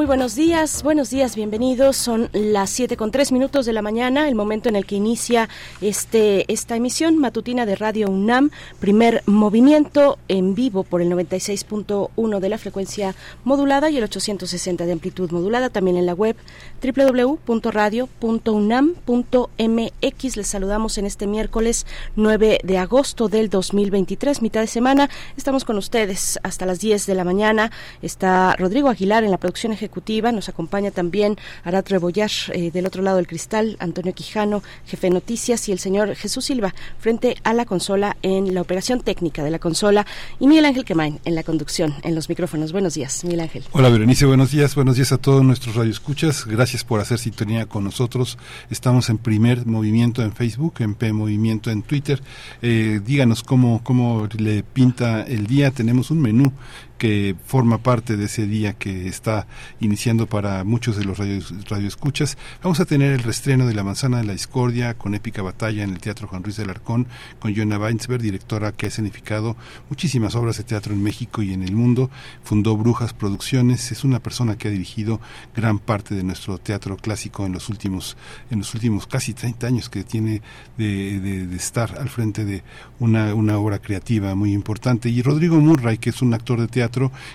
Muy buenos días, buenos días, bienvenidos. Son las siete con tres minutos de la mañana, el momento en el que inicia este esta emisión matutina de Radio UNAM, primer movimiento en vivo por el 96.1 de la frecuencia modulada y el 860 de amplitud modulada, también en la web www.radio.unam.mx. Les saludamos en este miércoles 9 de agosto del 2023, mitad de semana. Estamos con ustedes hasta las 10 de la mañana. Está Rodrigo Aguilar en la producción ejecutiva. Nos acompaña también Arat Rebollar eh, del otro lado del cristal, Antonio Quijano, jefe de noticias, y el señor Jesús Silva frente a la consola en la operación técnica de la consola y Miguel Ángel Quemain en la conducción, en los micrófonos. Buenos días, Miguel Ángel. Hola, Berenice, buenos días. Buenos días a todos nuestros radioescuchas. Gracias por hacer sintonía con nosotros. Estamos en primer movimiento en Facebook, en P Movimiento en Twitter. Eh, díganos cómo, cómo le pinta el día. Tenemos un menú que forma parte de ese día que está iniciando para muchos de los radioescuchas. Vamos a tener el restreno de La Manzana de la Discordia con épica batalla en el Teatro Juan Ruiz del Arcón con Joana Weinsberg, directora que ha significado muchísimas obras de teatro en México y en el mundo. Fundó Brujas Producciones, es una persona que ha dirigido gran parte de nuestro teatro clásico en los últimos, en los últimos casi 30 años que tiene de, de estar al frente de una, una obra creativa muy importante. Y Rodrigo Murray, que es un actor de teatro,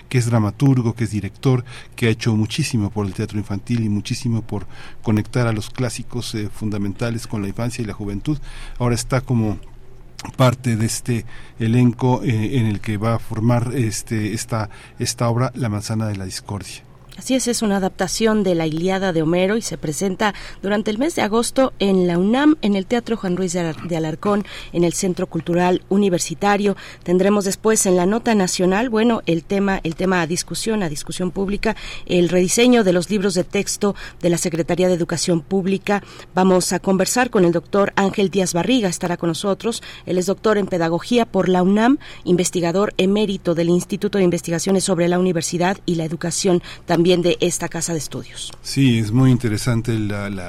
que es dramaturgo, que es director, que ha hecho muchísimo por el teatro infantil y muchísimo por conectar a los clásicos eh, fundamentales con la infancia y la juventud. Ahora está como parte de este elenco eh, en el que va a formar este esta esta obra La manzana de la discordia. Así es, es una adaptación de la Iliada de Homero y se presenta durante el mes de agosto en la UNAM, en el Teatro Juan Ruiz de Alarcón, en el Centro Cultural Universitario. Tendremos después en la nota nacional, bueno, el tema, el tema a discusión, a discusión pública, el rediseño de los libros de texto de la Secretaría de Educación Pública. Vamos a conversar con el doctor Ángel Díaz Barriga, estará con nosotros. Él es doctor en Pedagogía por la UNAM, investigador emérito del Instituto de Investigaciones sobre la Universidad y la Educación también de esta casa de estudios. Sí, es muy interesante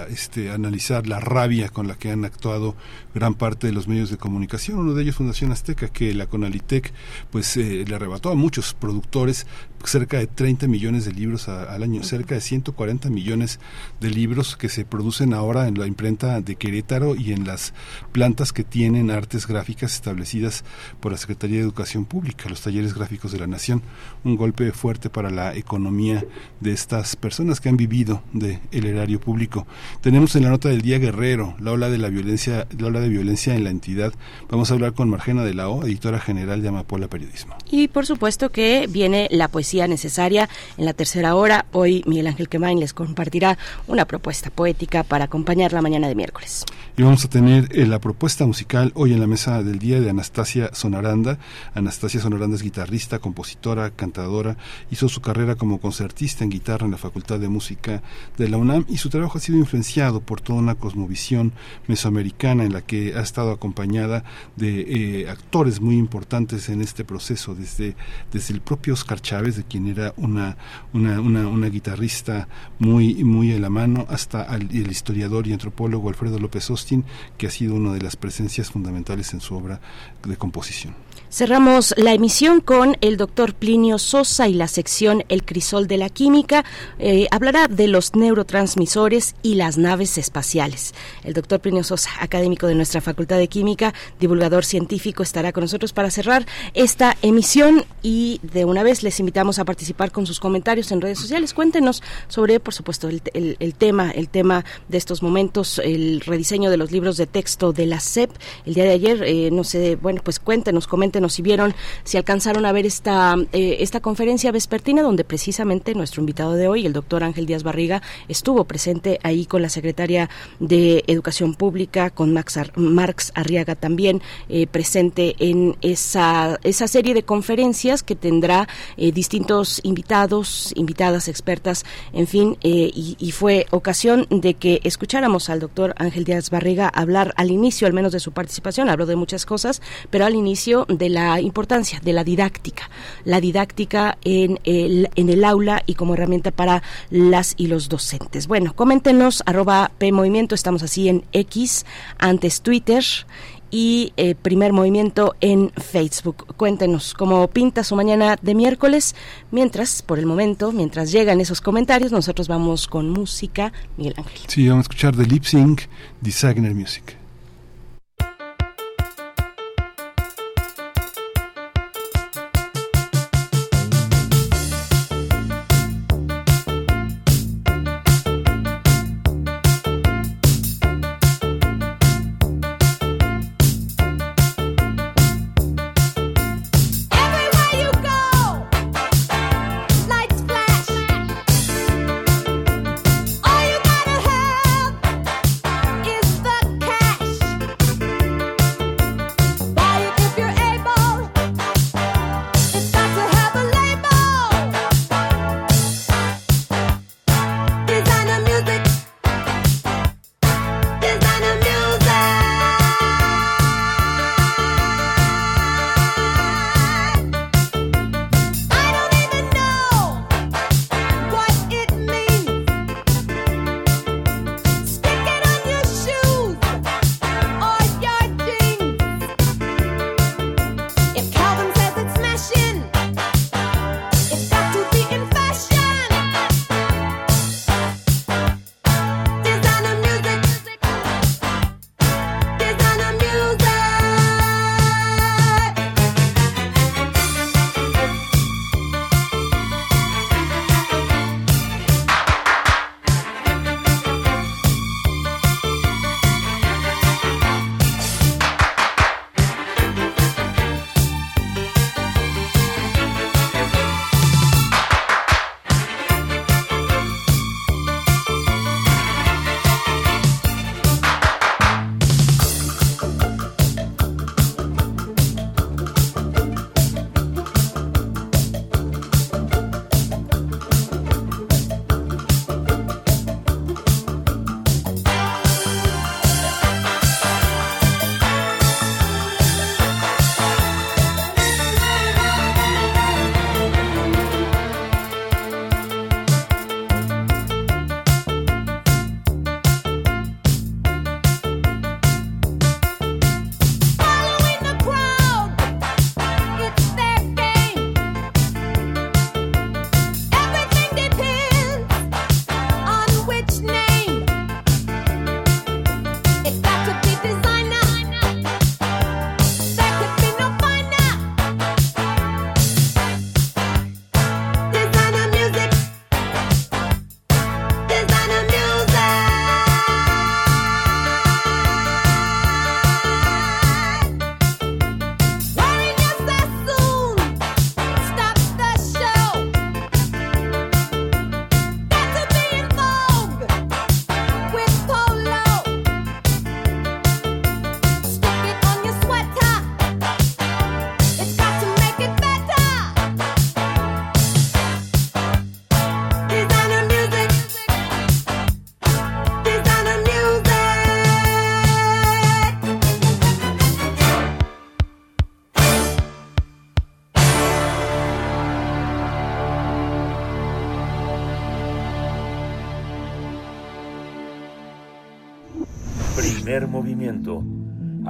este, analizar la rabia con la que han actuado gran parte de los medios de comunicación. Uno de ellos, Fundación Azteca, que la Conalitec pues eh, le arrebató a muchos productores cerca de 30 millones de libros al año, cerca de 140 millones de libros que se producen ahora en la imprenta de Querétaro y en las plantas que tienen artes gráficas establecidas por la Secretaría de Educación Pública, los talleres gráficos de la Nación. Un golpe fuerte para la economía de estas personas que han vivido del el erario público. Tenemos en la nota del día Guerrero la ola de la violencia, la ola de violencia en la entidad. Vamos a hablar con Margena de la O, editora general de Amapola Periodismo. Y por supuesto que viene la poesía necesaria en la tercera hora. Hoy Miguel Ángel Quemain les compartirá una propuesta poética para acompañar la mañana de miércoles. Y vamos a tener eh, la propuesta musical hoy en la mesa del día de Anastasia Sonaranda. Anastasia Sonaranda es guitarrista, compositora, cantadora, hizo su carrera como concertista en guitarra en la Facultad de Música de la UNAM y su trabajo ha sido influenciado por toda una cosmovisión mesoamericana en la que ha estado acompañada de eh, actores muy importantes en este proceso, desde, desde el propio Oscar Chávez, de quien era una, una, una, guitarrista muy, muy a la mano, hasta el historiador y antropólogo Alfredo López Austin, que ha sido una de las presencias fundamentales en su obra de composición. Cerramos la emisión con el doctor Plinio Sosa y la sección El Crisol de la Química. Eh, hablará de los neurotransmisores y las naves espaciales. El doctor Plinio Sosa, académico de nuestra Facultad de Química, divulgador científico, estará con nosotros para cerrar esta emisión y de una vez les invitamos a participar con sus comentarios en redes sociales. Cuéntenos sobre, por supuesto, el, tema, el tema de estos momentos, el rediseño de los libros de texto de la SEP. El día de ayer, eh, no sé, bueno, pues cuéntenos, comenten si vieron, si alcanzaron a ver esta, eh, esta conferencia vespertina donde precisamente nuestro invitado de hoy, el doctor Ángel Díaz Barriga, estuvo presente ahí con la secretaria de Educación Pública, con Max Marx Arriaga también eh, presente en esa, esa serie de conferencias que tendrá eh, distintos invitados, invitadas, expertas, en fin, y, y, fue ocasión de que escucháramos al doctor Ángel Díaz Barriga hablar al inicio, al menos de su participación, habló de muchas cosas, pero al inicio de la importancia de la didáctica, la didáctica en el, en el aula y como herramienta para las y los docentes. Bueno, coméntenos, arroba P estamos así en X, antes Twitter y eh, primer movimiento en Facebook. Cuéntenos cómo pinta su mañana de miércoles. Mientras, por el momento, mientras llegan esos comentarios, nosotros vamos con música. Miguel Ángel. Sí, vamos a escuchar de Lip Sync, Designer Music.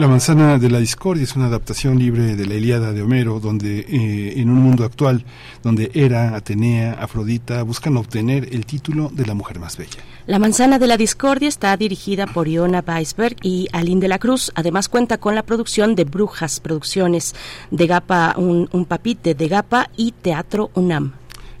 La manzana de la discordia es una adaptación libre de la Ilíada de Homero, donde eh, en un mundo actual, donde Hera, Atenea, Afrodita buscan obtener el título de la mujer más bella. La manzana de la discordia está dirigida por Iona Weisberg y Aline de la Cruz. Además cuenta con la producción de Brujas Producciones, de Gapa, un, un papite de Gapa y Teatro UNAM.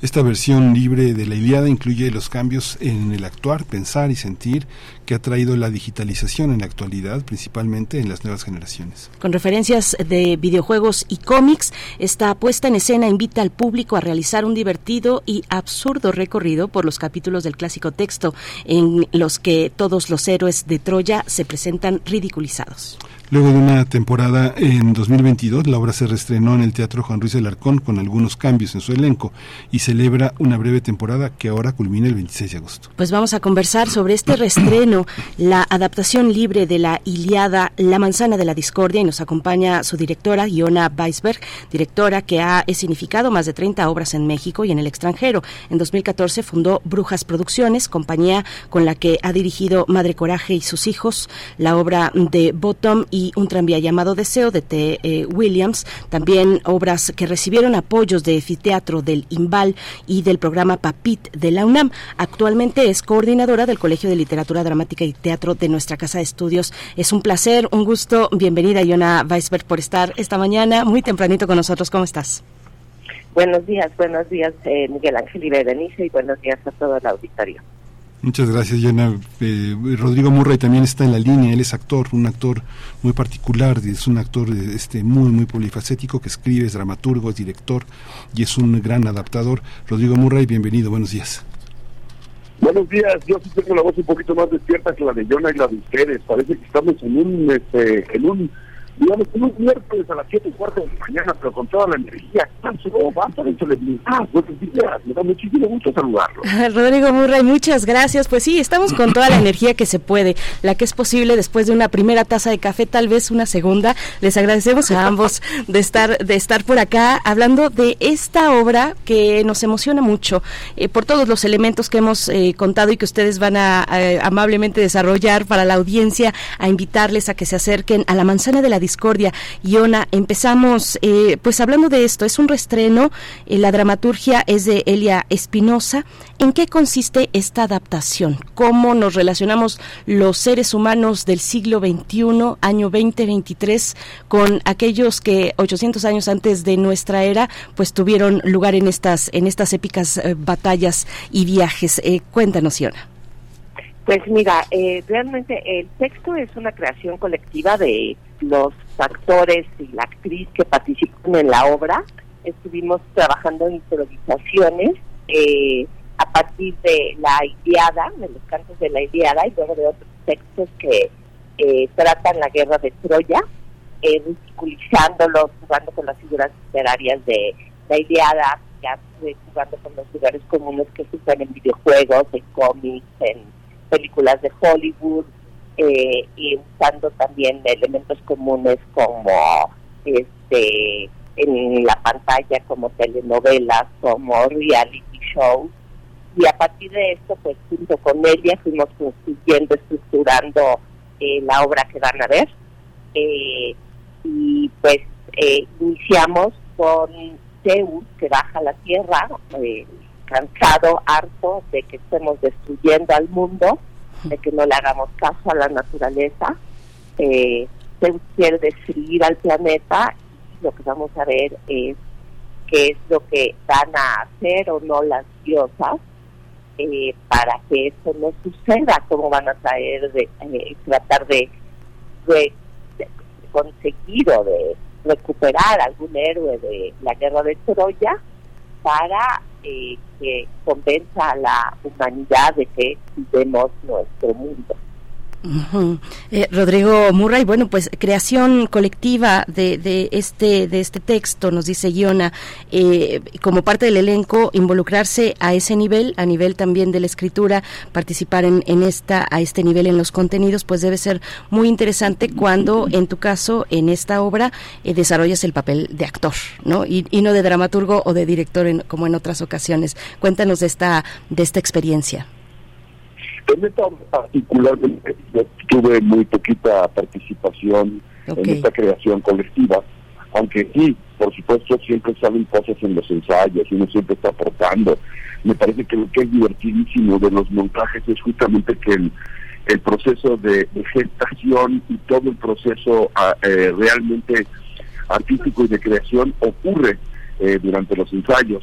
Esta versión libre de la Iliada incluye los cambios en el actuar, pensar y sentir que ha traído la digitalización en la actualidad, principalmente en las nuevas generaciones. Con referencias de videojuegos y cómics, esta puesta en escena invita al público a realizar un divertido y absurdo recorrido por los capítulos del clásico texto en los que todos los héroes de Troya se presentan ridiculizados. Luego de una temporada en 2022, la obra se reestrenó en el Teatro Juan Ruiz del Arcón con algunos cambios en su elenco y celebra una breve temporada que ahora culmina el 26 de agosto. Pues vamos a conversar sobre este reestreno, la adaptación libre de la Iliada La manzana de la discordia y nos acompaña su directora, Iona Weisberg, directora que ha significado más de 30 obras en México y en el extranjero. En 2014 fundó Brujas Producciones, compañía con la que ha dirigido Madre Coraje y sus hijos, la obra de Bottom y un tranvía llamado Deseo de T. Eh, Williams, también obras que recibieron apoyos de Efiteatro del IMBAL y del programa PAPIT de la UNAM. Actualmente es coordinadora del Colegio de Literatura Dramática y Teatro de nuestra Casa de Estudios. Es un placer, un gusto. Bienvenida, Iona Weisberg, por estar esta mañana muy tempranito con nosotros. ¿Cómo estás? Buenos días, buenos días, eh, Miguel Ángel y Berenice, y buenos días a todo el auditorio. Muchas gracias, Yana. Eh, Rodrigo Murray también está en la línea, él es actor, un actor muy particular, es un actor este, muy, muy polifacético que escribe, es dramaturgo, es director y es un gran adaptador. Rodrigo Murray, bienvenido, buenos días. Buenos días, yo sí tengo la voz un poquito más despierta que la de Yana y la de ustedes. Parece que estamos en un, este, en un digamos, un miércoles a las 7 y cuarto de la mañana, pero con toda la energía. ¿Cómo va? Ah, buenos días, me da muchísimo gusto saludarlo. Rodrigo Murray, muchas gracias. Pues sí, estamos con toda la energía que se puede, la que es posible después de una primera taza de café, tal vez una segunda. Les agradecemos a ambos de estar, de estar por acá hablando de esta obra que nos emociona mucho eh, por todos los elementos que hemos eh, contado y que ustedes van a, amablemente desarrollar para la audiencia, a invitarles a que se acerquen a la manzana de la discordia. Iona, empezamos eh, pues hablando de esto, es un restreno, eh, la dramaturgia es de Elia Espinosa. ¿En qué consiste esta adaptación? ¿Cómo nos relacionamos los seres humanos del siglo XXI, año 2023, con aquellos que 800 años antes de nuestra era pues tuvieron lugar en estas, en estas épicas eh, batallas y viajes? cuéntanos, Iona. Pues mira, realmente el texto es una creación colectiva de los actores y la actriz que participan en la obra. Estuvimos trabajando en improvisaciones eh, a partir de la Iliada, de los cantos de la Iliada y luego de otros textos que eh, tratan la guerra de Troya, eh, ridiculizándolos, jugando con las figuras literarias de la Iliada, ya jugando con los lugares comunes que se usan en videojuegos, en cómics, en películas de Hollywood, eh, y usando también elementos comunes como este en la pantalla como telenovelas, como reality shows. Y a partir de esto, pues junto con ella fuimos construyendo, estructurando eh, la obra que van a ver. Eh, y pues iniciamos con Zeus, que baja a la tierra, cansado, harto de que estemos destruyendo al mundo de que no le hagamos caso a la naturaleza. Eh, se quiere destruir al planeta y lo que vamos a ver es qué es lo que van a hacer o no las diosas eh, para que eso no suceda, cómo van a traer de, eh, tratar de, de, conseguir o de recuperar algún héroe de la guerra de Troya para eh, que convenza a la humanidad de que vivemos nuestro mundo. Eh, Rodrigo Murray, bueno, pues creación colectiva de, de, este de este texto, nos dice Guiona, eh, como parte del elenco, involucrarse a ese nivel, a nivel también de la escritura, participar en, en esta a este nivel en los contenidos, pues debe ser muy interesante cuando, en tu caso, en esta obra eh, desarrollas el papel de actor, ¿no? Y, y, no de dramaturgo o de director, como en otras ocasiones. Cuéntanos de esta de esta experiencia. En esta particularmente yo tuve muy poquita participación en esta creación colectiva, aunque sí, por supuesto, siempre salen cosas en los ensayos y uno siempre está aportando. Me parece que lo que es divertidísimo de los montajes es justamente que el, el proceso de, gestación y todo el proceso ah, eh, realmente artístico y de creación ocurre eh, durante los ensayos.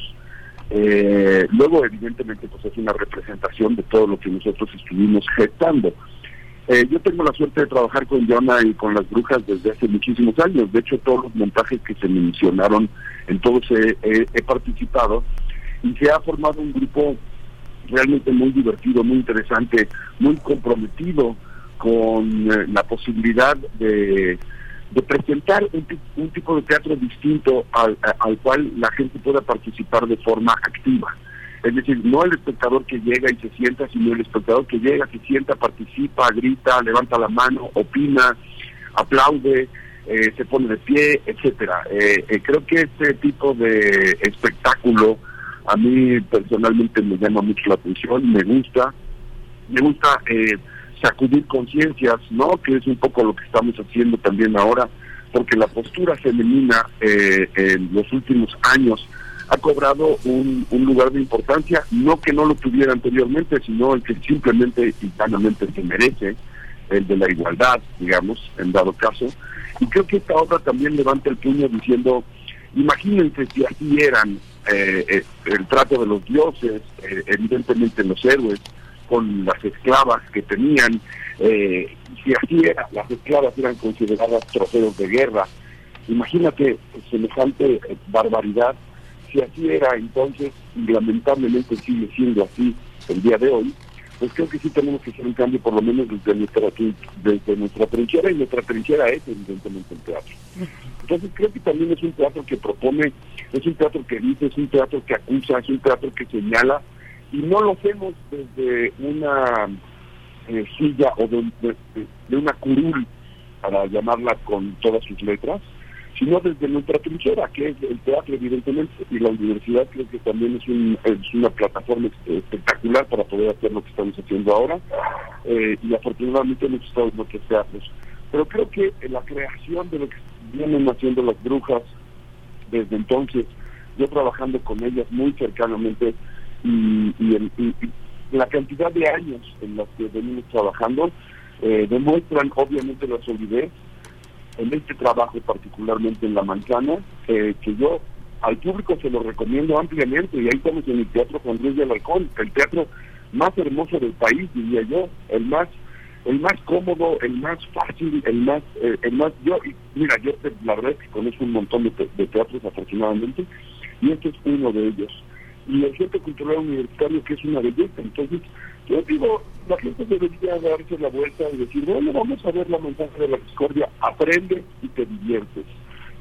Eh, luego, evidentemente, pues es una representación de todo lo que nosotros estuvimos gestando. Eh, yo tengo la suerte de trabajar con Jonah y con las brujas desde hace muchísimos años. De hecho, todos los montajes que se mencionaron, en todos he, participado y se ha formado un grupo realmente muy divertido, muy interesante, muy comprometido con eh, la posibilidad de, presentar un, tipo de teatro distinto al, al cual la gente pueda participar de forma activa. Es decir, no el espectador que llega y se sienta, sino el espectador que llega, se sienta, participa, grita, levanta la mano, opina, aplaude, eh, se pone de pie, etcétera. Eh, eh, creo que este tipo de espectáculo a mí personalmente me llama mucho la atención, me gusta, me gusta sacudir conciencias, ¿no? Que es un poco lo que estamos haciendo también ahora, porque la postura femenina en los últimos años ha cobrado un, lugar de importancia, no que no lo tuviera anteriormente, sino el que simplemente y llanamente se merece, el de la igualdad, digamos, en dado caso. Y creo que esta obra también levanta el puño diciendo, imagínense si así eran eh, eh, el trato de los dioses, eh, evidentemente los héroes, con las esclavas que tenían, si así era, las esclavas eran consideradas trofeos de guerra. Imagínate semejante barbaridad si así era entonces, y lamentablemente sigue siendo así el día de hoy, pues creo que sí tenemos que hacer un cambio por lo menos desde nuestra, desde nuestra trinchera, y nuestra trinchera es evidentemente el teatro. Entonces creo que también es un teatro que propone, es un teatro que dice, es un teatro que acusa, es un teatro que señala, y no lo hacemos desde una eh, silla o de, una curul, para llamarla con todas sus letras, sino desde nuestra trinchera, que es el teatro, evidentemente, y la universidad creo que también es, un, es una plataforma espectacular para poder hacer lo que estamos haciendo ahora, eh, y afortunadamente hemos estado en otros teatros. Pero creo que la creación de lo que vienen haciendo las brujas desde entonces, yo trabajando con ellas muy cercanamente, y, la cantidad de años en los que venimos trabajando, eh, demuestran obviamente la solidez en este trabajo, particularmente en La Manzana, que yo al público se lo recomiendo ampliamente, y ahí estamos en el Teatro Juan Luis de Alarcón, el teatro más hermoso del país, diría yo, el más el más cómodo, el más fácil, el más, eh, el más, yo, mira, yo la verdad conozco un montón de, de teatros afortunadamente, y este es uno de ellos. Y el Centro Cultural Universitario, que es una belleza, entonces yo digo, la gente debería darse la vuelta y decir, bueno, vamos a ver la mensaje de la discordia, aprende y te diviertes.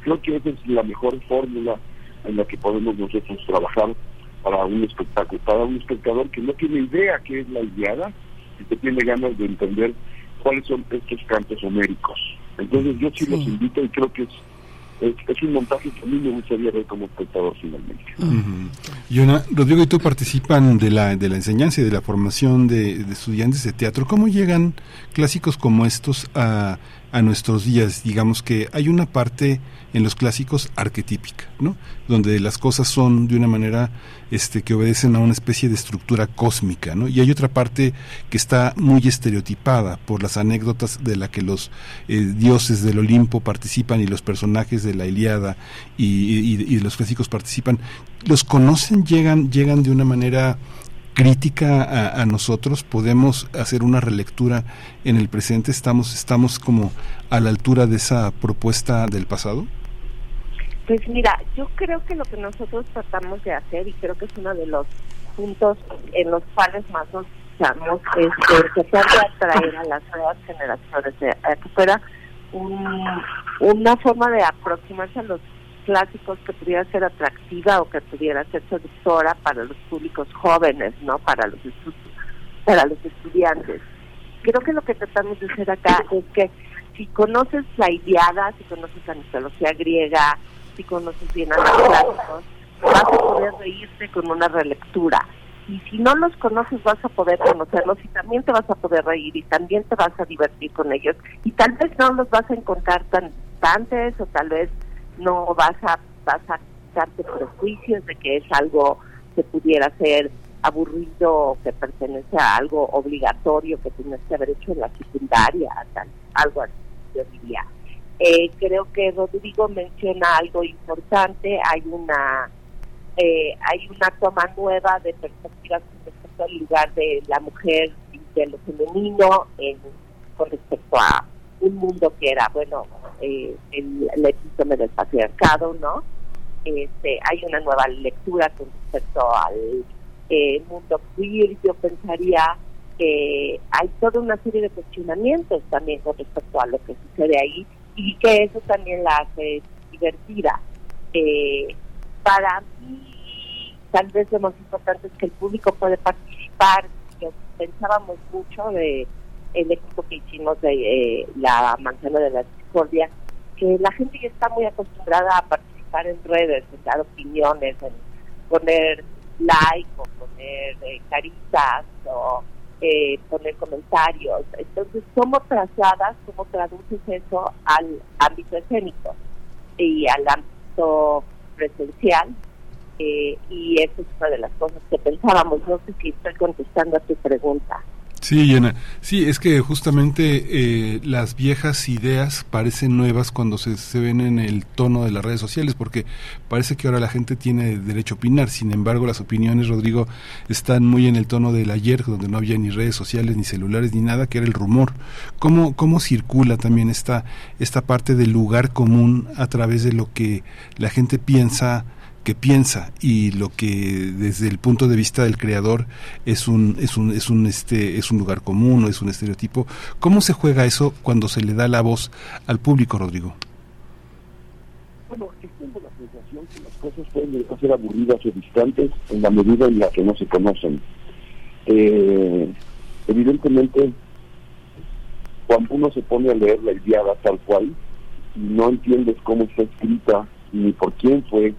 Creo que esa es la mejor fórmula en la que podemos nosotros trabajar para un espectáculo, para un espectador que no tiene idea qué es la ideada y que tiene ganas de entender cuáles son estos cantos homéricos. Entonces yo sí, los invito y creo que es es, un montaje que a mí me gustaría ver como espectador finalmente. Rodrigo y tú participan de la, de la enseñanza y de la formación de estudiantes de teatro. ¿Cómo llegan clásicos como estos a, a nuestros días? Digamos que hay una parte en los clásicos arquetípica, ¿no? Donde las cosas son de una manera este, que obedecen a una especie de estructura cósmica, ¿no? Y hay otra parte que está muy estereotipada por las anécdotas de la que los eh, dioses del Olimpo participan y los personajes de la Iliada y, los clásicos participan. ¿Los conocen? ¿Llegan, llegan de una manera crítica a, nosotros, podemos hacer una relectura en el presente, estamos, estamos como a la altura de esa propuesta del pasado. Pues mira, yo creo que lo que nosotros tratamos de hacer, y creo que es uno de los puntos en los cuales más nos usamos, es tratar de atraer a las nuevas generaciones, de, que fuera una forma de aproximarse a los clásicos que pudiera ser atractiva o que pudiera ser seductora para los públicos jóvenes, ¿no? Para los para los estudiantes. Creo que lo que tratamos de hacer acá es que si conoces la Iliada, si conoces la mitología griega, si conoces bien a los clásicos, vas a poder reírte con una relectura. Y si no los conoces, vas a poder conocerlos y también te vas a poder reír y también te vas a divertir con ellos. Y tal vez no los vas a encontrar tan tantes o tal vez no vas a, vas a darte prejuicios de que es algo que pudiera ser aburrido que pertenece a algo obligatorio que tienes que haber hecho en la secundaria, tal, algo así, yo diría. Eh, creo que Rodrigo menciona algo importante, hay una eh, hay una toma nueva de perspectivas respecto al lugar de la mujer y de lo femenino en, con respecto a un mundo que era, bueno, eh, el, el epítome del patriarcado, ¿no? Este, hay una nueva lectura con respecto al eh, mundo queer, yo pensaría que hay toda una serie de cuestionamientos también con respecto a lo que sucede ahí y que eso también la hace divertida. Eh, para mí, tal vez lo más importante es que el público puede participar. Pensábamos mucho de el equipo que hicimos de eh, la manzana de la discordia, que la gente ya está muy acostumbrada a participar en redes, en dar opiniones, en poner like o poner eh, caritas o eh, poner comentarios. Entonces, ¿cómo trasladas, cómo traduces eso al ámbito escénico y al ámbito presencial? Eh, y esa es una de las cosas que pensábamos. No sé si estoy contestando a tu pregunta. Sí, Llena. Sí, es que justamente eh, las viejas ideas parecen nuevas cuando se, se, ven en el tono de las redes sociales, porque parece que ahora la gente tiene derecho a opinar. Sin embargo, las opiniones, Rodrigo, están muy en el tono del ayer, donde no había ni redes sociales, ni celulares, ni nada, que era el rumor. ¿Cómo, cómo circula también esta, esta parte del lugar común a través de lo que la gente piensa? Que piensa y lo que desde el punto de vista del creador es un es un es un este es un lugar común o es un estereotipo cómo se juega eso cuando se le da la voz al público Rodrigo bueno tengo la sensación que las cosas pueden ser aburridas o distantes en la medida en la que no se conocen. Eh, evidentemente cuando uno se pone a leer la Iliada tal cual y no entiendes cómo está escrita ni por quién fue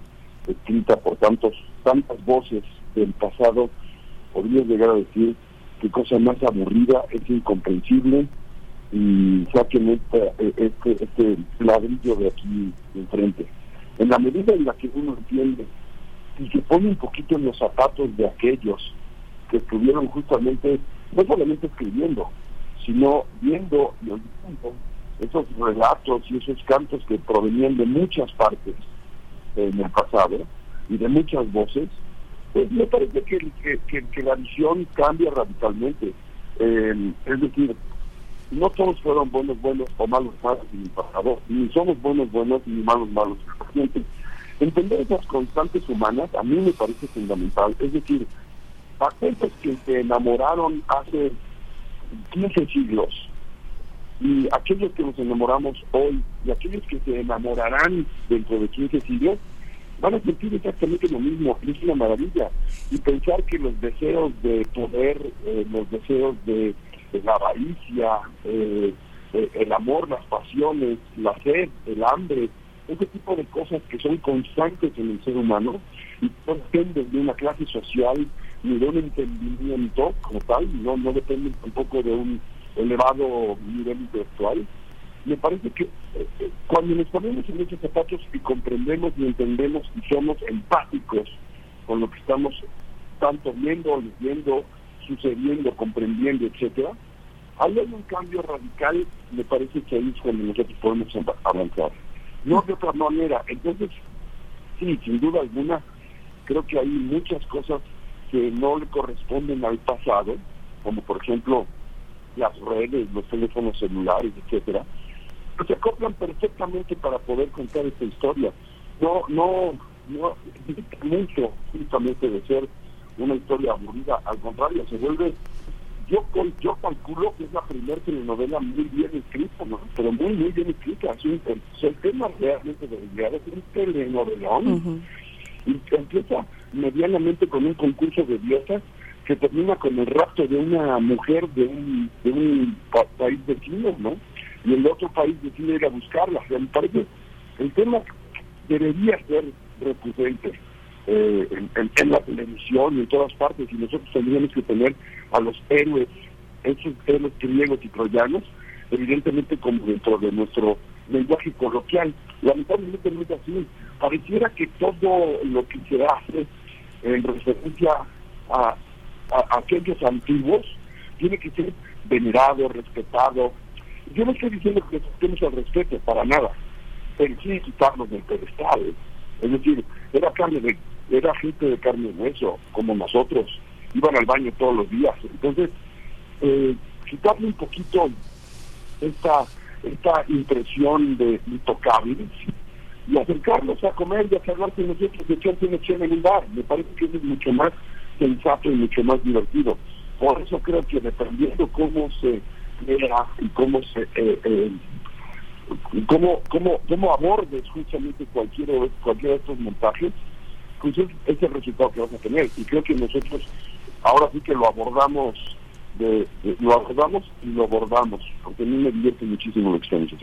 escrita por tantos tantas voces del pasado, podría llegar a decir que cosa más aburrida, es incomprensible y saquen este, este, este ladrillo de aquí enfrente. En la medida en la que uno entiende y se pone un poquito en los zapatos de aquellos que estuvieron justamente, no solamente escribiendo, sino viendo y oyendo esos relatos y esos cantos que provenían de muchas partes en el pasado y de muchas voces, pues me parece que, que, la visión cambia radicalmente. Es decir, no todos fueron buenos buenos o malos malos en el pasado, ni somos buenos buenos ni malos malos Entender esas constantes humanas a mí me parece fundamental. Es decir, aquellos que se enamoraron hace 15 siglos y aquellos que nos enamoramos hoy y aquellos que se enamorarán dentro de 15 siglos, van a sentir exactamente lo mismo. Es una maravilla. Y pensar que los deseos de poder, eh, los deseos de, la avaricia, eh, eh, el amor, las pasiones, la sed, el hambre, ese tipo de cosas que son constantes en el ser humano y no dependen de una clase social ni de un entendimiento como tal, no, no dependen tampoco de un elevado nivel intelectual, me parece que eh, eh, cuando nos ponemos en esos zapatos y comprendemos y entendemos y somos empáticos con lo que estamos tanto viendo, leyendo, sucediendo, comprendiendo, etcétera, hay un cambio radical, me parece que ahí es cuando nosotros podemos avanzar. No de otra manera. Entonces, sí, sin duda alguna, creo que hay muchas cosas que no le corresponden al pasado, como por ejemplo las redes, los teléfonos celulares, etcétera, se acoplan perfectamente para poder contar esta historia. No, no, no mucho justamente de ser una historia aburrida, al contrario, se vuelve, yo yo calculo que es la primera telenovela muy bien escrita, ¿no? pero muy, muy bien escrita. Es un, el, tema realmente de es un telenovelón y empieza medianamente con un concurso de diosas que termina con el rapto de una mujer de un, de un país vecino, ¿no? y el otro país decide ir a buscarla. me parece el tema debería ser recurrente eh, en, la televisión y en todas partes, y nosotros tendríamos que tener a los héroes, esos héroes griegos y troyanos, evidentemente como dentro de nuestro lenguaje coloquial. Lamentablemente no es así. Pareciera que todo lo que se hace en referencia a, a aquellos antiguos tiene que ser venerado, respetado, yo no estoy diciendo que tenemos el respeto para nada, pero sí quitarnos del pedestal. Es decir, era carne de, era gente de carne y hueso, como nosotros, iban al baño todos los días. Entonces, eh, quitarle un poquito esta, esta impresión de intocables y acercarnos a comer y a hablar con nosotros de echar una en un bar. Me parece que es mucho más sensato y mucho más divertido. Por eso creo que dependiendo cómo se vea y cómo se eh, eh, cómo, cómo, cómo abordes justamente cualquier, cualquiera de estos montajes, pues es, es el resultado que vas a tener. Y creo que nosotros ahora sí que lo abordamos lo abordamos y lo abordamos, porque a mí me divierte muchísimo la experiencia.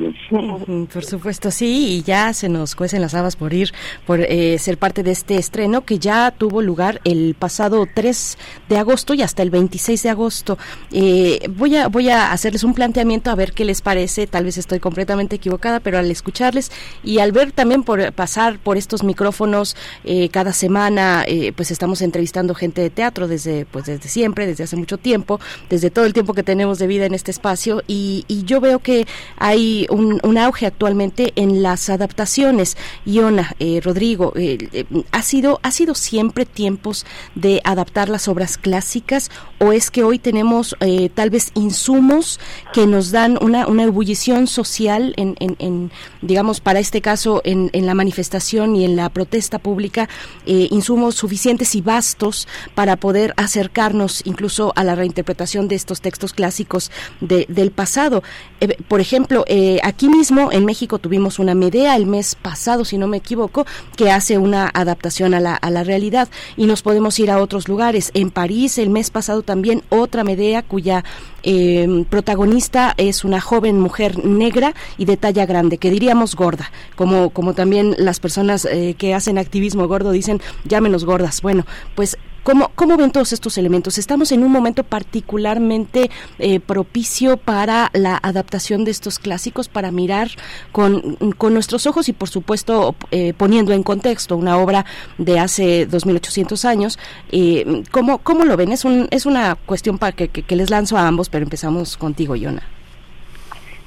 Por supuesto, sí, y ya se nos cuecen las habas por ir, por eh, ser parte de este estreno que ya tuvo lugar el pasado 3 de agosto y hasta el 26 de agosto. Eh, voy, a, voy a hacerles un planteamiento a ver qué les parece, tal vez estoy completamente equivocada, pero al escucharles y al ver también por pasar por estos micrófonos eh, cada semana, pues estamos entrevistando gente de teatro desde, pues desde siempre, desde hace mucho tiempo, desde todo el tiempo que tenemos de vida en este espacio y, yo veo que hay un, auge actualmente en las adaptaciones. Iona, eh, Rodrigo, eh, eh, ¿ha, sido, ¿ha sido siempre tiempos de adaptar las obras clásicas o es que hoy tenemos tal vez insumos que nos dan una, una ebullición social en, en, digamos, para este caso, en, en, la manifestación y en la protesta pública, insumos suficientes y vastos para poder acercarnos incluso a la reinterpretación de estos textos clásicos del pasado. Eh, por ejemplo, eh, aquí mismo en México tuvimos una Medea el mes pasado, si no me equivoco, que hace una adaptación a la, realidad y nos podemos ir a otros lugares. En París el mes pasado también otra Medea cuya eh, protagonista es una joven mujer negra y de talla grande, que diríamos gorda, como, como también las personas que hacen activismo gordo dicen, llámenos gordas. Bueno, pues ¿Cómo, ¿Cómo ven todos estos elementos? Estamos en un momento particularmente eh, propicio para la adaptación de estos clásicos, para mirar con, nuestros ojos y, por supuesto, eh, poniendo en contexto una obra de hace 2.800 años. Eh, ¿cómo, ¿Cómo lo ven? Es, un, es una cuestión para que, que, les lanzo a ambos, pero empezamos contigo, Yona.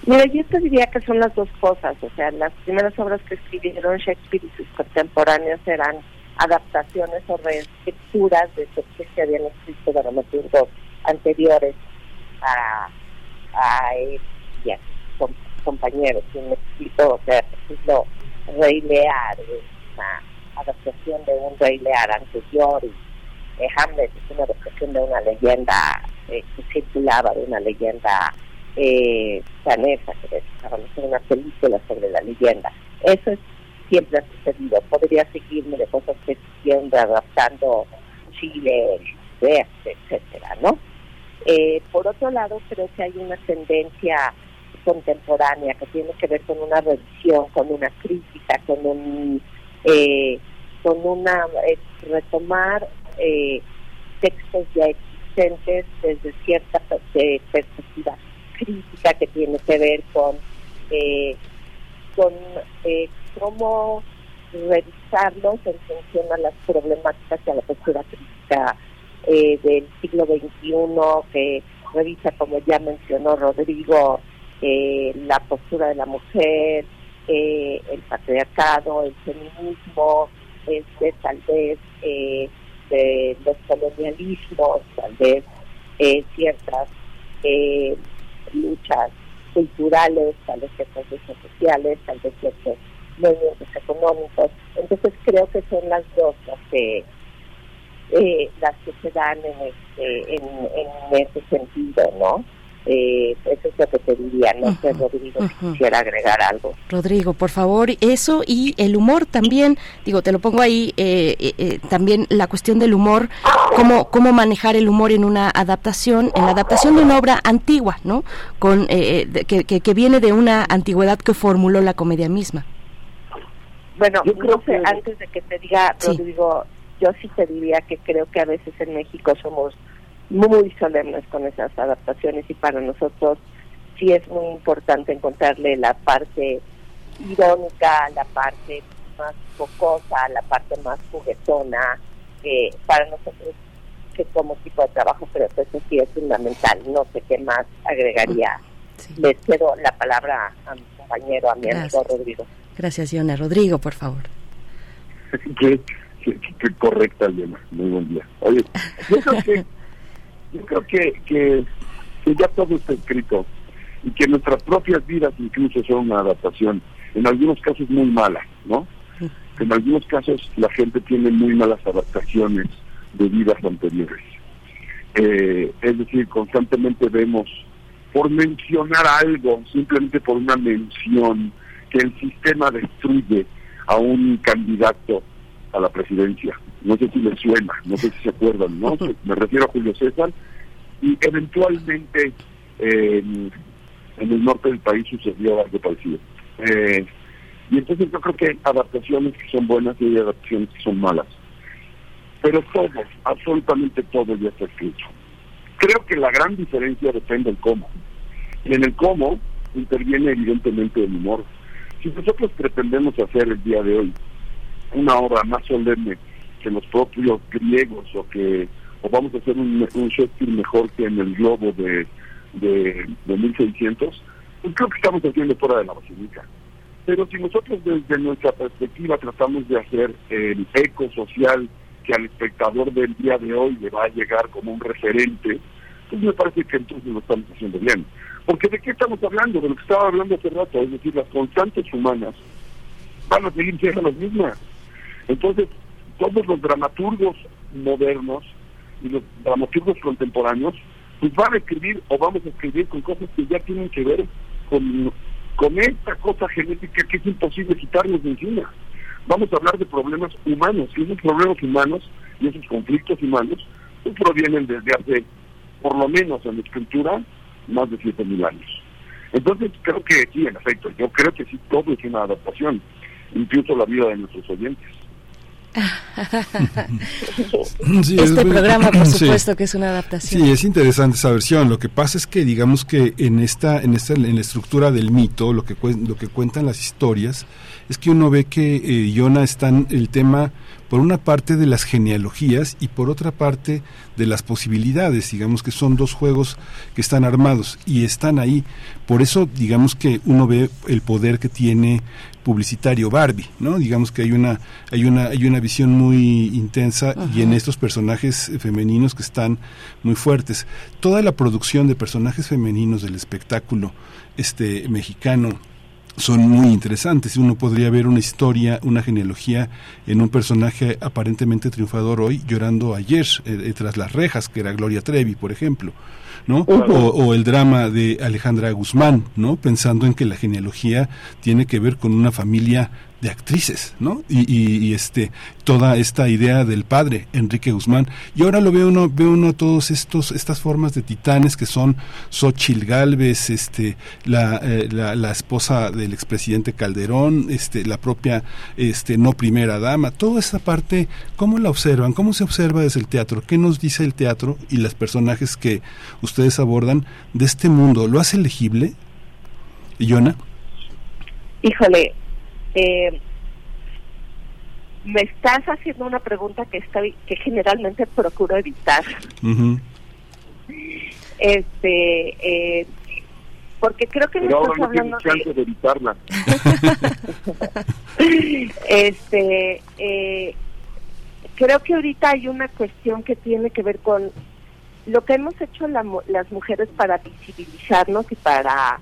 Mira, yo te diría que son las dos cosas. O sea, las primeras obras que escribieron Shakespeare y sus contemporáneos eran adaptaciones o reescrituras de textos que habían escrito dramaturgos anteriores a, a a compañeros. Y me explico, o sea, por ejemplo, Rey Lear, una adaptación de un Rey Lear anterior, y eh, Hamlet es una adaptación de una leyenda eh, que circulaba, de una leyenda eh, danesa, que en una película sobre la leyenda. Eso es siempre ha sucedido. Podría seguirme de cosas que siguiendo adaptando Chile, etcétera, ¿no? Eh, por otro lado, creo que hay una tendencia contemporánea que tiene que ver con una revisión, con una crítica, con un eh, con una eh, retomar textos ya existentes desde cierta perspectiva crítica que tiene que ver con con cómo revisarlos en función a las problemáticas y a la postura crítica eh, del siglo XXI, que revisa, como ya mencionó Rodrigo, eh, la postura de la mujer, eh, el patriarcado, el feminismo, este, tal vez de los colonialismos, tal vez ciertas luchas culturales, tal vez ciertas luchas sociales, tal vez ciertos movimientos económicos. Entonces creo que son las dos las que eh, las que se dan en este en, en ese sentido, ¿no? Eh, eso es lo que te diría, no sé, Rodrigo, si quisiera agregar algo. Rodrigo, por favor, eso y el humor también, digo, te lo pongo ahí, eh, eh, también la cuestión del humor, cómo, cómo manejar el humor en una adaptación, en la adaptación de una obra antigua, ¿no? Con, que, que, que viene de una antigüedad que formuló la comedia misma. Bueno, yo creo que antes de que te diga, Rodrigo, yo sí te diría que creo que a veces en México somos muy solemnes con esas adaptaciones y para nosotros sí es muy importante encontrarle la parte irónica, la parte más focosa, la parte más juguetona, que para nosotros que como tipo de trabajo, pero eso sí es fundamental. No sé qué más agregaría. Le cedo la palabra a mi compañero, a mi amigo Rodrigo. Gracias, Iona. Rodrigo, por favor. qué, correcta, Iona. Muy buen día. Oye, yo creo que, yo creo que, que, ya todo está escrito. y que nuestras propias vidas incluso son una adaptación, en algunos casos muy mala, ¿no? En algunos casos la gente tiene muy malas adaptaciones de vidas anteriores. Eh, es decir, constantemente vemos, por mencionar algo, simplemente por una mención, que el sistema destruye a un candidato a la presidencia. No sé si les suena, no sé si se acuerdan, ¿no? Me refiero a Julio César. Y eventualmente en el norte del país sucedió algo parecido. Eh, y entonces yo creo que hay adaptaciones que son buenas y hay adaptaciones que son malas. Pero todo, absolutamente todo ya está escrito. Creo que la gran diferencia depende del cómo. Y en el cómo interviene evidentemente el humor. Si nosotros pretendemos hacer el día de hoy una obra más solemne que los propios griegos o que o vamos a hacer un, un Shakespeare mejor que en el globo de, de, 1600, pues creo que estamos haciendo fuera de la basílica. Pero si nosotros desde nuestra perspectiva tratamos de hacer el eco social que al espectador del día de hoy le va a llegar como un referente, pues me parece que entonces lo estamos haciendo bien. Porque de qué estamos hablando, de lo que estaba hablando hace rato, es decir, las constantes humanas van a seguir siendo las mismas. Entonces, todos los dramaturgos modernos y los dramaturgos contemporáneos, pues van a escribir o vamos a escribir con cosas que ya tienen que ver con, con esta cosa genética que es imposible quitarnos de encima. Vamos a hablar de problemas humanos, y esos problemas humanos y esos conflictos humanos pues provienen desde hace, por lo menos en la escritura, más de 7.000 años. Entonces creo que sí, en efecto, yo creo que sí, todo es una adaptación, incluso la vida de nuestros oyentes. este programa, por supuesto, que es una adaptación. Sí, es interesante esa versión. Lo que pasa es que, digamos que en esta, en esta, en la estructura del mito, lo que lo que cuentan las historias, es que uno ve que eh, Yona está en el tema por una parte de las genealogías y por otra parte de las posibilidades, digamos que son dos juegos que están armados y están ahí. Por eso, digamos que uno ve el poder que tiene publicitario Barbie, ¿no? Digamos que hay una hay una hay una visión muy intensa y en estos personajes femeninos que están muy fuertes. Toda la producción de personajes femeninos del espectáculo este mexicano son muy interesantes. Uno podría ver una historia, una genealogía en un personaje aparentemente triunfador hoy llorando ayer eh, eh, tras las rejas, que era Gloria Trevi, por ejemplo. ¿no? O, el drama de Alejandra Guzmán, ¿no? Pensando en que la genealogía tiene que ver con una familia de actrices, ¿no? Y, este toda esta idea del padre Enrique Guzmán. Y ahora lo ve uno ve uno todos estos estas formas de titanes que son Xochil Galvez, este la, eh, la, la, esposa del expresidente Calderón, este la propia este no primera dama, toda esa parte cómo la observan, cómo se observa desde el teatro, qué nos dice el teatro y los personajes que ustedes abordan de este mundo, lo hace legible, Yona. Híjole, eh, me estás haciendo una pregunta que estoy, que generalmente procuro evitar. Este, eh, porque creo que no estás hablando de... de evitarla. este, eh, creo que ahorita hay una cuestión que tiene que ver con lo que hemos hecho las mujeres para visibilizarnos y para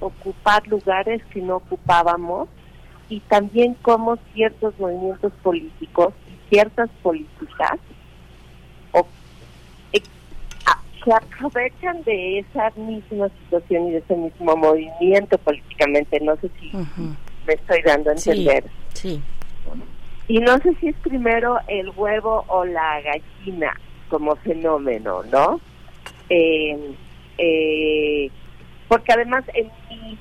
ocupar lugares que no ocupábamos y también cómo ciertos movimientos políticos y ciertas políticas eh, se aprovechan de esa misma situación y de ese mismo movimiento políticamente. No sé si me estoy dando a entender. Sí, Y no sé si es primero el huevo o la gallina como fenómeno, ¿no? Eh, eh, porque además en mi,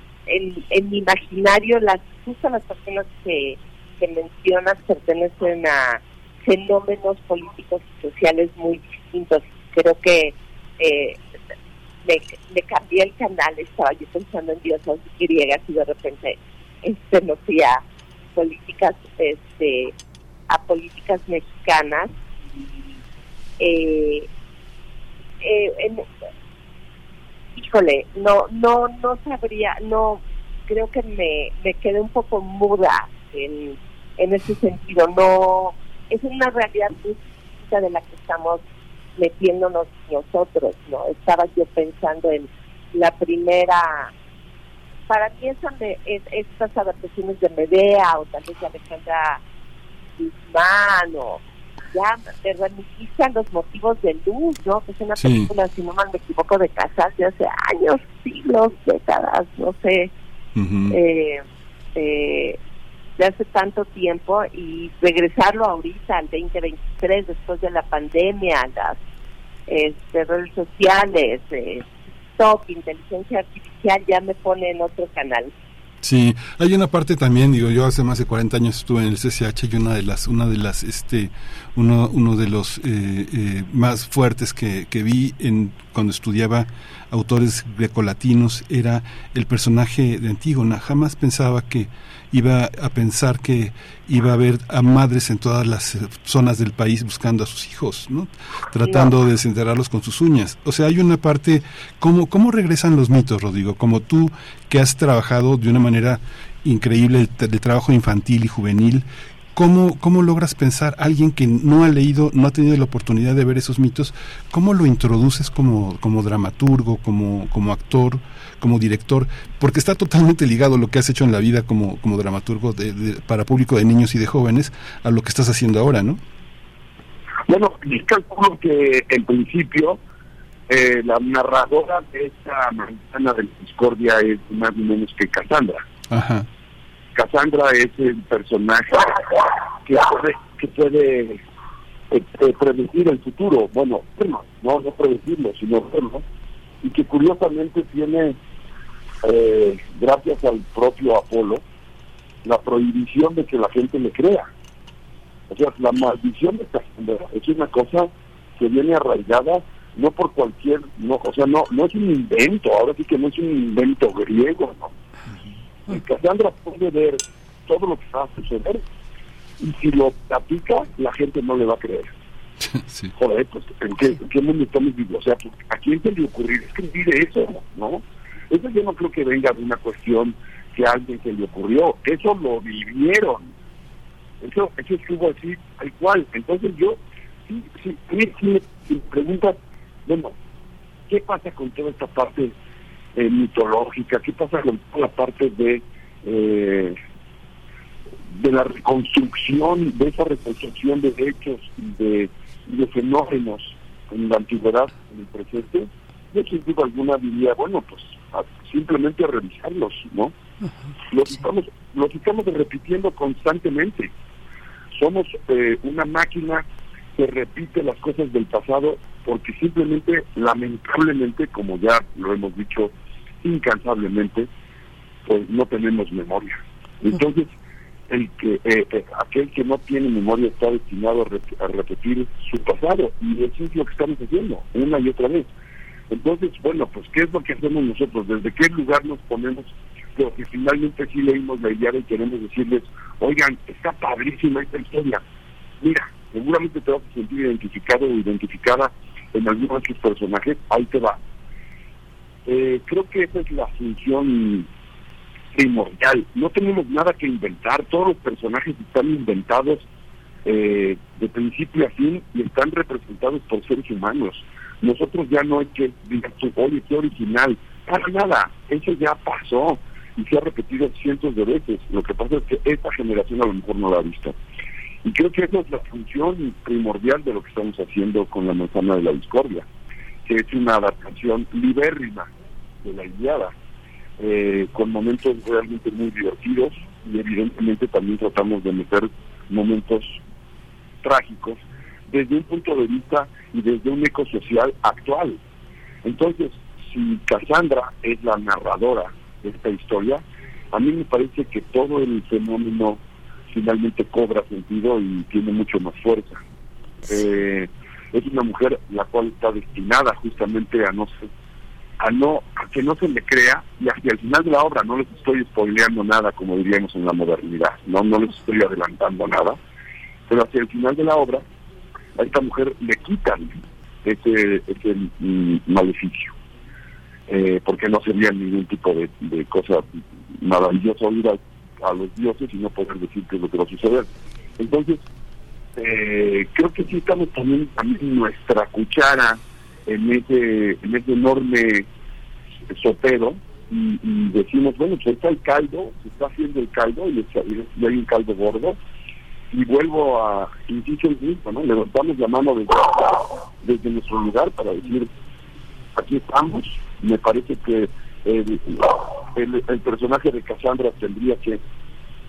en mi imaginario las justo las personas que, que mencionas pertenecen a fenómenos políticos y sociales muy distintos. Creo que eh, me, cambié el canal, estaba yo pensando en diosas griegas y de repente este, fui a políticas, este, a políticas mexicanas. Eh, eh, híjole, no, no, no sabría, no, creo que me, me quedé un poco muda en, en ese sentido. No, es una realidad muy de la que estamos metiéndonos nosotros, ¿no? Estaba yo pensando en la primera para mí son de estas adaptaciones de Medea o tal vez de Alejandra Guzmán o ya te a los motivos de luz, ¿no? Que es una película, si no mal me equivoco, de casas de hace años, siglos, décadas, no sé, eh, eh, de hace tanto tiempo y regresarlo ahorita al 2023 después de la pandemia, las este, redes sociales, eh, TikTok, inteligencia artificial, ya me pone en otro canal. Sí, hay una parte también, digo, yo hace más de 40 años estuve en el CCH y una de las, una de las, este, uno, uno de los eh, eh, más fuertes que, que vi en, cuando estudiaba autores grecolatinos era el personaje de Antígona. Jamás pensaba que iba a pensar que iba a haber a madres en todas las zonas del país buscando a sus hijos, ¿no? Tratando de desenterrarlos con sus uñas. O sea, hay una parte, ¿cómo, ¿cómo regresan los mitos, Rodrigo? Como tú que has trabajado de una manera increíble el, trabajo infantil y juvenil, ¿Cómo, ¿Cómo logras pensar alguien que no ha leído, no ha tenido la oportunidad de ver esos mitos, cómo lo introduces como, como dramaturgo, como, como actor, como director? Porque está totalmente ligado lo que has hecho en la vida como, como dramaturgo de, para público de niños y de jóvenes a lo que estás haciendo ahora, ¿no? Bueno, yo calculo que en principio eh, la narradora de esta manzana de la discordia es más o menos que Cassandra. Ajá. Cassandra es el personaje que puede, que eh, eh, predecir el futuro, bueno, no, no predecirlo, sino verlo, y que curiosamente tiene, eh, gracias al propio Apolo, la prohibición de que la gente le crea. O sea, la maldición de Cassandra es una cosa que viene arraigada no por cualquier, no, o sea, no, no es un invento, ahora sí que no es un invento griego, ¿no? Y Cassandra puede ver todo lo que va a suceder y si lo aplica, la gente no le va a creer. Joder, pues, ¿en qué, mundo estamos vivos? O sea, pues, ¿a quién se le ocurrir escribir eso? ¿No? Eso yo no creo que venga de una cuestión que a alguien se le ocurrió. Eso lo vivieron. Eso, eso estuvo así, tal cual. Entonces yo, sí, sí, si me preguntas, bueno, ¿qué pasa con toda esta parte eh, mitológica, qué pasa con toda la parte de eh, de la reconstrucción, de esa reconstrucción de hechos y de, de fenómenos en la antigüedad, en el presente, yo sin duda alguna diría, bueno, pues simplemente a revisarlos, ¿no? Los estamos, los estamos repitiendo constantemente. Somos eh, una máquina que repite las cosas del pasado porque simplemente, lamentablemente, como ya lo hemos dicho incansablemente, pues no tenemos memoria. Entonces, el que eh, eh, aquel que no tiene memoria está destinado a, repetir su pasado y eso es lo que estamos haciendo una y otra vez. Entonces, bueno, pues ¿qué es lo que hacemos nosotros? ¿Desde qué lugar nos ponemos? Porque finalmente sí leímos la idea y queremos decirles, oigan, está padrísima esta historia. Mira, seguramente te vas a sentir identificado o identificada en algunos de sus personajes, ahí te va. Eh, creo que esa es la función primordial. No tenemos nada que inventar, todos los personajes están inventados eh, de principio a fin y están representados por seres humanos. Nosotros ya no hay que digas, oye, qué original. Para nada, eso ya pasó y se ha repetido cientos de veces. Lo que pasa es que esta generación a lo mejor no lo ha visto. Y creo que esa es la función primordial de lo que estamos haciendo con la manzana de la discordia que es una adaptación libérrima de la Iliada, eh, con momentos realmente muy divertidos y evidentemente también tratamos de meter momentos trágicos desde un punto de vista y desde un eco social actual. Entonces, si Cassandra es la narradora de esta historia, a mí me parece que todo el fenómeno finalmente cobra sentido y tiene mucho más fuerza. Eh, es una mujer la cual está destinada justamente a no a no a que no se le crea y hacia el final de la obra no les estoy spoileando nada como diríamos en la modernidad no no les estoy adelantando nada pero hacia el final de la obra a esta mujer le quitan ese ese mm, maleficio eh, porque no sería ningún tipo de, de cosa maravillosa oír a, a los dioses y no poder decir qué es lo que va a suceder. Entonces eh, creo que sí estamos también, también nuestra cuchara en ese, en ese enorme sopero y, decimos, bueno, pues está el caldo, se está haciendo el caldo y, hay un caldo gordo. Y vuelvo a, insisto en mismo, ¿no? Levantamos la mano desde, desde nuestro lugar para decir, aquí estamos. Me parece que el, el, personaje de Cassandra tendría que,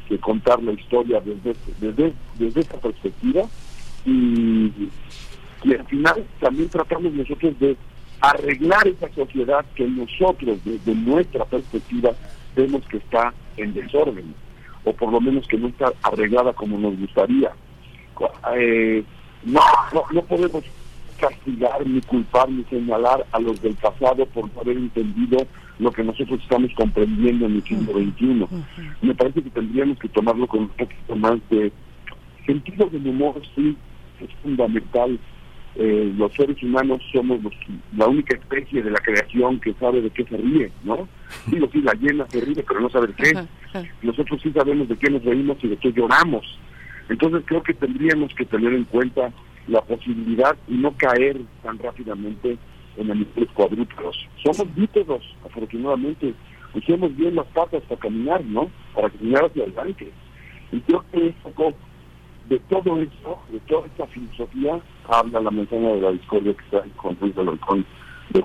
que, contar la historia desde, desde, desde esta perspectiva y, y al final también tratamos nosotros de arreglar esa sociedad que nosotros desde nuestra perspectiva vemos que está en desorden o por lo menos que no está arreglada como nos gustaría. Eh, no, no, podemos castigar, ni culpar, ni señalar a los del pasado por no haber entendido lo que nosotros estamos comprendiendo en el siglo XXI. Me parece que tendríamos que tomarlo con un poquito más de sentido del humor, sí, es fundamental eh, los seres humanos somos la única especie de la creación que sabe de qué se ríe, ¿no? Sí, sí, la llena se ríe, pero no sabe de qué. Nosotros sí sabemos de qué nos reímos y de qué lloramos. Entonces creo que tendríamos que tener en cuenta la posibilidad y no caer tan rápidamente en animales cuadrúpedos. Somos bípedos, afortunadamente. Usemos bien las patas para caminar, ¿no? Para caminar hacia adelante. Y creo que de todo esto, de toda esta filosofía, habla la de la discordia que está con Ruiz Alarcón de.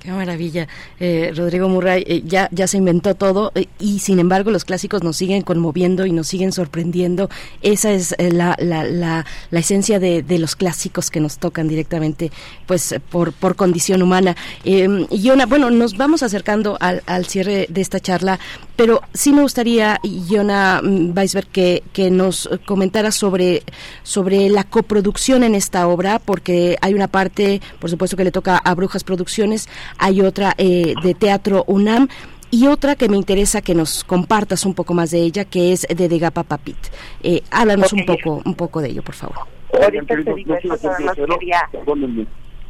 Qué maravilla. Eh, Rodrigo Murray, eh, ya, ya se inventó todo eh, y sin embargo los clásicos nos siguen conmoviendo y nos siguen sorprendiendo. Esa es la, la, la, esencia de, de, los clásicos que nos tocan directamente pues por, por condición humana. y Yona, bueno, nos vamos acercando al, al cierre de esta charla, pero sí me gustaría, Yona Weisberg, que, que nos comentara sobre, sobre la coproducción en esta obra, porque hay una parte, por supuesto, que le toca a Brujas Producciones, hay otra eh, de Teatro UNAM y otra que me interesa que nos compartas un poco más de ella, que es de Degapa Papit. Eh, háblanos un poco un poco de ello, por favor.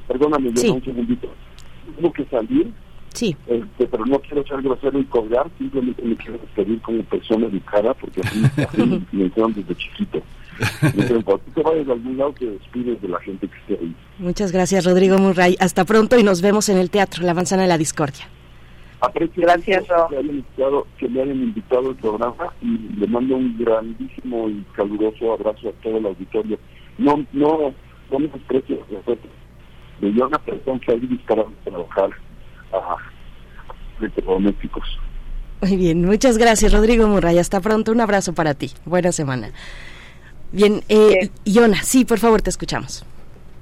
Perdóname, un segundito. Tengo que salir Sí. Este, pero no quiero ser grosero y colgar, simplemente me quiero despedir como persona educada, porque así, me hicieron desde chiquito. Cuando te vayas de algún lado, te despides de la gente que esté ahí. Muchas gracias, Rodrigo Murray. Hasta pronto y nos vemos en el teatro La Manzana de la Discordia. Aprecio gracias, que, hayan invitado, que me hayan invitado al programa y le mando un grandísimo y caluroso abrazo a todo el auditorio. No, no, no me desprecio, de yo una persona que hay disparado a trabajar electrodomésticos. Muy bien, muchas gracias Rodrigo Murray. Hasta pronto, un abrazo para ti. Buena semana. Bien, eh, Iona, sí, por favor, te escuchamos.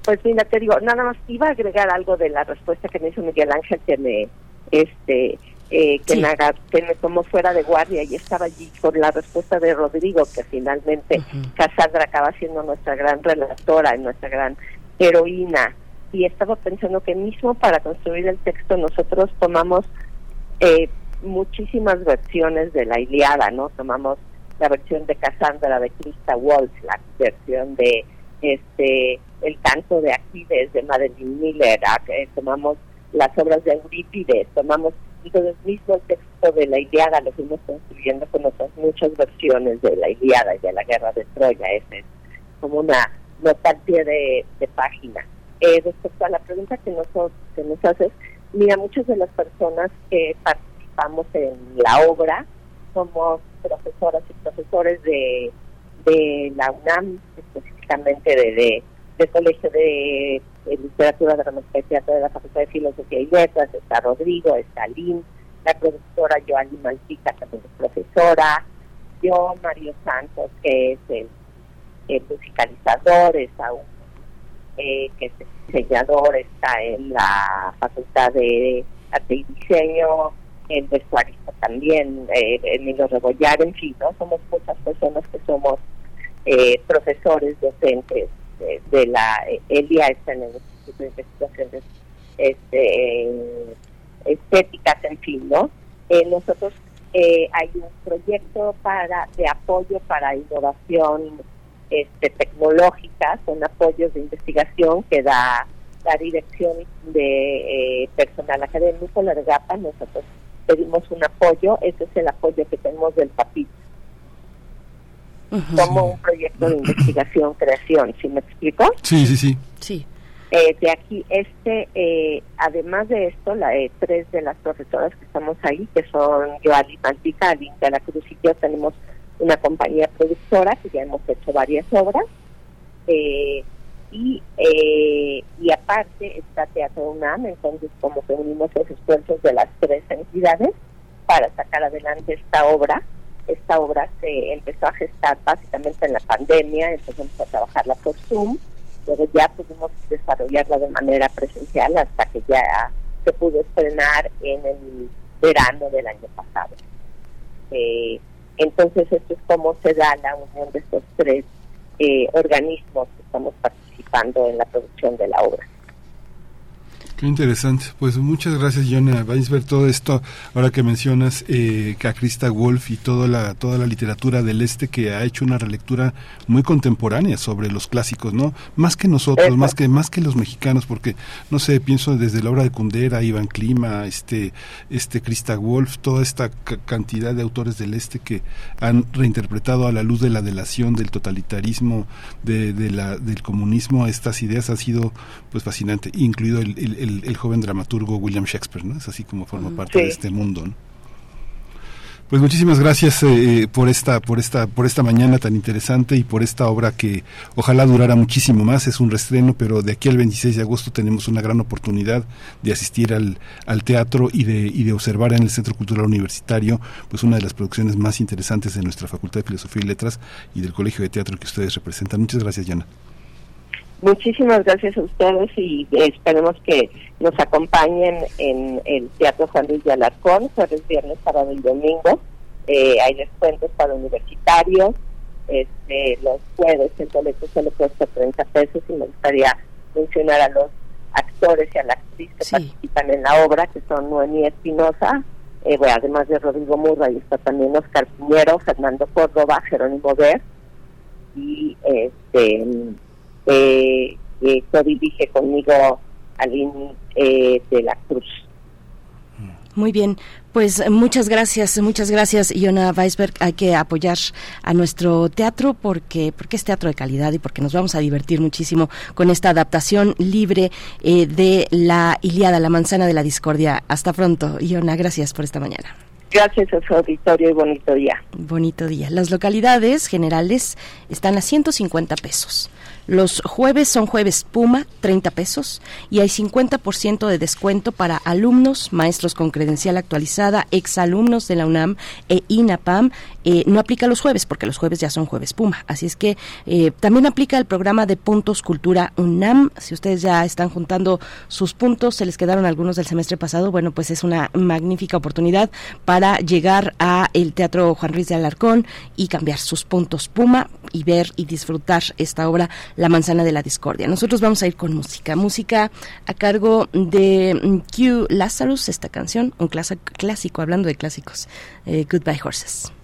Pues mira, te digo, nada más iba a agregar algo de la respuesta que me hizo Miguel Ángel, que me, este, eh, que, me que me tomó fuera de guardia y estaba allí con la respuesta de Rodrigo, que finalmente Casandra acaba siendo nuestra gran relatora, nuestra gran heroína y estaba pensando que mismo para construir el texto nosotros tomamos eh, muchísimas versiones de la Iliada, ¿no? Tomamos la versión de Cassandra de Krista Walsh, la versión de este el canto de Aquiles de Madeline Miller, ah, tomamos las obras de Eurípides, tomamos entonces mismo el texto de la Iliada lo fuimos construyendo con otras muchas versiones de la Iliada y de la guerra de Troya, es como una nota pie de página. Eh, respecto a la pregunta que nos, nos haces, mira, muchas de las personas que participamos en la obra somos profesoras y profesores de, de la UNAM, específicamente de, de, Colegio de, Literatura, de Teatro de la Facultad de Filosofía y Letras, está Rodrigo, está Lynn, la profesora Joanny Maltica, también es profesora, yo, Mario Santos, que es el, el musicalizador, está un eh, que es diseñador, está en la Facultad de Arte y Diseño, el vestuarista también, eh, Emilio Rebollar, en fin, ¿no? Somos muchas personas que somos eh, profesores, docentes de, la... ELIA está en el Instituto de Investigaciones este, Estéticas, en fin, ¿no? Eh, nosotros eh, hay un proyecto para de apoyo para innovación este, tecnológicas, son apoyos de investigación que da la dirección de eh, personal académico, la GAPA, nosotros pedimos un apoyo, ese es el apoyo que tenemos del PAPIT, como un proyecto de investigación, creación, ¿sí me explico? Sí, sí, sí. Sí. Eh, de aquí, este, eh, además de esto, la, eh, tres de las profesoras que estamos ahí, que son Joali Mantica, Alinda La Cruz y yo, tenemos una compañía productora que ya hemos hecho varias obras. y, y aparte está Teatro UNAM, entonces como que unimos los esfuerzos de las tres entidades para sacar adelante esta obra. Esta obra se empezó a gestar básicamente en la pandemia, empezamos a trabajarla por Zoom pero ya pudimos desarrollarla de manera presencial hasta que ya se pudo estrenar en el verano del año pasado. Eh, entonces, esto es cómo se da la unión de estos tres eh, organismos que estamos participando en la producción de la obra. Qué interesante. Pues muchas gracias, Jonah ver Todo esto, ahora que mencionas eh, a Krista Wolf y toda la, toda la literatura del este que ha hecho una relectura muy contemporánea sobre los clásicos, ¿no? Más que nosotros, más que, más que los mexicanos, porque, no sé, pienso desde la obra de Kundera, Iván Clima, este, este Krista Wolf, toda esta cantidad de autores del este que han reinterpretado a la luz de la delación, del totalitarismo, de, de la, del comunismo, estas ideas ha sido pues fascinante, incluido el, joven dramaturgo William Shakespeare, ¿no? Es así como forma parte de este mundo, Pues muchísimas gracias eh, eh, por esta por esta por esta mañana tan interesante y por esta obra que ojalá durara muchísimo más. Es un restreno, pero de aquí al 26 de agosto tenemos una gran oportunidad de asistir al, al teatro y de, y de observar en el Centro Cultural Universitario pues una de las producciones más interesantes de nuestra Facultad de Filosofía y Letras y del Colegio de Teatro que ustedes representan. Muchas gracias, Yana. Muchísimas gracias a ustedes y esperemos que nos acompañen en el Teatro Juan Luis de Alarcón, jueves, viernes, sábado y domingo. Eh, hay descuentos para universitarios. Este, los jueves el boleto solo cuesta 30 pesos y me gustaría mencionar a los actores y a la actriz que participan en la obra, que son Noemí Espinosa, eh, además de Rodrigo Murra, y está también Oscar Piñero, Fernando Córdoba, Jerónimo Ver y este eh, eh, conmigo Aline eh, de la Cruz. Muy bien, pues muchas gracias, muchas gracias, Iona Weisberg. Hay que apoyar a nuestro teatro porque, porque es teatro de calidad y porque nos vamos a divertir muchísimo con esta adaptación libre eh, de la Iliada, la manzana de la discordia. Hasta pronto, Iona, gracias por esta mañana. Gracias a su auditorio y bonito día. Bonito día. Las localidades generales están a 150 pesos. Los jueves son jueves Puma, 30 pesos, y hay 50% de descuento para alumnos, maestros con credencial actualizada, exalumnos de la UNAM e INAPAM. Eh, no aplica los jueves, porque los jueves ya son jueves Puma. Así es que eh, también aplica el programa de puntos Cultura UNAM. Si ustedes ya están juntando sus puntos, se les quedaron algunos del semestre pasado, bueno, pues es una magnífica oportunidad para llegar a el Teatro Juan Ruiz de Alarcón y cambiar sus puntos Puma y ver y disfrutar esta obra la manzana de la discordia. Nosotros vamos a ir con música, música a cargo de mm, Q Lazarus, esta canción, un clásico, hablando de clásicos, eh, Goodbye Horses.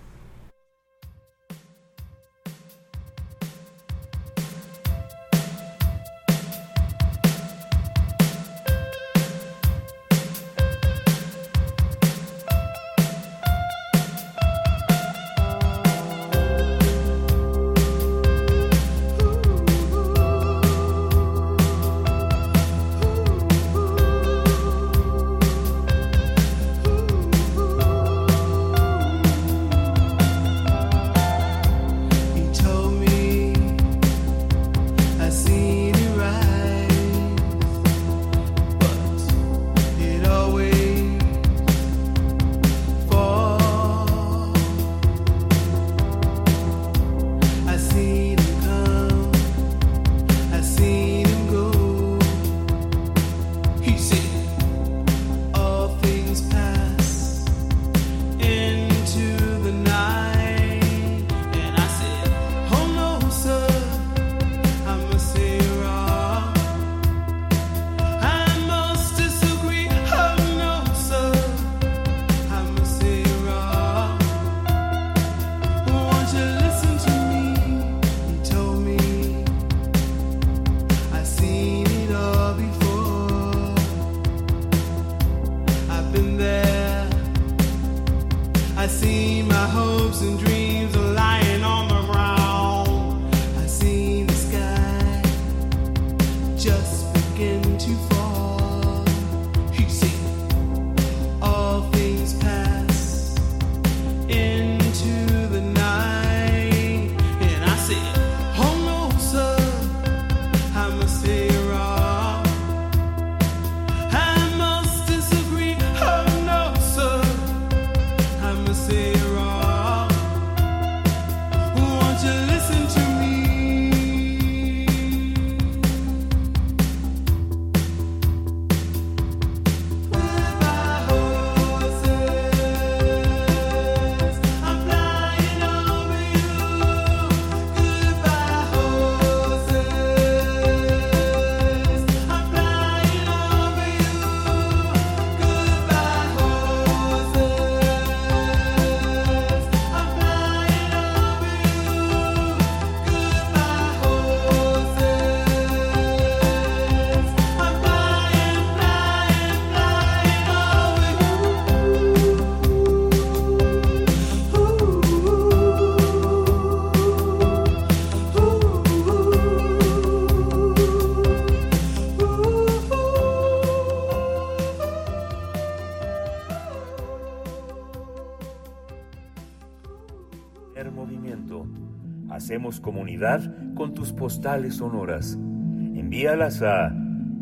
Postales sonoras. Envíalas a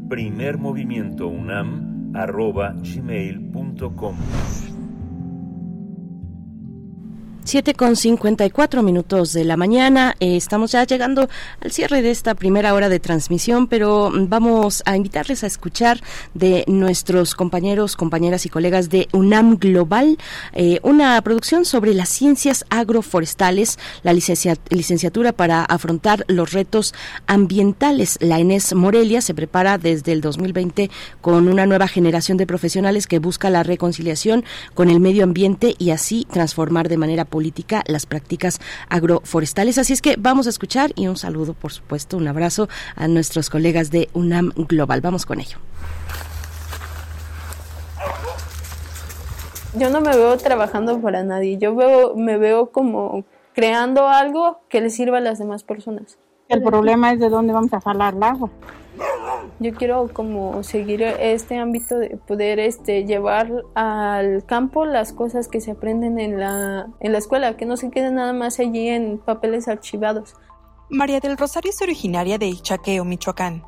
primermovimientounam.gmail.com 7 con 54 minutos de la mañana. Eh, estamos ya llegando al cierre de esta primera hora de transmisión, pero vamos a invitarles a escuchar de nuestros compañeros, compañeras y colegas de UNAM Global, eh, una producción sobre las ciencias agroforestales, la licenciatura para afrontar los retos ambientales. La ENES Morelia se prepara desde el 2020 con una nueva generación de profesionales que busca la reconciliación con el medio ambiente y así transformar de manera política las prácticas agroforestales. Así es que vamos a escuchar y un saludo, por supuesto, un abrazo a nuestros colegas de UNAM Global. Vamos con ello. Yo no me veo trabajando para nadie, yo veo, me veo como creando algo que le sirva a las demás personas. El problema es de dónde vamos a jalar el agua. Yo quiero como seguir este ámbito de poder este llevar al campo las cosas que se aprenden en la, en la escuela, que no se queden nada más allí en papeles archivados. María del Rosario es originaria de Ichaqueo, Michoacán.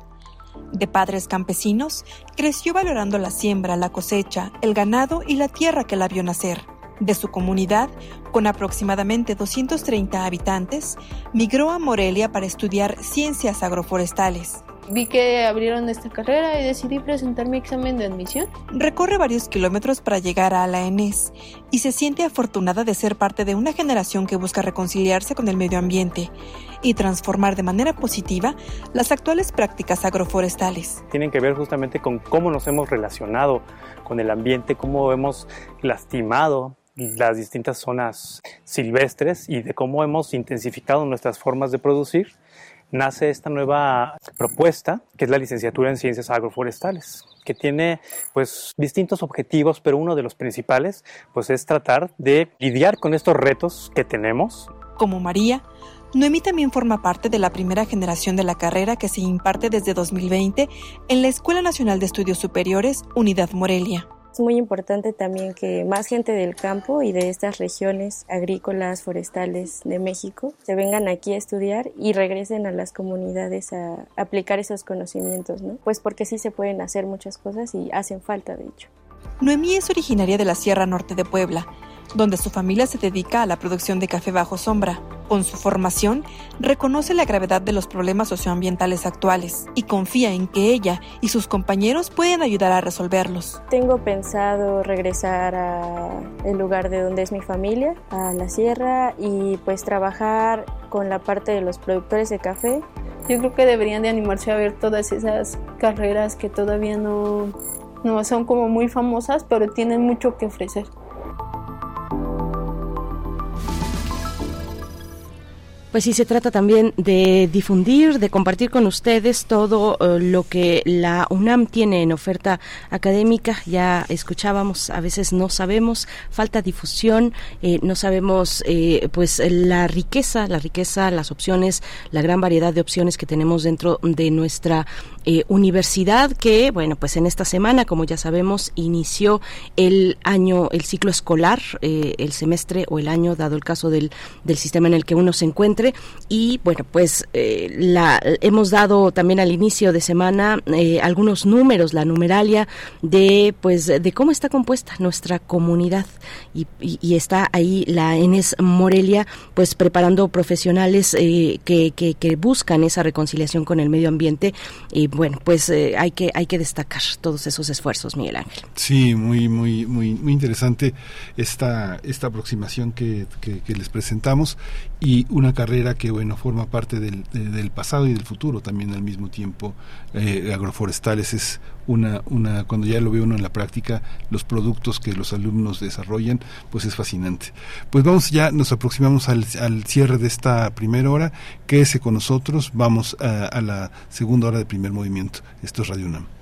De padres campesinos, creció valorando la siembra, la cosecha, el ganado y la tierra que la vio nacer. De su comunidad, con aproximadamente 230 habitantes, migró a Morelia para estudiar ciencias agroforestales vi que abrieron esta carrera y decidí presentar mi examen de admisión. Recorre varios kilómetros para llegar a la ENES y se siente afortunada de ser parte de una generación que busca reconciliarse con el medio ambiente y transformar de manera positiva las actuales prácticas agroforestales. Tienen que ver justamente con cómo nos hemos relacionado con el ambiente, cómo hemos lastimado las distintas zonas silvestres y de cómo hemos intensificado nuestras formas de producir nace esta nueva propuesta, que es la licenciatura en ciencias agroforestales, que tiene pues distintos objetivos, pero uno de los principales pues es tratar de lidiar con estos retos que tenemos. Como María, Noemí también forma parte de la primera generación de la carrera que se imparte desde 2020 en la Escuela Nacional de Estudios Superiores, Unidad Morelia. Es muy importante también que más gente del campo y de estas regiones agrícolas, forestales de México se vengan aquí a estudiar y regresen a las comunidades a aplicar esos conocimientos, ¿no? Pues porque sí se pueden hacer muchas cosas y hacen falta, de hecho. Noemí es originaria de la Sierra Norte de Puebla donde su familia se dedica a la producción de café bajo sombra. Con su formación, reconoce la gravedad de los problemas socioambientales actuales y confía en que ella y sus compañeros pueden ayudar a resolverlos. Tengo pensado regresar al lugar de donde es mi familia, a la sierra, y pues trabajar con la parte de los productores de café. Yo creo que deberían de animarse a ver todas esas carreras que todavía no, no son como muy famosas, pero tienen mucho que ofrecer. Pues sí, se trata también de difundir, de compartir con ustedes todo eh, lo que la UNAM tiene en oferta académica. Ya escuchábamos, a veces no sabemos, falta difusión, eh, no sabemos eh, pues la riqueza, la riqueza, las opciones, la gran variedad de opciones que tenemos dentro de nuestra universidad que, bueno, pues en esta semana, como ya sabemos, inició el año, el ciclo escolar, el semestre o el año, dado el caso del, del sistema en el que uno se encuentra y bueno, pues eh, la, hemos dado también al inicio de semana eh, algunos números, la numeralia de pues de cómo está compuesta nuestra comunidad. Y, está ahí la Enes Morelia pues preparando profesionales eh, que, que, buscan esa reconciliación con el medio ambiente y bueno, pues hay que hay que destacar todos esos esfuerzos, Miguel Ángel. Sí, muy muy muy muy interesante esta esta aproximación que, que les presentamos y una carrera que bueno forma parte del, del pasado y del futuro también al mismo tiempo eh, agroforestales. Es una una cuando ya lo ve uno en la práctica los productos que los alumnos desarrollan pues es fascinante. Pues vamos ya nos aproximamos al, al cierre de esta primera hora. Quédese con nosotros. Vamos a, a la segunda hora de primer movimiento. Esto es Radio UNAM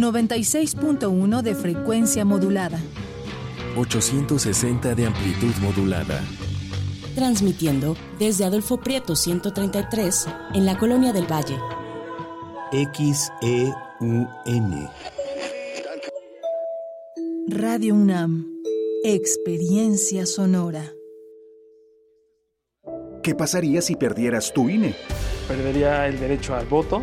96.1 de frecuencia modulada. 860 de amplitud modulada. Transmitiendo desde Adolfo Prieto 133 en la Colonia del Valle. XEUN. Radio UNAM. Experiencia sonora. ¿Qué pasaría si perdieras tu INE? Perdería el derecho al voto.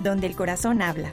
Donde el corazón habla.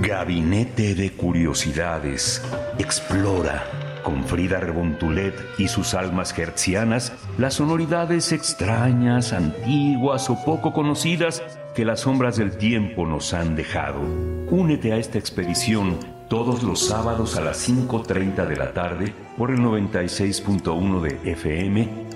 Gabinete de Curiosidades. Explora con Frida Rebontulet y sus almas hertzianas las sonoridades extrañas, antiguas o poco conocidas que las sombras del tiempo nos han dejado. Únete a esta expedición todos los sábados a las 5.30 de la tarde por el 96.1 de FM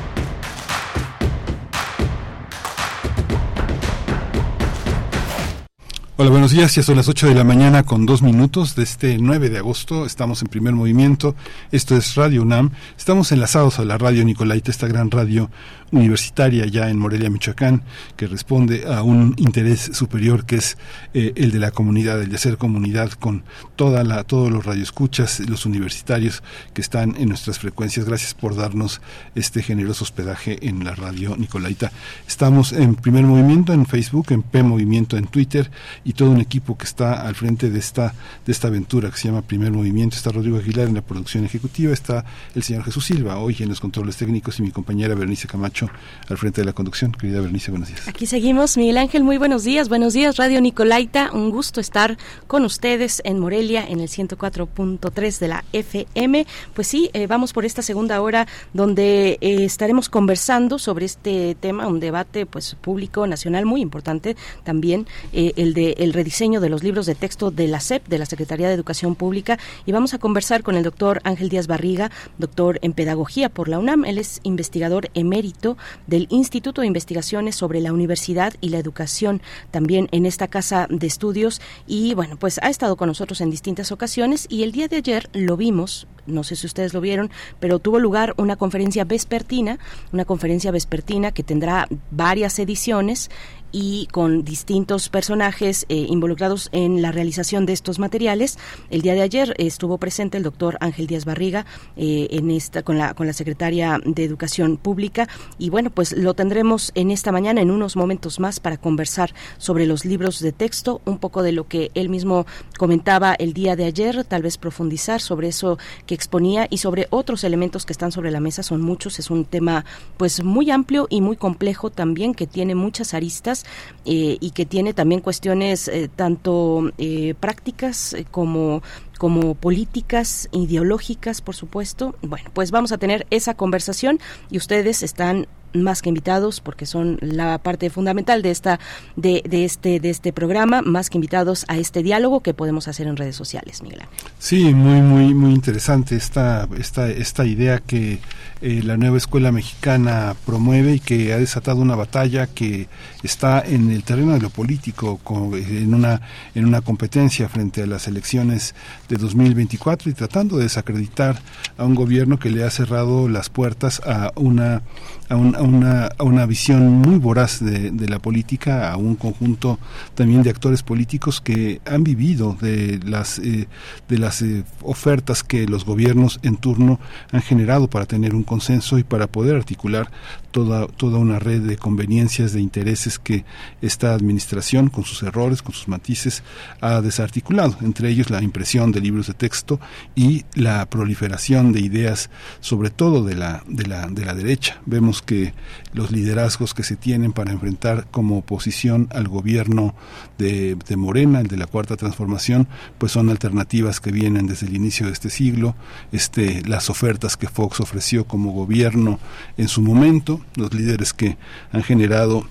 Hola, buenos días. Ya son las 8 de la mañana con dos minutos de este 9 de agosto. Estamos en primer movimiento. Esto es Radio UNAM. Estamos enlazados a la radio Nicolaita, esta gran radio universitaria ya en Morelia, Michoacán, que responde a un interés superior que es eh, el de la comunidad, el de hacer comunidad con toda la, todos los radioescuchas, los universitarios que están en nuestras frecuencias. Gracias por darnos este generoso hospedaje en la radio Nicolaita. Estamos en primer movimiento en Facebook, en P Movimiento en Twitter y todo un equipo que está al frente de esta, de esta aventura que se llama Primer Movimiento. Está Rodrigo Aguilar en la producción ejecutiva, está el señor Jesús Silva hoy en los controles técnicos y mi compañera Bernice Camacho al frente de la conducción. Querida Bernice, buenos días. Aquí seguimos. Miguel Ángel, muy buenos días. Buenos días, Radio Nicolaita. Un gusto estar con ustedes en Morelia, en el 104.3 de la FM. Pues sí, eh, vamos por esta segunda hora donde eh, estaremos conversando sobre este tema, un debate pues público nacional muy importante también, eh, el de el rediseño de los libros de texto de la SEP, de la Secretaría de Educación Pública, y vamos a conversar con el doctor Ángel Díaz Barriga, doctor en Pedagogía por la UNAM. Él es investigador emérito del Instituto de Investigaciones sobre la Universidad y la Educación, también en esta casa de estudios, y bueno, pues ha estado con nosotros en distintas ocasiones, y el día de ayer lo vimos, no sé si ustedes lo vieron, pero tuvo lugar una conferencia vespertina, una conferencia vespertina que tendrá varias ediciones y con distintos personajes eh, involucrados en la realización de estos materiales. El día de ayer estuvo presente el doctor Ángel Díaz Barriga eh, en esta con la con la secretaria de Educación Pública y bueno pues lo tendremos en esta mañana en unos momentos más para conversar sobre los libros de texto, un poco de lo que él mismo comentaba el día de ayer, tal vez profundizar sobre eso que exponía y sobre otros elementos que están sobre la mesa son muchos, es un tema pues muy amplio y muy complejo también que tiene muchas aristas eh, y que tiene también cuestiones eh, tanto prácticas como como políticas ideológicas, por supuesto. Bueno, pues vamos a tener esa conversación y ustedes están más que invitados porque son la parte fundamental de esta de, de, este de este programa más que invitados a este diálogo que podemos hacer en redes sociales Miguel sí muy muy muy interesante esta esta esta idea que eh, la nueva escuela mexicana promueve y que ha desatado una batalla que está en el terreno de lo político en una en una competencia frente a las elecciones de 2024 y tratando de desacreditar a un gobierno que le ha cerrado las puertas a una a, una, a una visión muy voraz de, de, la política, a un conjunto también de actores políticos que han vivido de las, eh, de las eh, ofertas que los gobiernos en turno han generado para tener un consenso y para poder articular toda, toda una red de conveniencias, de intereses que esta administración, con sus errores, con sus matices, ha desarticulado, entre ellos la impresión de libros de texto y la proliferación de ideas, sobre todo de la, de la, de la derecha. Vemos que los liderazgos que se tienen para enfrentar como oposición al gobierno de, de Morena, el de la Cuarta Transformación, pues son alternativas que vienen desde el inicio de este siglo, este, las ofertas que Fox ofreció como gobierno en su momento, los líderes que han generado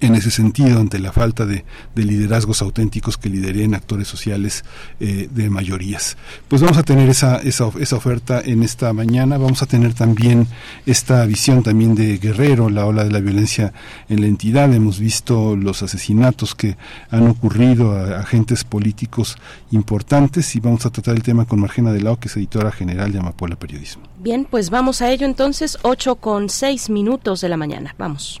en ese sentido, ante la falta de, liderazgos auténticos que lideren actores sociales eh, de mayorías. Pues vamos a tener esa, esa, esa, oferta en esta mañana, vamos a tener también esta visión también de Guerrero, la ola de la violencia en la entidad, hemos visto los asesinatos que han ocurrido a agentes políticos importantes y vamos a tratar el tema con Margena de Lao, que es editora general de Amapola Periodismo. Bien, pues vamos a ello entonces, 8 con 6 minutos de la mañana, vamos.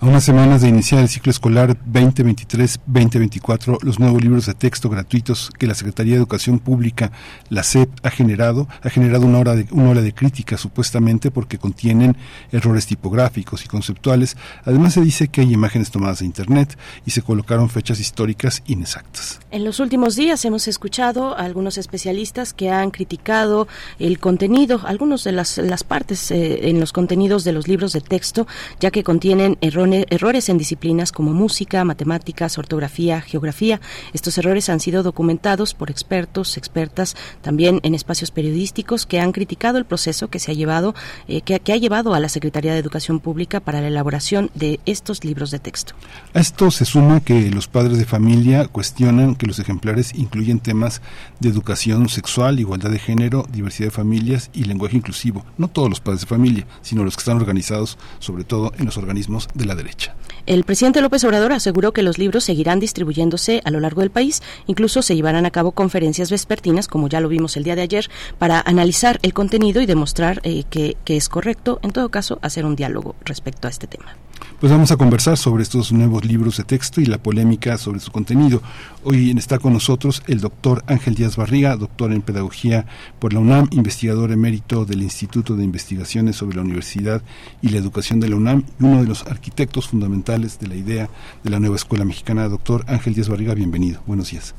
a unas semanas de iniciar el ciclo escolar 2023-2024, los nuevos libros de texto gratuitos que la Secretaría de Educación Pública, la SEP, ha generado, ha generado una hora de, una hora de crítica supuestamente porque contienen errores tipográficos y conceptuales. Además se dice que hay imágenes tomadas de Internet y se colocaron fechas históricas inexactas. En los últimos días hemos escuchado a algunos especialistas que han criticado el contenido, algunos de las, las partes eh, en los contenidos de los libros de texto, ya que contienen errores errores en disciplinas como música, matemáticas, ortografía, geografía. Estos errores han sido documentados por expertos, expertas, también en espacios periodísticos que han criticado el proceso que se ha llevado, eh, que, ha llevado a la Secretaría de Educación Pública para la elaboración de estos libros de texto. A esto se suma que los padres de familia cuestionan que los ejemplares incluyen temas de educación sexual, igualdad de género, diversidad de familias y lenguaje inclusivo. No todos los padres de familia, sino los que están organizados, sobre todo en los organismos de la derecha. El presidente López Obrador aseguró que los libros seguirán distribuyéndose a lo largo del país, incluso se llevarán a cabo conferencias vespertinas, como ya lo vimos el día de ayer, para analizar el contenido y demostrar eh, que, que es correcto, en todo caso, hacer un diálogo respecto a este tema. Pues vamos a conversar sobre estos nuevos libros de texto y la polémica sobre su contenido. Hoy está con nosotros el doctor Ángel Díaz Barriga, doctor en Pedagogía por la UNAM, investigador emérito del Instituto de Investigaciones sobre la Universidad y la Educación de la UNAM y uno de los arquitectos fundamentales de la idea de la nueva escuela mexicana. Doctor Ángel Díaz Barriga, bienvenido. Buenos días.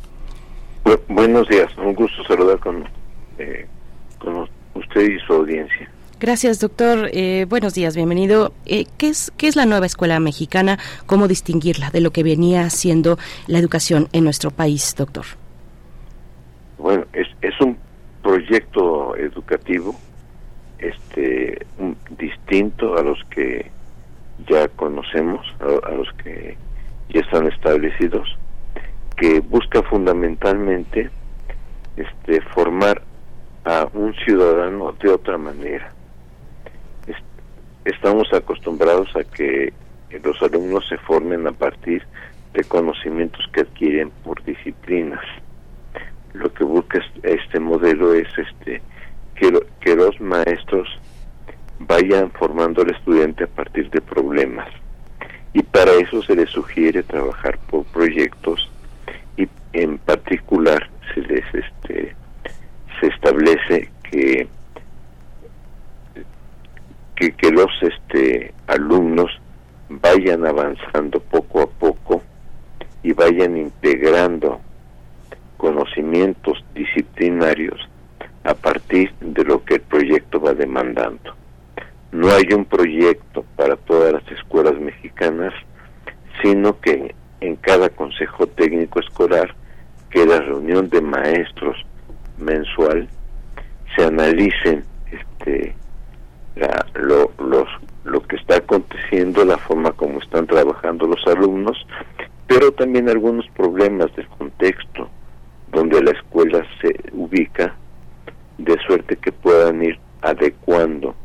buenos días, un gusto saludar con, eh, con usted y su audiencia. Gracias, doctor. Eh, buenos días, bienvenido. Eh, ¿qué, es, ¿Qué es la nueva escuela mexicana? ¿Cómo distinguirla de lo que venía siendo la educación en nuestro país, doctor? Bueno, es, es un proyecto educativo este distinto a los que ya conocemos, a, los que ya están establecidos, que busca fundamentalmente este formar a un ciudadano de otra manera estamos acostumbrados a que los alumnos se formen a partir de conocimientos que adquieren por disciplinas. Lo que busca este modelo es este que, que los maestros vayan formando al estudiante a partir de problemas. Y para eso se les sugiere trabajar por proyectos y en particular se les este se establece que que, que los este alumnos vayan avanzando poco a poco y vayan integrando conocimientos disciplinarios a partir de lo que el proyecto va demandando. No hay un proyecto para todas las escuelas mexicanas, sino que en cada consejo técnico escolar, que la reunión de maestros mensual, se analicen este, lo, los, lo que está aconteciendo, la forma como están trabajando los alumnos, pero también algunos problemas del contexto donde la escuela se ubica, de suerte que puedan ir adecuando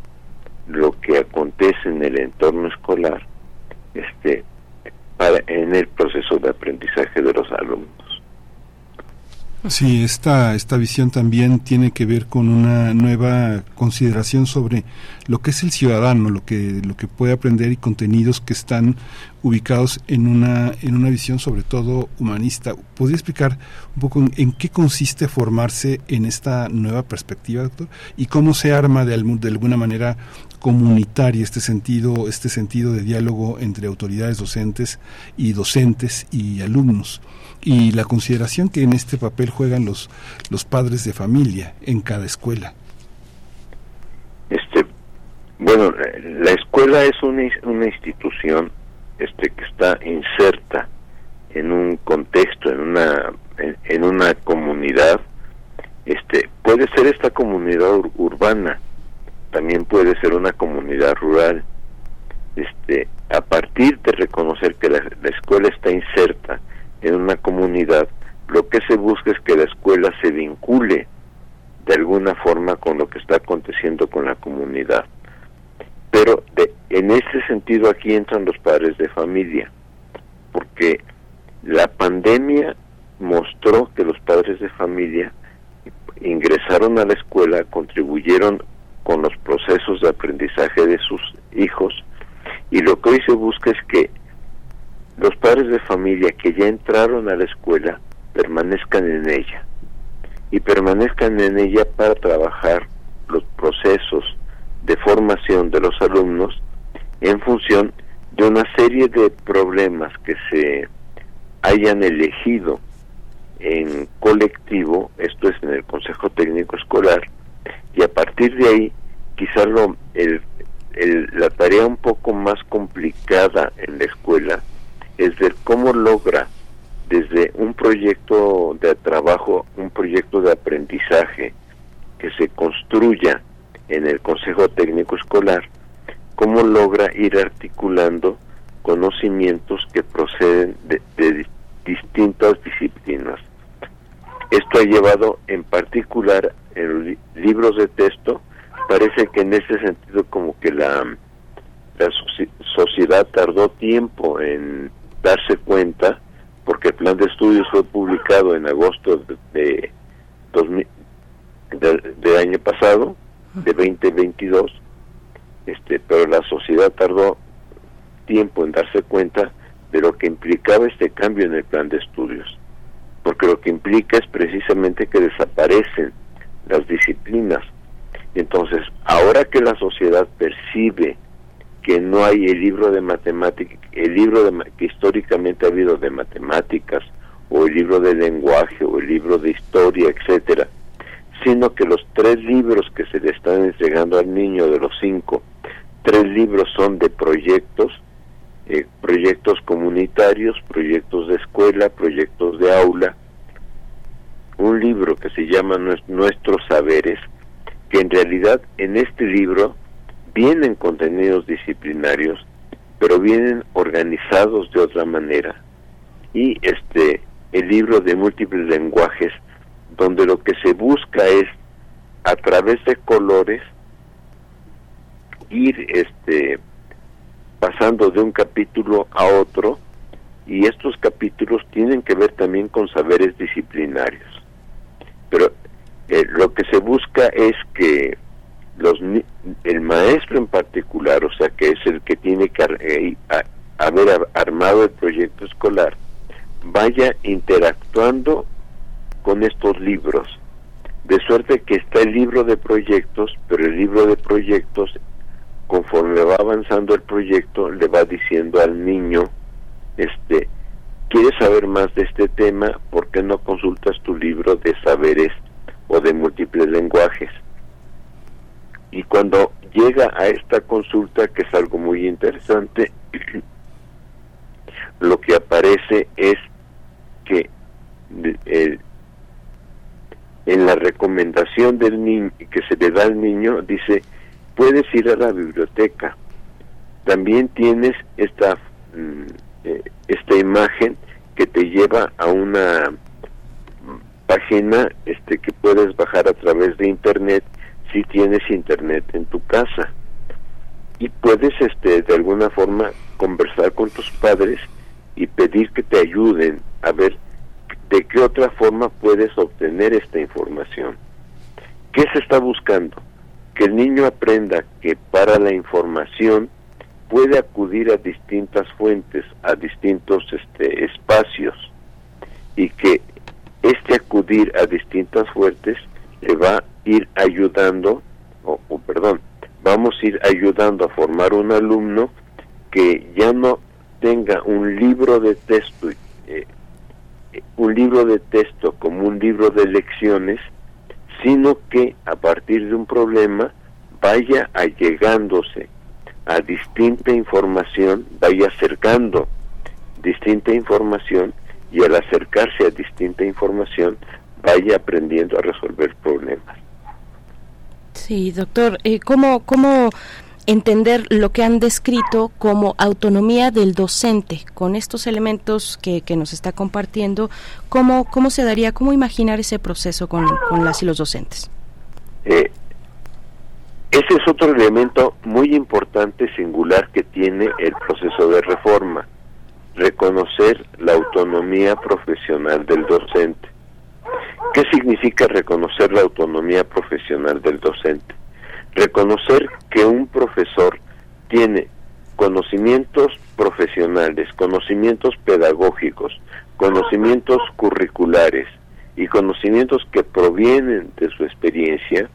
lo que acontece en el entorno escolar este para en el proceso de aprendizaje de los alumnos. Sí, esta, esta visión también tiene que ver con una nueva consideración sobre lo que es el ciudadano, lo que, lo que puede aprender y contenidos que están ubicados en una, en una visión sobre todo humanista. ¿Podría explicar un poco en, qué consiste formarse en esta nueva perspectiva, doctor? ¿Y cómo se arma de, de alguna manera comunitaria este sentido, este sentido de diálogo entre autoridades docentes y docentes y alumnos? y la consideración que en este papel juegan los, los padres de familia en cada escuela. Este, bueno, la escuela es una, una institución este, que está inserta en un contexto, en una, en, una comunidad. Este, puede ser esta comunidad urbana, también puede ser una comunidad rural. Este, a partir de reconocer que la escuela está inserta en una comunidad, lo que se busca es que la escuela se vincule de alguna forma con lo que está aconteciendo con la comunidad. Pero de, en ese sentido aquí entran los padres de familia, porque la pandemia mostró que los padres de familia ingresaron a la escuela, contribuyeron con los procesos de aprendizaje de sus hijos. Y lo que hoy se busca es que los padres de familia que ya entraron a la escuela permanezcan en ella. Y permanezcan en ella para trabajar los procesos de formación de los alumnos en función de una serie de problemas que se hayan elegido en colectivo, esto es en el Consejo Técnico Escolar, y a partir de ahí quizás lo, el, la tarea un poco más complicada en la escuela es ver cómo logra desde un proyecto de trabajo, un proyecto de aprendizaje que se construya en el Consejo Técnico Escolar, cómo logra ir articulando conocimientos que proceden de, distintas disciplinas. Esto ha llevado en particular en los libros de texto, parece que en ese sentido como que la, la sociedad tardó tiempo en darse cuenta, porque el plan de estudios fue publicado en agosto de, de, año pasado, de 2022, este, pero la sociedad tardó tiempo en darse cuenta de lo que implicaba este cambio en el plan de estudios, porque lo que implica es precisamente que desaparecen las disciplinas. Entonces, ahora que la sociedad percibe que no hay el libro de matemáticas, el libro de, que históricamente ha habido de matemáticas, o el libro de lenguaje, o el libro de historia, etcétera, sino que los tres libros que se le están entregando al niño de los cinco, tres libros son de proyectos, eh, proyectos comunitarios, proyectos de escuela, proyectos de aula, un libro que se llama Nuestros Saberes, que en realidad en este libro vienen contenidos disciplinarios, pero vienen organizados de otra manera. Y este el libro de múltiples lenguajes, donde lo que se busca es a través de colores ir este pasando de un capítulo a otro y estos capítulos tienen que ver también con saberes disciplinarios. Pero eh, lo que se busca es que los, el maestro en particular, o sea, que es el que tiene que eh, haber armado el proyecto escolar, vaya interactuando con estos libros. De suerte que está el libro de proyectos, pero el libro de proyectos conforme va avanzando el proyecto le va diciendo al niño este quieres saber más de este tema por qué no consultas tu libro de saberes o de múltiples lenguajes y cuando llega a esta consulta que es algo muy interesante lo que aparece es que eh, en la recomendación del niño que se le da al niño dice puedes ir a la biblioteca también tienes esta mm, eh, esta imagen que te lleva a una página este que puedes bajar a través de internet si tienes internet en tu casa y puedes este de alguna forma conversar con tus padres y pedir que te ayuden a ver de qué otra forma puedes obtener esta información. ¿Qué se está buscando? Que el niño aprenda que para la información puede acudir a distintas fuentes, a distintos este, espacios y que este acudir a distintas fuentes le va a ir ayudando, o, perdón, vamos a ir ayudando a formar un alumno que ya no tenga un libro de texto, eh, un libro de texto como un libro de lecciones, sino que a partir de un problema vaya allegándose a distinta información, vaya acercando distinta información y al acercarse a distinta información vaya aprendiendo a resolver problemas. Sí, doctor, eh, ¿cómo, ¿cómo entender lo que han descrito como autonomía del docente con estos elementos que, que nos está compartiendo? ¿Cómo, ¿Cómo se daría, cómo imaginar ese proceso con, con las y los docentes? Eh, ese es otro elemento muy importante, singular, que tiene el proceso de reforma, reconocer la autonomía profesional del docente. ¿Qué significa reconocer la autonomía profesional del docente? Reconocer que un profesor tiene conocimientos profesionales, conocimientos pedagógicos, conocimientos curriculares y conocimientos que provienen de su experiencia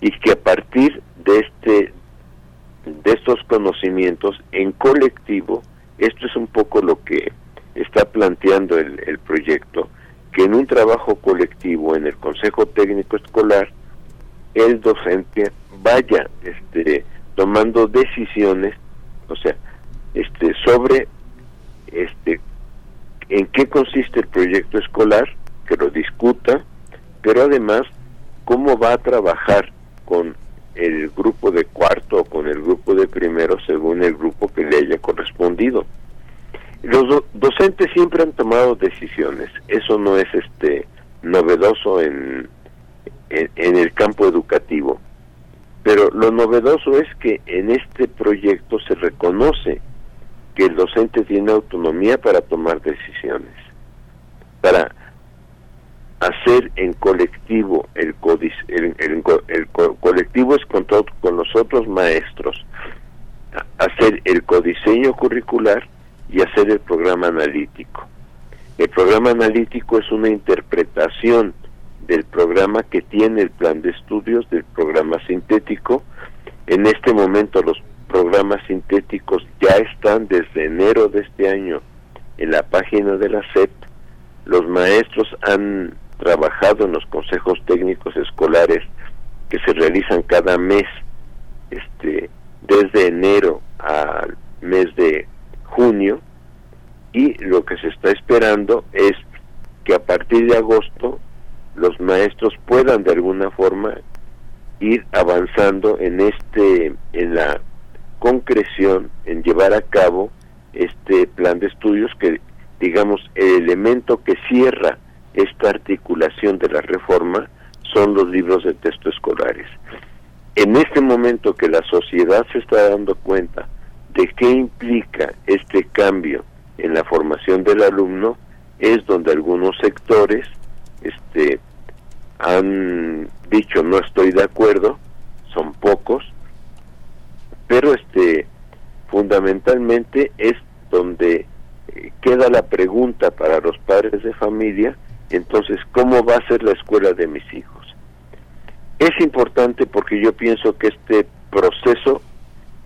y que a partir de este de estos conocimientos en colectivo esto es un poco lo que está planteando el, el proyecto que en un trabajo colectivo en el consejo técnico escolar el docente vaya este tomando decisiones o sea este sobre este en qué consiste el proyecto escolar que lo discuta pero además cómo va a trabajar con el grupo de cuarto o con el grupo de primero según el grupo que le haya correspondido. Los docentes siempre han tomado decisiones, eso no es este novedoso en, en, el campo educativo, pero lo novedoso es que en este proyecto se reconoce que el docente tiene autonomía para tomar decisiones, para hacer en colectivo el, el, el, colectivo es con, con los otros maestros hacer el codiseño curricular y hacer el programa analítico. El programa analítico es una interpretación del programa que tiene el plan de estudios del programa sintético. En este momento los programas sintéticos ya están desde enero de este año en la página de la SEP. Los maestros han trabajado en los consejos técnicos escolares que se realizan cada mes, este, desde enero al mes de junio, y lo que se está esperando es que a partir de agosto los maestros puedan de alguna forma ir avanzando en este en la concreción en llevar a cabo este plan de estudios que digamos el elemento que cierra esta articulación de la reforma son los libros de texto escolares. En este momento que la sociedad se está dando cuenta de qué implica este cambio en la formación del alumno, es donde algunos sectores este, han dicho no estoy de acuerdo, son pocos, pero este fundamentalmente es donde eh, queda la pregunta para los padres de familia entonces, ¿cómo va a ser la escuela de mis hijos? Es importante porque yo pienso que este proceso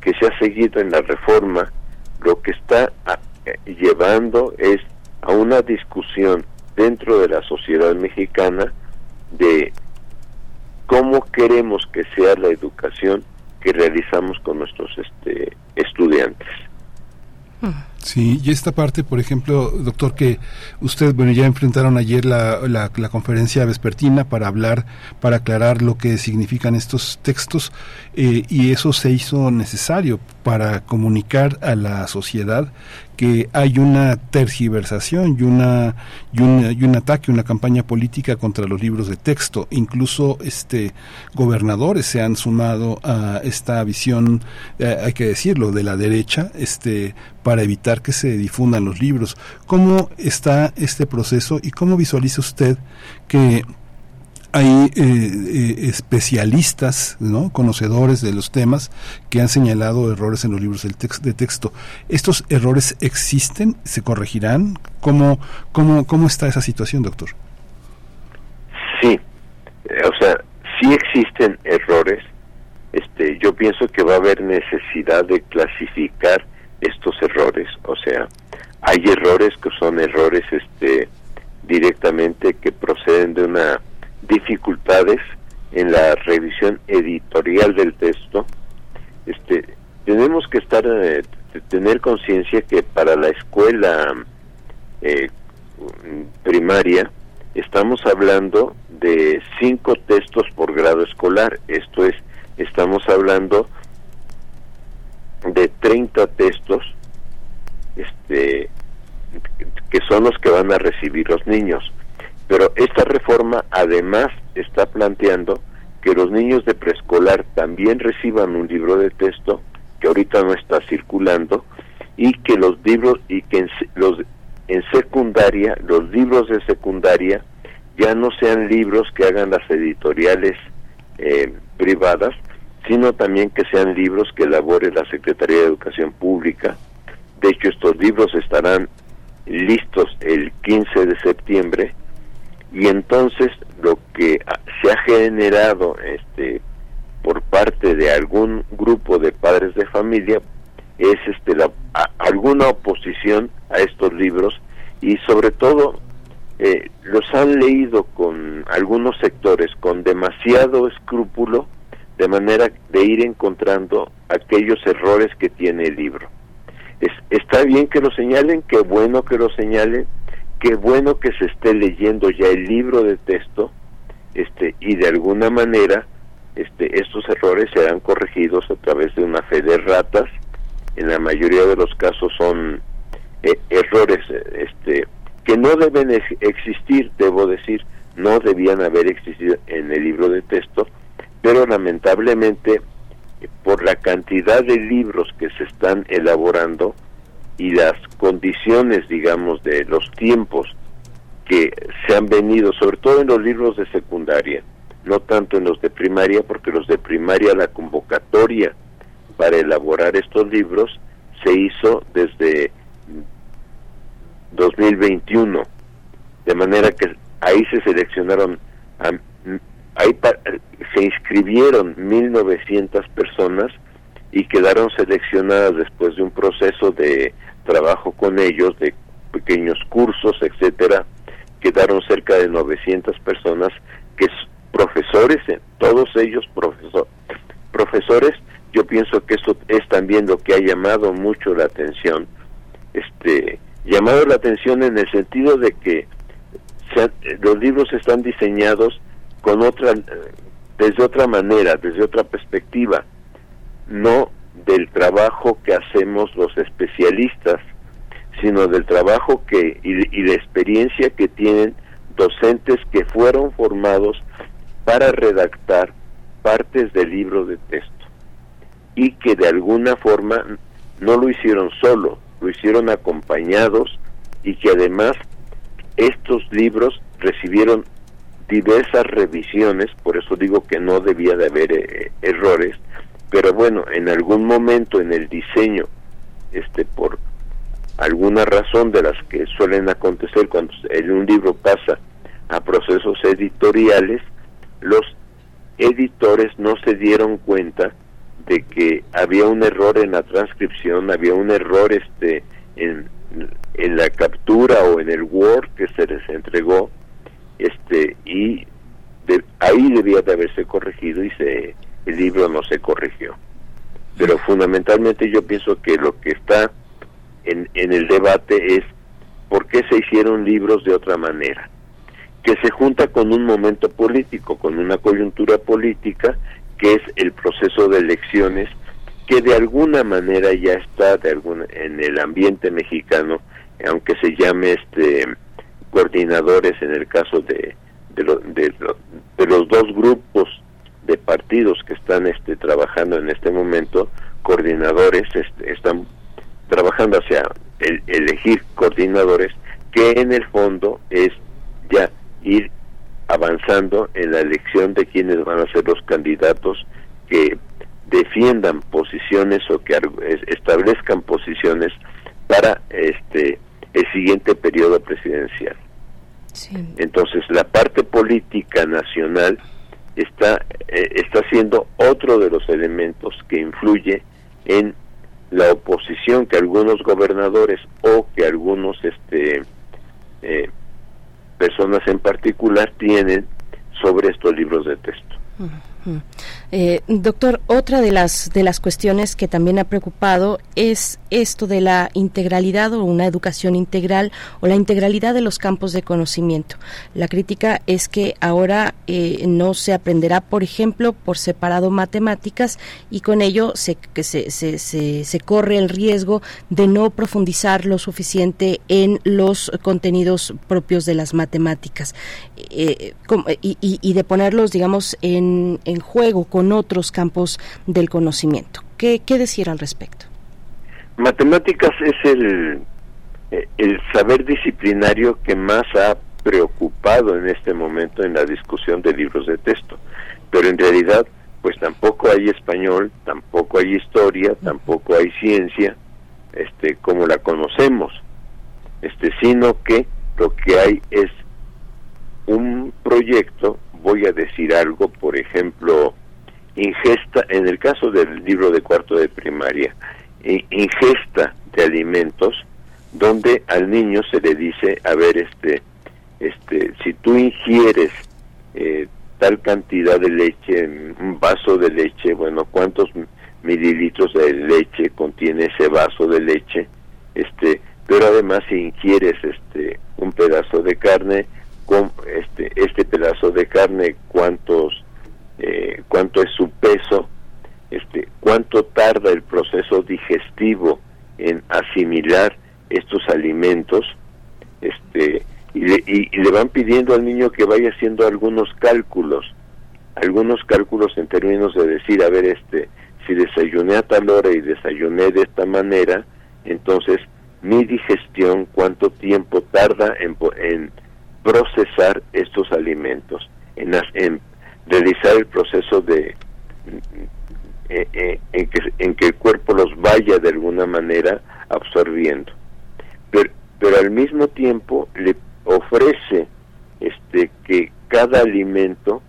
que se ha seguido en la reforma lo que está eh, llevando es a una discusión dentro de la sociedad mexicana de cómo queremos que sea la educación que realizamos con nuestros este, estudiantes. Sí, y esta parte, por ejemplo, doctor, que usted, bueno, ya enfrentaron ayer la, la, conferencia vespertina para hablar, para aclarar lo que significan estos textos, eh, y eso se hizo necesario para comunicar a la sociedad que hay una tergiversación y una y un, y un ataque, una campaña política contra los libros de texto. Incluso este gobernadores se han sumado a esta visión, eh, hay que decirlo, de la derecha, este para evitar que se difundan los libros. ¿Cómo está este proceso y cómo visualiza usted que hay eh, eh, especialistas, ¿no? conocedores de los temas que han señalado errores en los libros de texto. ¿Estos errores existen? ¿Se corregirán? ¿Cómo, cómo, cómo está esa situación, doctor? Sí, eh, o sea, sí existen errores. Este, yo pienso que va a haber necesidad de clasificar estos errores. O sea, hay errores que son errores este, directamente que proceden de una dificultades en la revisión editorial del texto, este, tenemos que estar eh, tener conciencia que para la escuela eh, primaria estamos hablando de cinco textos por grado escolar. Esto es, estamos hablando de 30 textos este, que son los que van a recibir los niños. Pero esta reforma además está planteando que los niños de preescolar también reciban un libro de texto que ahorita no está circulando y que los libros y que en, los en secundaria los libros de secundaria ya no sean libros que hagan las editoriales eh, privadas sino también que sean libros que elabore la Secretaría de Educación Pública. De hecho estos libros estarán listos el 15 de septiembre y entonces lo que se ha generado este por parte de algún grupo de padres de familia es este la, alguna oposición a estos libros y sobre todo eh, los han leído con algunos sectores con demasiado escrúpulo de manera de ir encontrando aquellos errores que tiene el libro. Es, está bien que lo señalen, qué bueno que lo señalen, qué bueno que se esté leyendo ya el libro de texto este y de alguna manera este estos errores serán corregidos a través de una fe de ratas. En la mayoría de los casos son eh, errores este que no deben existir debo decir no debían haber existido en el libro de texto pero lamentablemente por la cantidad de libros que se están elaborando y las condiciones, digamos, de los tiempos que se han venido, sobre todo en los libros de secundaria, no tanto en los de primaria, porque los de primaria la convocatoria para elaborar estos libros se hizo desde 2021, de manera que ahí se seleccionaron, ahí se inscribieron 1.900 personas y quedaron seleccionadas después de un proceso de trabajo con ellos, de pequeños cursos, etcétera, quedaron cerca de 900 personas que profesores, eh, todos ellos profesor, profesores, yo pienso que eso es también lo que ha llamado mucho la atención, este, llamado la atención en el sentido de que los libros están diseñados con otra, desde otra manera, desde otra perspectiva, no del trabajo que hacemos los especialistas, sino del trabajo que y, y la experiencia que tienen docentes que fueron formados para redactar partes del libro de texto. Y que de alguna forma no lo hicieron solo, lo hicieron acompañados y que además estos libros recibieron diversas revisiones, por eso digo que no debía de haber eh, errores, pero bueno, en algún momento en el diseño, este por alguna razón de las que suelen acontecer cuando un libro pasa a procesos editoriales, los editores no se dieron cuenta de que había un error en la transcripción, había un error este en, en la captura o en el Word que se les entregó, este y de, ahí debía de haberse corregido y se el libro no se corrigió. Pero fundamentalmente yo pienso que lo que está en, en el debate es por qué se hicieron libros de otra manera, que se junta con un momento político, con una coyuntura política, que es el proceso de elecciones, que de alguna manera ya está de alguna, en el ambiente mexicano, aunque se llame este coordinadores en el caso de, de, de, de los dos grupos de partidos que están este, trabajando en este momento, coordinadores, este, están trabajando hacia el, elegir coordinadores, que en el fondo es ya ir avanzando en la elección de quienes van a ser los candidatos que defiendan posiciones o que establezcan posiciones para este el siguiente periodo presidencial. Entonces la parte política nacional está eh, está siendo otro de los elementos que influye en la oposición que algunos gobernadores o que algunos este eh, personas en particular tienen sobre estos libros de texto. Eh, doctor, otra de las de las cuestiones que también ha preocupado es esto de la integralidad o una educación integral o la integralidad de los campos de conocimiento. La crítica es que ahora eh, no se aprenderá, por ejemplo, por separado matemáticas y con ello se, se, se, se, corre el riesgo de no profundizar lo suficiente en los contenidos propios de las matemáticas eh, y, y, de ponerlos, digamos, en, en juego con otros campos del conocimiento. ¿Qué, qué decir al respecto? Matemáticas es el, el saber disciplinario que más ha preocupado en este momento en la discusión de libros de texto, pero en realidad pues tampoco hay español, tampoco hay historia, tampoco hay ciencia, este como la conocemos, este sino que lo que hay es un proyecto, voy a decir algo, por ejemplo, ingesta, en el caso del libro de cuarto de primaria, ingesta de alimentos donde al niño se le dice, a ver, este, este, si tú ingieres eh, tal cantidad de leche, un vaso de leche, bueno, ¿cuántos mililitros de leche contiene ese vaso de leche? Este, pero además si ingieres este un pedazo de carne, con este este pedazo de carne, ¿cuántos eh, cuánto es su peso? este, cuánto tarda el proceso digestivo en asimilar estos alimentos, este, y le, y, le van pidiendo al niño que vaya haciendo algunos cálculos, algunos cálculos en términos de decir, a ver, este, si desayuné a tal hora y desayuné de esta manera, entonces mi digestión, cuánto tiempo tarda en, en procesar estos alimentos, en, en realizar el proceso de eh, eh, en, que, en que el cuerpo los vaya de alguna manera absorbiendo. Pero, pero al mismo tiempo le ofrece este que cada alimento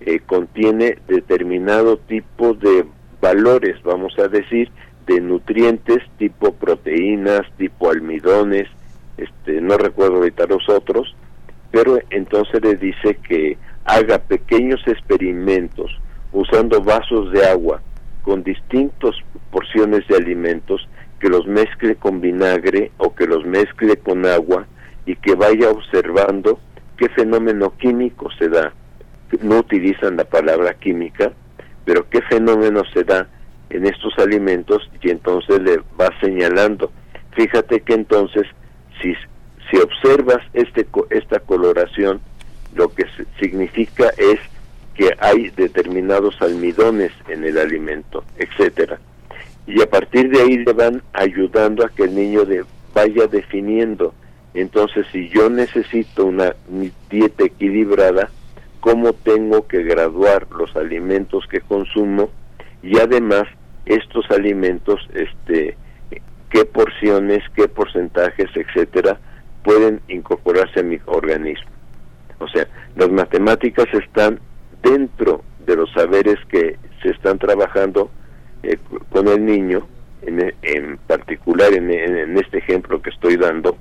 eh, contiene determinado tipo de valores, vamos a decir, de nutrientes tipo proteínas, tipo almidones, este, no recuerdo ahorita los otros, pero entonces le dice que haga pequeños experimentos usando vasos de agua con distintas porciones de alimentos, que los mezcle con vinagre o que los mezcle con agua y que vaya observando qué fenómeno químico se da. No utilizan la palabra química, pero qué fenómeno se da en estos alimentos y entonces le va señalando. Fíjate que entonces si, si observas este, esta coloración, lo que significa es que hay determinados almidones en el alimento, etcétera. Y a partir de ahí le van ayudando a que el niño vaya definiendo. Entonces, si yo necesito una dieta equilibrada, ¿cómo tengo que graduar los alimentos que consumo? Y además, estos alimentos, este, qué porciones, qué porcentajes, etcétera, pueden incorporarse a mi organismo. O sea, las matemáticas están dentro de los saberes que se están trabajando con el niño, en, en particular en, en, este ejemplo que estoy dando,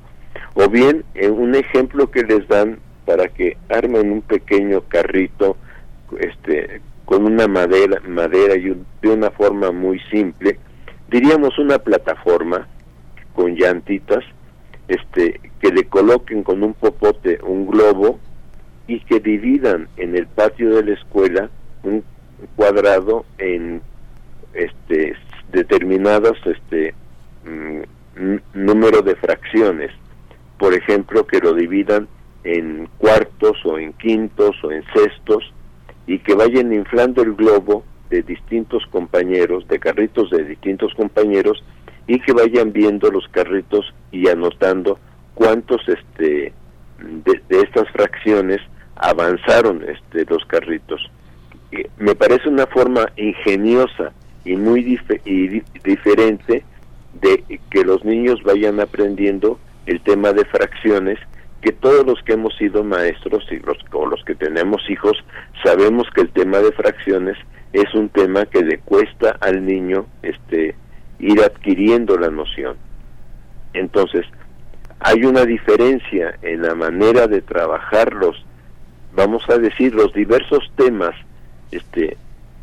o bien en un ejemplo que les dan para que armen un pequeño carrito este con una madera madera y de una forma muy simple diríamos una plataforma con llantitas este que le coloquen con un popote un globo y que dividan en el patio de la escuela un cuadrado en este determinadas este mm, número de fracciones. Por ejemplo que lo dividan en cuartos o en quintos o en sextos y que vayan inflando el globo de distintos compañeros, de carritos de distintos compañeros y que vayan viendo los carritos y anotando cuántos este de, estas fracciones avanzaron este los carritos. me parece una forma ingeniosa y muy diferente de que los niños vayan aprendiendo el tema de fracciones que todos los que hemos sido maestros y los, o los que tenemos hijos sabemos que el tema de fracciones es un tema que le cuesta al niño este ir adquiriendo la noción. Entonces, hay una diferencia en la manera de trabajar los, vamos a decir, los diversos temas este,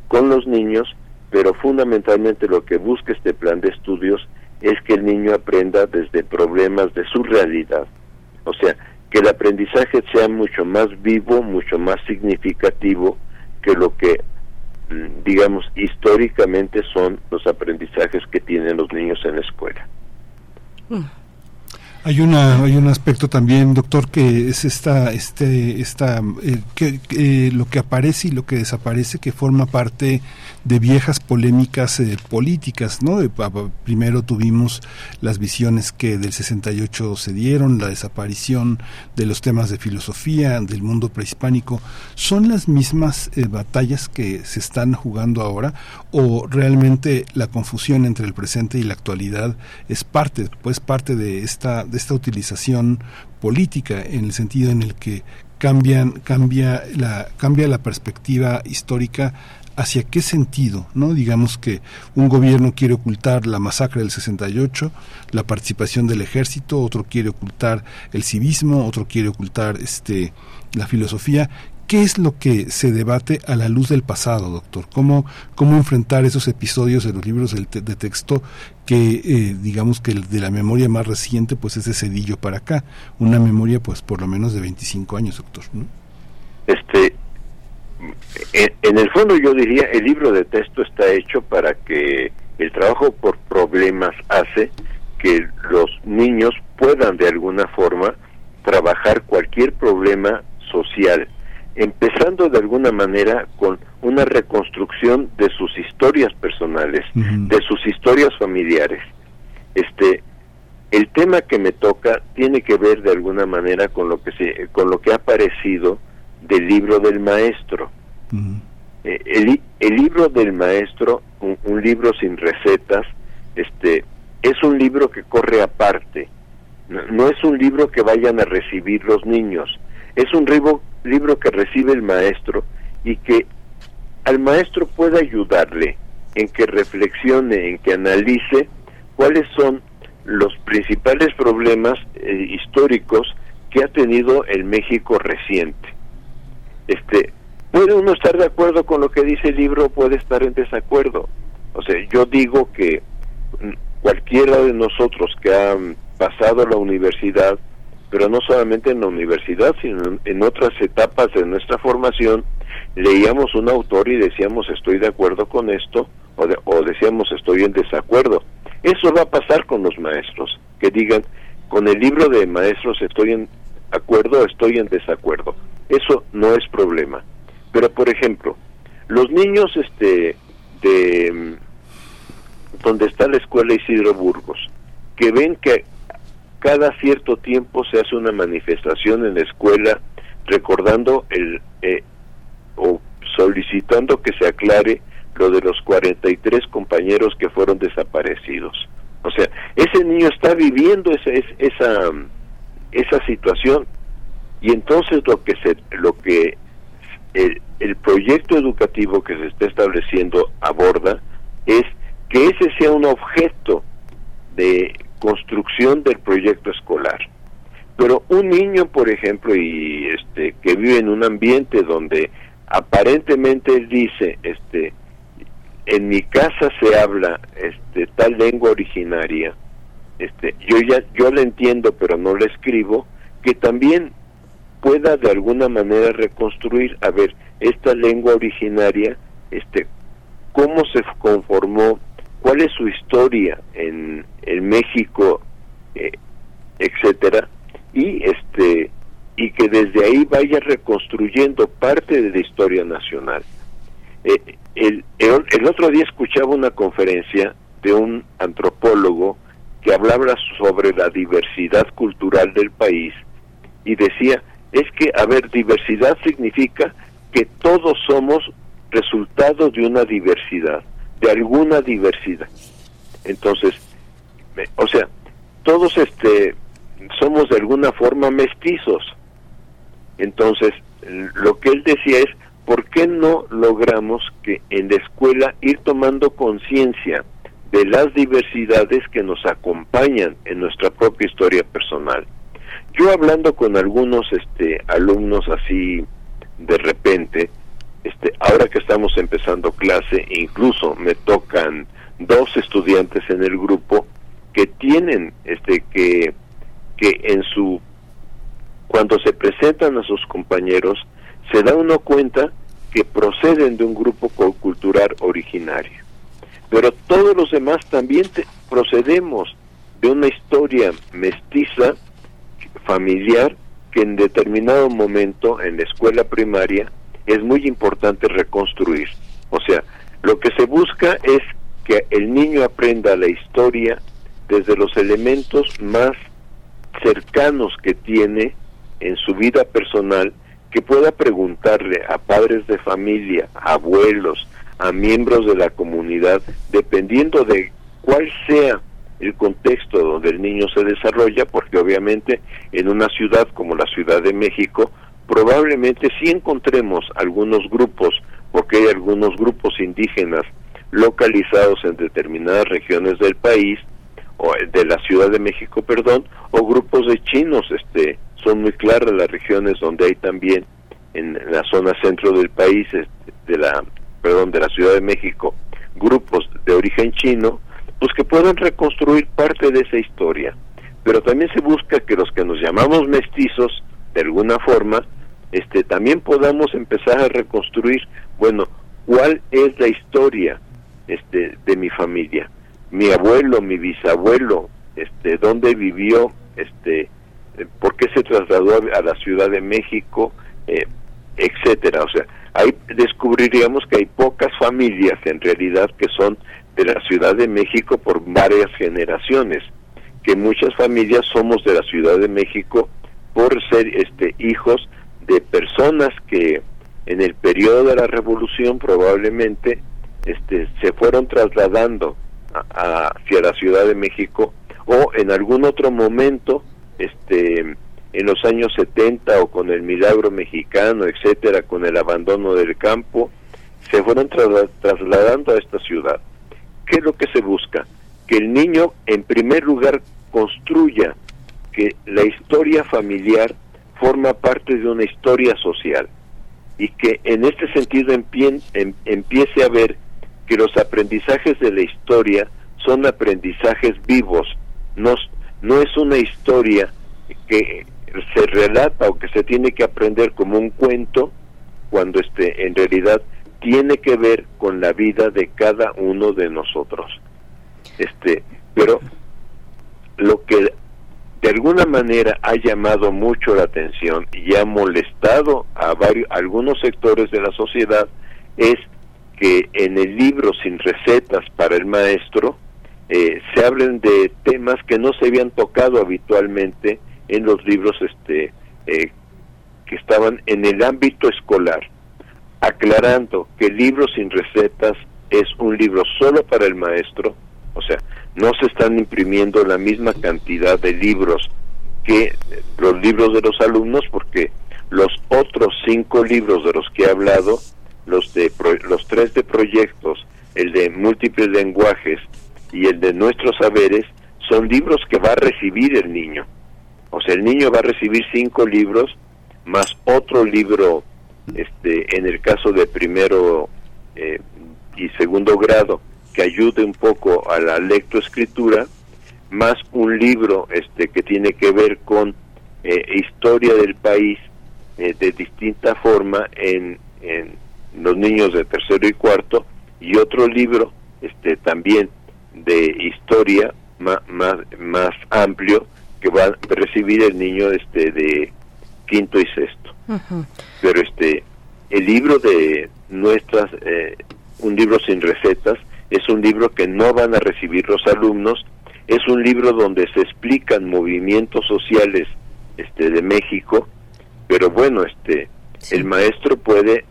con los niños, pero fundamentalmente lo que busca este plan de estudios es que el niño aprenda desde problemas de su realidad. O sea, que el aprendizaje sea mucho más vivo, mucho más significativo que lo que, mm, digamos, históricamente son los aprendizajes que tienen los niños en la escuela. Mm. Hay una hay un aspecto también, doctor, que es esta este esta eh, que, lo que aparece y lo que desaparece que forma parte de viejas polémicas eh, políticas, ¿no? primero tuvimos las visiones que del 68 se dieron, la desaparición de los temas de filosofía del mundo prehispánico, son las mismas eh, batallas que se están jugando ahora o realmente la confusión entre el presente y la actualidad es parte, pues parte de esta de esta utilización política en el sentido en el que cambian cambia la cambia la perspectiva histórica hacia qué sentido, ¿no? Digamos que un gobierno quiere ocultar la masacre del 68, la participación del ejército, otro quiere ocultar el civismo, otro quiere ocultar este la filosofía. ¿Qué es lo que se debate a la luz del pasado, doctor? ¿Cómo, cómo enfrentar esos episodios de los libros de, texto que, eh, digamos que de la memoria más reciente, pues es de Cedillo para acá? Una memoria, pues, por lo menos de 25 años, doctor. Este, en, el fondo yo diría, el libro de texto está hecho para que el trabajo por problemas hace que los niños puedan de alguna forma trabajar cualquier problema social, empezando de alguna manera con una reconstrucción de sus historias personales, de sus historias familiares. Este, el tema que me toca tiene que ver de alguna manera con lo que se, con lo que ha aparecido del libro del maestro. Eh, el, el, libro del maestro, un, libro sin recetas, este, es un libro que corre aparte. No, es un libro que vayan a recibir los niños. Es un libro, libro que recibe el maestro y que al maestro puede ayudarle en que reflexione, en que analice cuáles son los principales problemas eh, históricos que ha tenido el México reciente. Este, puede uno estar de acuerdo con lo que dice el libro, puede estar en desacuerdo. O sea, yo digo que cualquiera de nosotros que ha pasado la universidad, pero no solamente en la universidad, sino en otras etapas de nuestra formación, leíamos un autor y decíamos estoy de acuerdo con esto, o, o decíamos estoy en desacuerdo. Eso va a pasar con los maestros, que digan, con el libro de maestros estoy en acuerdo, estoy en desacuerdo. Eso no es problema. Pero por ejemplo, los niños este de mm, donde está la escuela Isidro Burgos, que ven que cada cierto tiempo se hace una manifestación en la escuela recordando el eh, o solicitando que se aclare lo de los 43 compañeros que fueron desaparecidos. O sea, ese niño está viviendo esa esa esa situación y entonces lo que se lo que el, proyecto educativo que se está estableciendo aborda es que ese sea un objeto de construcción del proyecto escolar. Pero un niño, por ejemplo, y este que vive en un ambiente donde aparentemente él dice, este, en mi casa se habla este tal lengua originaria, este, yo ya yo la entiendo pero no la escribo, que también pueda de alguna manera reconstruir, a ver, esta lengua originaria, este, cómo se conformó, cuál es su historia en, en México, eh, etcétera, y este y que desde ahí vaya reconstruyendo parte de la historia nacional. Eh, el, el, otro día escuchaba una conferencia de un antropólogo que hablaba sobre la diversidad cultural del país y decía, es que, a ver, diversidad significa que todos somos resultado de una diversidad, de alguna diversidad. Entonces, o sea, todos este somos de alguna forma mestizos. Entonces, lo que él decía es, ¿por qué no logramos que en la escuela ir tomando conciencia de las diversidades que nos acompañan en nuestra propia historia personal? Yo hablando con algunos este alumnos así de repente, este ahora que estamos empezando clase, incluso me tocan dos estudiantes en el grupo que tienen este que que en su cuando se presentan a sus compañeros se da uno cuenta que proceden de un grupo cultural originario. Pero todos los demás también procedemos de una historia mestiza, familiar, que en determinado momento en la escuela primaria es muy importante reconstruir. O sea, lo que se busca es que el niño aprenda la historia desde los elementos más cercanos que tiene en su vida personal que pueda preguntarle a padres de familia, a abuelos, a miembros de la comunidad, dependiendo de cuál sea el contexto donde el niño se desarrolla, porque obviamente en una ciudad como la Ciudad de México, probablemente sí encontremos algunos grupos, porque hay algunos grupos indígenas localizados en determinadas regiones del país, o de la Ciudad de México, perdón, o grupos de chinos, este, son muy claras las regiones donde hay también en la zona centro del país, este, de la, perdón, de la Ciudad de México, grupos de origen chino, pues que puedan reconstruir parte de esa historia. Pero también se busca que los que nos llamamos mestizos, de alguna forma, este, también podamos empezar a reconstruir, bueno, cuál es la historia este, de mi familia, mi abuelo, mi bisabuelo, este, dónde vivió, este, eh, por qué se trasladó a la Ciudad de México, eh, etcétera. O sea, ahí descubriríamos que hay pocas familias en realidad que son de la Ciudad de México por varias generaciones, que muchas familias somos de la Ciudad de México por ser este hijos de personas que en el periodo de la revolución probablemente este se fueron trasladando hacia la Ciudad de México o en algún otro momento este en los años 70 o con el milagro mexicano, etcétera, con el abandono del campo, se fueron trasladando a esta ciudad. ¿Qué es lo que se busca? Que el niño, en primer lugar, construya que la historia familiar forma parte de una historia social y que en este sentido em-, empiece a ver que los aprendizajes de la historia son aprendizajes vivos, no, no es una historia que se relata o que se tiene que aprender como un cuento cuando este en realidad tiene que ver con la vida de cada uno de nosotros. Este, pero lo que de alguna manera ha llamado mucho la atención y ha molestado a varios algunos sectores de la sociedad es que en el libro sin recetas para el maestro eh, se hablen de temas que no se habían tocado habitualmente en los libros este eh, que estaban en el ámbito escolar, aclarando que el libro sin recetas es un libro solo para el maestro, o sea, no se están imprimiendo la misma cantidad de libros que los libros de los alumnos, porque los otros cinco libros de los que he hablado, los de los tres de proyectos el de múltiples lenguajes y el de nuestros saberes, son libros que va a recibir el niño. O sea, el niño va a recibir cinco libros más otro libro, este, en el caso de primero eh, y segundo grado, que ayude un poco a la lectoescritura, más un libro este, que tiene que ver con eh, historia del país eh, de distinta forma en, los niños de tercero y cuarto, y otro libro este, también de historia más, más, más amplio que va a recibir el niño este de quinto y sexto. Pero este el libro de nuestras eh, un libro sin recetas es un libro que no van a recibir los alumnos, es un libro donde se explican movimientos sociales este de México, pero bueno, este el maestro puede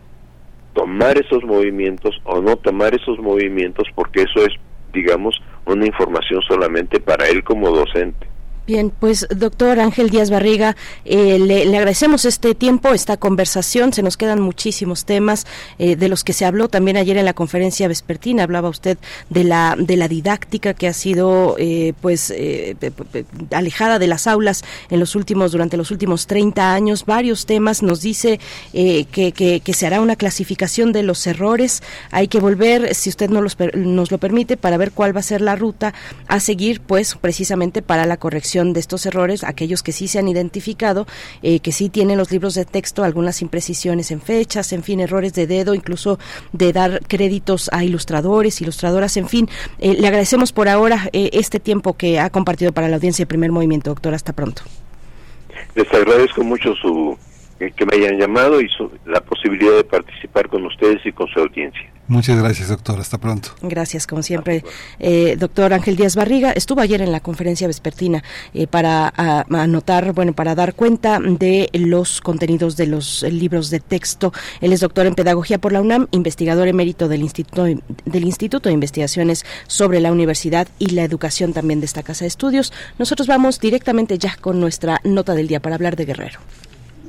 tomar esos movimientos o no tomar esos movimientos porque eso es digamos una información solamente para él como docente. Bien, pues doctor Ángel Díaz Barriga, eh, le, agradecemos este tiempo, esta conversación. Se nos quedan muchísimos temas eh, de los que se habló también ayer en la conferencia vespertina. Hablaba usted de la de la didáctica que ha sido eh, pues alejada de las aulas en los últimos durante los últimos 30 años. Varios temas. Nos dice que, que, se hará una clasificación de los errores. Hay que volver, si usted nos, los, nos lo permite, para ver cuál va a ser la ruta a seguir, pues precisamente para la corrección de estos errores, aquellos que sí se han identificado, eh, que sí tienen los libros de texto algunas imprecisiones en fechas, en fin, errores de dedo, incluso de dar créditos a ilustradores, ilustradoras, en fin. Eh, le agradecemos por ahora eh, este tiempo que ha compartido para la audiencia de Primer Movimiento, doctor. Hasta pronto. Les agradezco mucho su que me hayan llamado y la posibilidad de participar con ustedes y con su audiencia. Muchas gracias, doctor. Hasta pronto. Gracias, como siempre. Eh, doctor Ángel Díaz Barriga estuvo ayer en la conferencia vespertina eh, para anotar, bueno, para dar cuenta de los contenidos de los libros de texto. Él es doctor en Pedagogía por la UNAM, investigador emérito del Instituto, del Instituto de Investigaciones sobre la Universidad y la Educación también de esta Casa de Estudios. Nosotros vamos directamente ya con nuestra nota del día para hablar de Guerrero.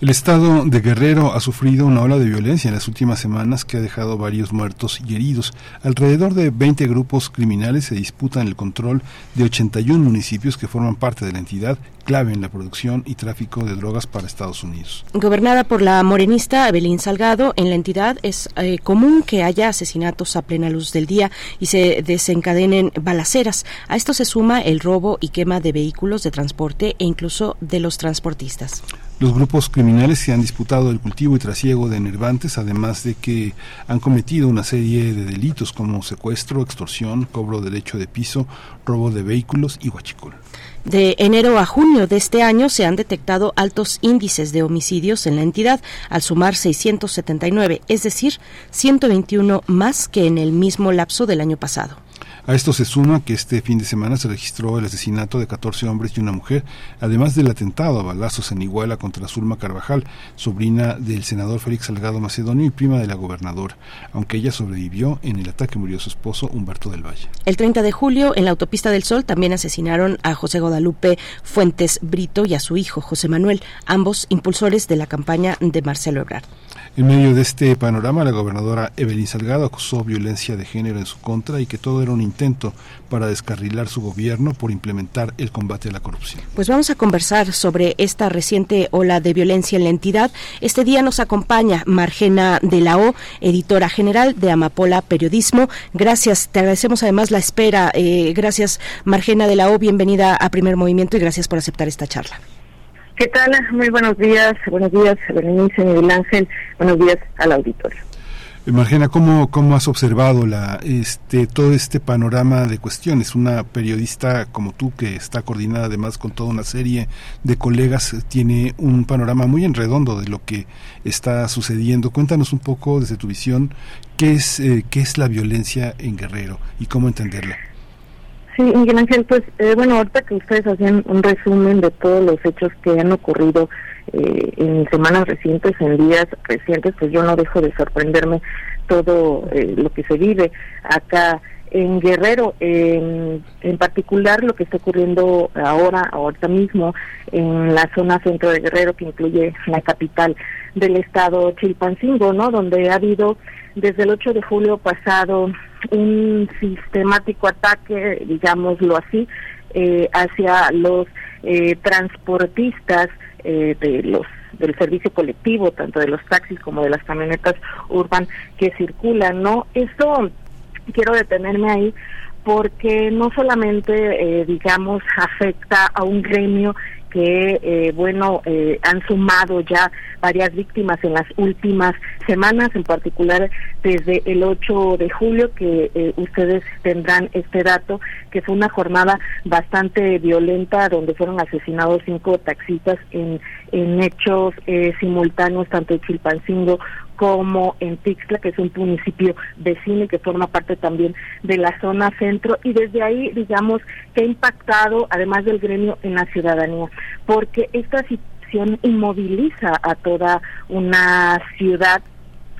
El estado de Guerrero ha sufrido una ola de violencia en las últimas semanas que ha dejado varios muertos y heridos. Alrededor de 20 grupos criminales se disputan el control de 81 municipios que forman parte de la entidad clave en la producción y tráfico de drogas para Estados Unidos. Gobernada por la morenista Evelyn Salgado, en la entidad es eh, común que haya asesinatos a plena luz del día y se desencadenen balaceras. A esto se suma el robo y quema de vehículos de transporte e incluso de los transportistas. Los grupos criminales se han disputado el cultivo y trasiego de enervantes, además de que han cometido una serie de delitos como secuestro, extorsión, cobro de derecho de piso, robo de vehículos y huachicol. De enero a junio de este año se han detectado altos índices de homicidios en la entidad, al sumar 679, es decir, 121 más que en el mismo lapso del año pasado. A esto se suma que este fin de semana se registró el asesinato de 14 hombres y una mujer, además del atentado a balazos en Iguala contra Zulma Carvajal, sobrina del senador Félix Salgado Macedonio y prima de la gobernadora. Aunque ella sobrevivió, en el ataque murió su esposo Humberto del Valle. El 30 de julio, en la autopista del Sol, también asesinaron a José Guadalupe Fuentes Brito y a su hijo José Manuel, ambos impulsores de la campaña de Marcelo Ebrard. En medio de este panorama, la gobernadora Evelyn Salgado acusó violencia de género en su contra y que todo era un intento para descarrilar su gobierno por implementar el combate a la corrupción. Pues vamos a conversar sobre esta reciente ola de violencia en la entidad. Este día nos acompaña Margena de la O, editora general de Amapola Periodismo. Gracias, te agradecemos además la espera. Eh, gracias, Margena de la O, bienvenida a Primer Movimiento y gracias por aceptar esta charla. ¿Qué tal? Muy buenos días. Buenos días, Berenice, Miguel Ángel. Buenos días al auditorio. Margena, ¿cómo, ¿cómo has observado la, este, todo este panorama de cuestiones? Una periodista como tú, que está coordinada además con toda una serie de colegas, tiene un panorama muy enredondo de lo que está sucediendo. Cuéntanos un poco desde tu visión qué es, eh, qué es la violencia en Guerrero y cómo entenderla. Sí, Miguel Ángel, pues eh, bueno, ahorita que ustedes hacían un resumen de todos los hechos que han ocurrido eh, en semanas recientes, en días recientes, pues yo no dejo de sorprenderme todo eh, lo que se vive acá en Guerrero, en, en particular lo que está ocurriendo ahora, ahorita mismo, en la zona centro de Guerrero, que incluye la capital del estado Chilpancingo, ¿no? Donde ha habido desde el 8 de julio pasado un sistemático ataque, digámoslo así, eh, hacia los eh, transportistas eh, de los del servicio colectivo, tanto de los taxis como de las camionetas urban que circulan, ¿no? Eso quiero detenerme ahí porque no solamente, eh, digamos, afecta a un gremio que, eh, bueno, eh, han sumado ya varias víctimas en las últimas semanas, en particular desde el 8 de julio, que eh, ustedes tendrán este dato, que fue una jornada bastante violenta donde fueron asesinados cinco taxistas en, en hechos eh, simultáneos, tanto en Chilpancingo como en Tixla, que es un municipio vecino y que forma parte también de la zona centro, y desde ahí, digamos, que ha impactado, además del gremio, en la ciudadanía, porque esta situación inmoviliza a toda una ciudad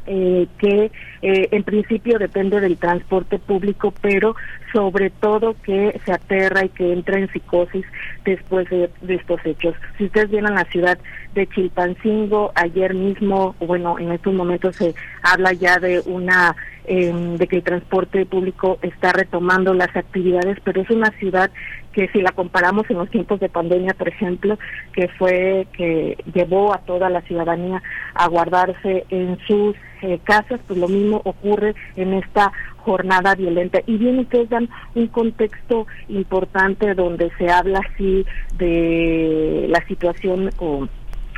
eh, que eh, en principio depende del transporte público, pero sobre todo que se aterra y que entra en psicosis después de, estos hechos. Si ustedes vieron la ciudad de Chilpancingo, ayer mismo, bueno, en estos momentos se habla ya de una eh, de que el transporte público está retomando las actividades, pero es una ciudad que si la comparamos en los tiempos de pandemia, por ejemplo, que fue que llevó a toda la ciudadanía a guardarse en sus eh, casas, pues lo mismo ocurre en esta jornada violenta. Y bien ustedes dan un contexto importante donde se habla así de la situación o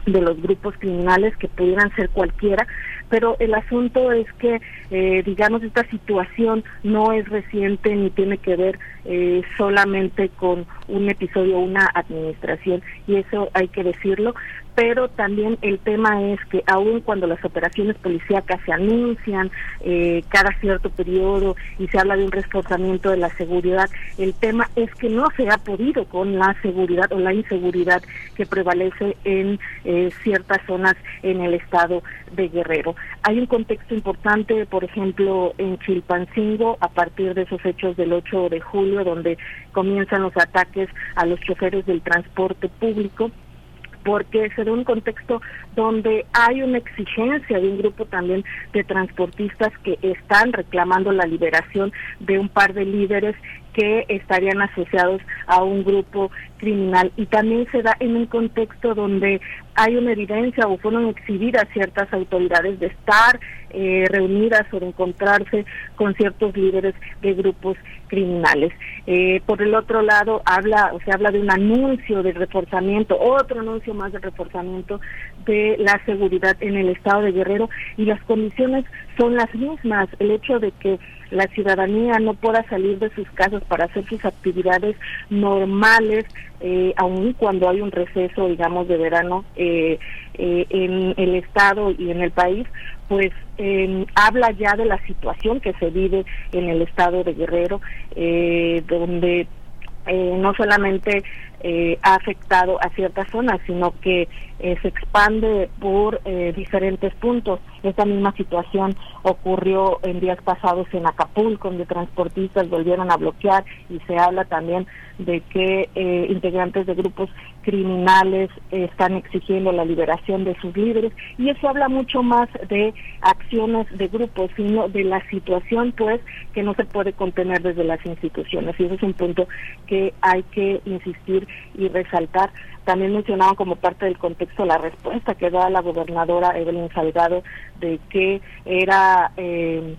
de los grupos criminales que pudieran ser cualquiera, pero el asunto es que, eh, digamos, esta situación no es reciente ni tiene que ver eh, solamente con un episodio, una administración, y eso hay que decirlo, pero también el tema es que aun cuando las operaciones policíacas se anuncian eh, cada cierto periodo y se habla de un reforzamiento de la seguridad, el tema es que no se ha podido con la seguridad o la inseguridad que prevalece en eh, ciertas zonas en el estado de Guerrero. Hay un contexto importante, por ejemplo, en Chilpancingo, a partir de esos hechos del 8 de julio, donde comienzan los ataques a los choferes del transporte público porque se da un contexto donde hay una exigencia de un grupo también de transportistas que están reclamando la liberación de un par de líderes que estarían asociados a un grupo criminal y también se da en un contexto donde hay una evidencia o fueron exhibidas ciertas autoridades de estar eh, reunidas o de encontrarse con ciertos líderes de grupos criminales. Eh, por el otro lado, habla o se habla de un anuncio de reforzamiento, otro anuncio más de reforzamiento de la seguridad en el estado de Guerrero y las condiciones son las mismas. El hecho de que la ciudadanía no pueda salir de sus casas para hacer sus actividades normales, eh, aun cuando hay un receso, digamos, de verano eh, eh, en el Estado y en el país, pues eh, habla ya de la situación que se vive en el Estado de Guerrero, eh, donde eh, no solamente eh, ha afectado a ciertas zonas, sino que eh, se expande por eh, diferentes puntos. Esta misma situación ocurrió en días pasados en Acapulco, donde transportistas volvieron a bloquear y se habla también de que eh, integrantes de grupos criminales eh, están exigiendo la liberación de sus líderes y eso habla mucho más de acciones de grupos, sino de la situación pues que no se puede contener desde las instituciones y ese es un punto que hay que insistir y resaltar. También mencionaban como parte del contexto la respuesta que da la gobernadora Evelyn Salgado de que era eh,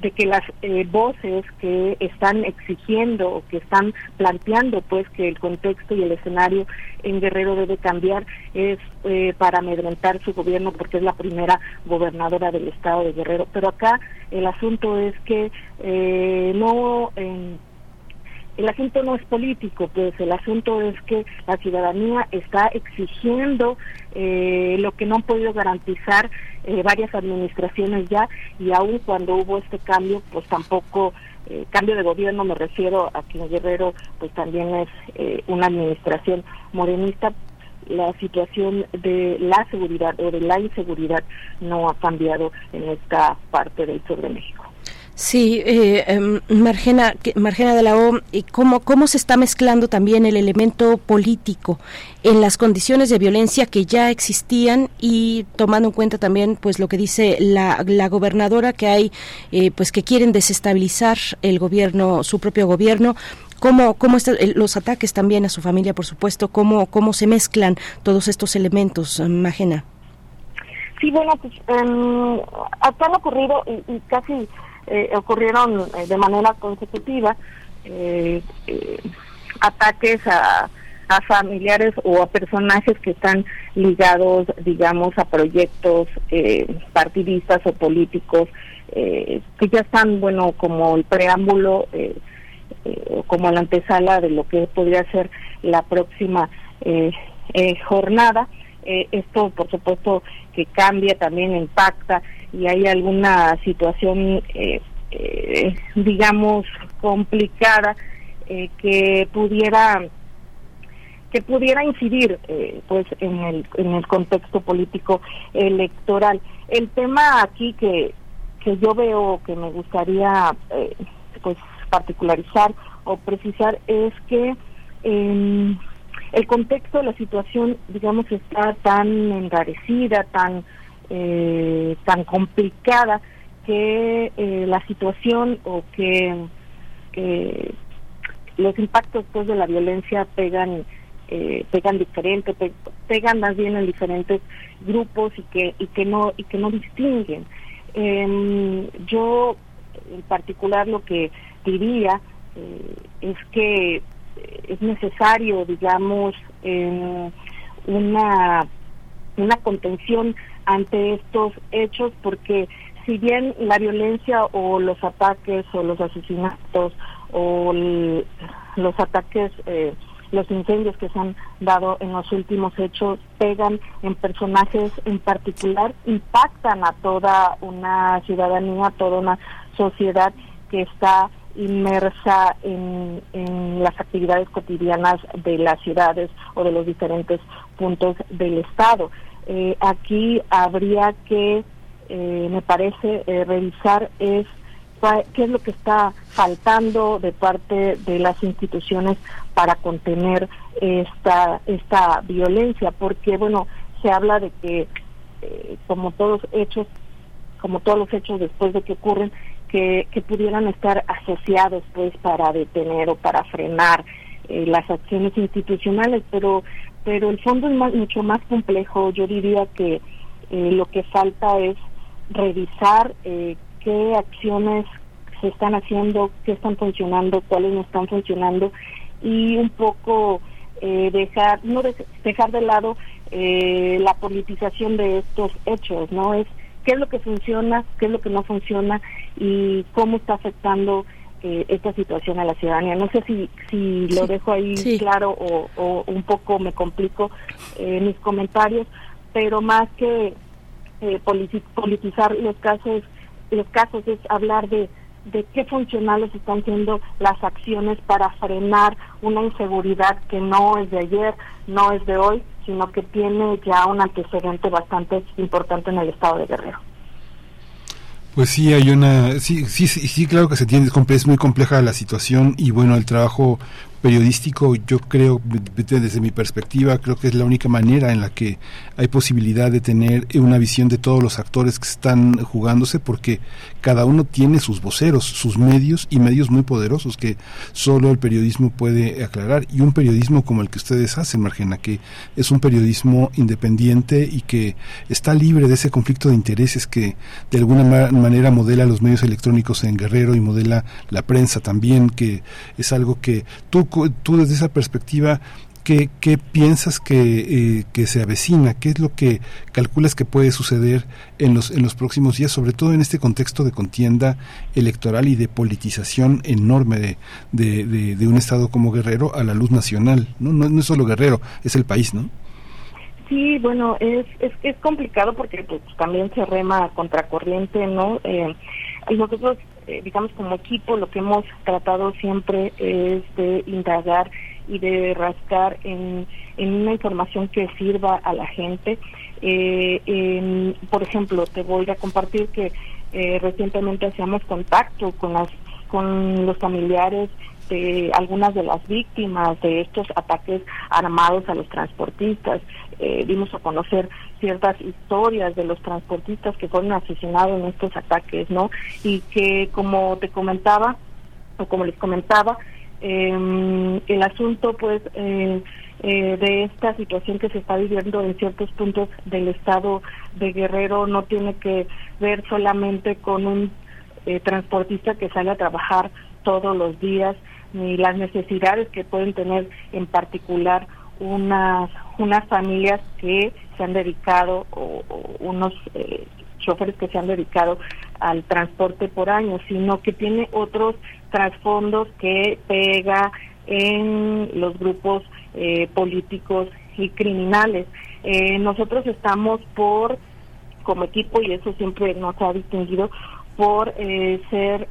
de que las eh, voces que están exigiendo o que están planteando pues que el contexto y el escenario en Guerrero debe cambiar es eh, para amedrentar su gobierno porque es la primera gobernadora del estado de Guerrero pero acá el asunto es que eh, no el asunto no es político, pues el asunto es que la ciudadanía está exigiendo eh, lo que no han podido garantizar eh, varias administraciones ya y aún cuando hubo este cambio, pues tampoco eh, cambio de gobierno me refiero a que Guerrero pues también es eh, una administración morenista la situación de la seguridad o de la inseguridad no ha cambiado en esta parte del sur de México. Sí, eh, em, Margena, Margena de la O, ¿y cómo, ¿cómo se está mezclando también el elemento político en las condiciones de violencia que ya existían y tomando en cuenta también pues lo que dice la, la gobernadora que hay eh, pues que quieren desestabilizar el gobierno, su propio gobierno, cómo, cómo está, los ataques también a su familia, por supuesto, cómo, cómo se mezclan todos estos elementos, Margena. Sí, bueno, pues eh, acá han ocurrido y, y casi eh, ocurrieron eh, de manera consecutiva eh, ataques a, a familiares o a personajes que están ligados, digamos, a proyectos partidistas o políticos que ya están, bueno, como el preámbulo o como la antesala de lo que podría ser la próxima jornada. Esto, por supuesto, que cambia, también impacta y hay alguna situación, eh, eh, digamos, complicada eh, que pudiera que pudiera incidir pues en el, en el contexto político electoral. El tema aquí que, que yo veo que me gustaría pues particularizar o precisar es que el contexto de la situación, digamos, está tan enrarecida, tan eh, tan complicada que eh, la situación o que los impactos pues, de la violencia pegan eh, pegan diferente pegan más bien en diferentes grupos y que y que no y que no distinguen. Em, yo en particular lo que diría eh, es que es necesario digamos una una contención ante estos hechos porque si bien la violencia o los ataques o los asesinatos o los ataques, eh, los incendios que se han dado en los últimos hechos pegan en personajes en particular, impactan a toda una ciudadanía, a toda una sociedad que está inmersa en, en, las actividades cotidianas de las ciudades o de los diferentes puntos del Estado. Eh, aquí habría que, eh, me parece, eh, revisar es qué es lo que está faltando de parte de las instituciones para contener esta esta violencia, porque bueno, se habla de que como todos hechos, como todos los hechos después de que ocurren, que, que pudieran estar asociados pues para detener o para frenar las acciones institucionales, pero pero el fondo es mucho más complejo. Yo diría que eh, lo que falta es revisar eh, qué acciones se están haciendo, qué están funcionando, cuáles no están funcionando y un poco eh, dejar no dejar de lado la politización de estos hechos, ¿no? Es qué es lo que funciona, qué es lo que no funciona y cómo está afectando eh, esta situación a la ciudadanía. No sé si, si lo dejo ahí claro o, un poco me complico eh, mis comentarios, pero más que eh, politizar los casos, los casos es hablar de, de qué funcionales están siendo las acciones para frenar una inseguridad que no es de ayer, no es de hoy, sino que tiene ya un antecedente bastante importante en el estado de Guerrero. Pues sí, hay una, sí, sí, sí, claro que se tiene, es muy compleja la situación y bueno, el trabajo periodístico, yo creo, desde mi perspectiva, creo que es la única manera en la que hay posibilidad de tener una visión de todos los actores que están jugándose, porque cada uno tiene sus voceros, sus medios y medios muy poderosos que solo el periodismo puede aclarar. Y un periodismo como el que ustedes hacen, Margena, que es un periodismo independiente y que está libre de ese conflicto de intereses que de alguna manera modela los medios electrónicos en Guerrero y modela la prensa también, que es algo que tú tú desde esa perspectiva, ¿qué, qué piensas que, eh, que, se avecina? ¿Qué es lo que calculas que puede suceder en los, en los próximos días, sobre todo en este contexto de contienda electoral y de politización enorme de, de, un Estado como Guerrero a la luz nacional? No, no, es solo Guerrero, es el país, ¿no? Sí, bueno, es, es, es complicado porque pues, también se rema contracorriente, ¿no? Eh, nosotros eh, digamos como equipo, lo que hemos tratado siempre es de indagar y de rascar en, en una información que sirva a la gente. Eh, por ejemplo, te voy a compartir que eh, recientemente hacíamos contacto con las con los familiares de algunas de las víctimas de estos ataques armados a los transportistas. Eh, dimos a conocer ciertas historias de los transportistas que fueron asesinados en estos ataques, ¿no? Y que, como te comentaba, o como les comentaba, eh, el asunto, pues, eh, eh, de esta situación que se está viviendo en ciertos puntos del estado de Guerrero no tiene que ver solamente con un eh, transportista que sale a trabajar todos los días, ni las necesidades que pueden tener en particular unas unas familias que se han dedicado o, unos eh, choferes que se han dedicado al transporte por años, sino que tiene otros trasfondos que pega en los grupos eh, políticos y criminales. Eh, nosotros estamos por, como equipo, y eso siempre nos ha distinguido, por eh, ser